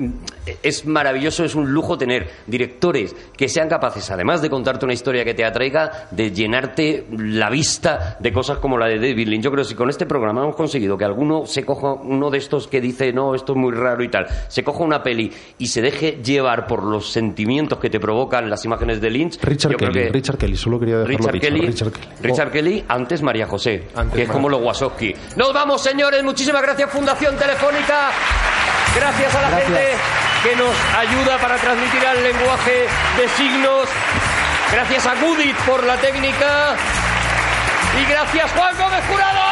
es maravilloso, es un lujo tener directores que sean capaces, además de contarte una historia que te atraiga, de llenarte la vista de cosas como la de David Lynch. Yo creo que si con este programa hemos conseguido que alguno se coja uno de estos que dice, no, esto es muy raro y tal, se coja una peli y se deje llevar por los sentimientos que te provocan las imágenes de Lynch. Richard yo creo Kelly, que- Richard Kelly, solo quería dejarlo Richard dicho. Kelly, Richard Kelly. Richard Kelly, antes María José, Antes que es María. como los Wasowski. Nos vamos, señores. Muchísimas gracias, Fundación Telefónica. Gracias a la Gracias. gente que nos ayuda para transmitir el lenguaje de signos. Gracias a Gudit por la técnica. Y gracias, Juan Gómez Jurado.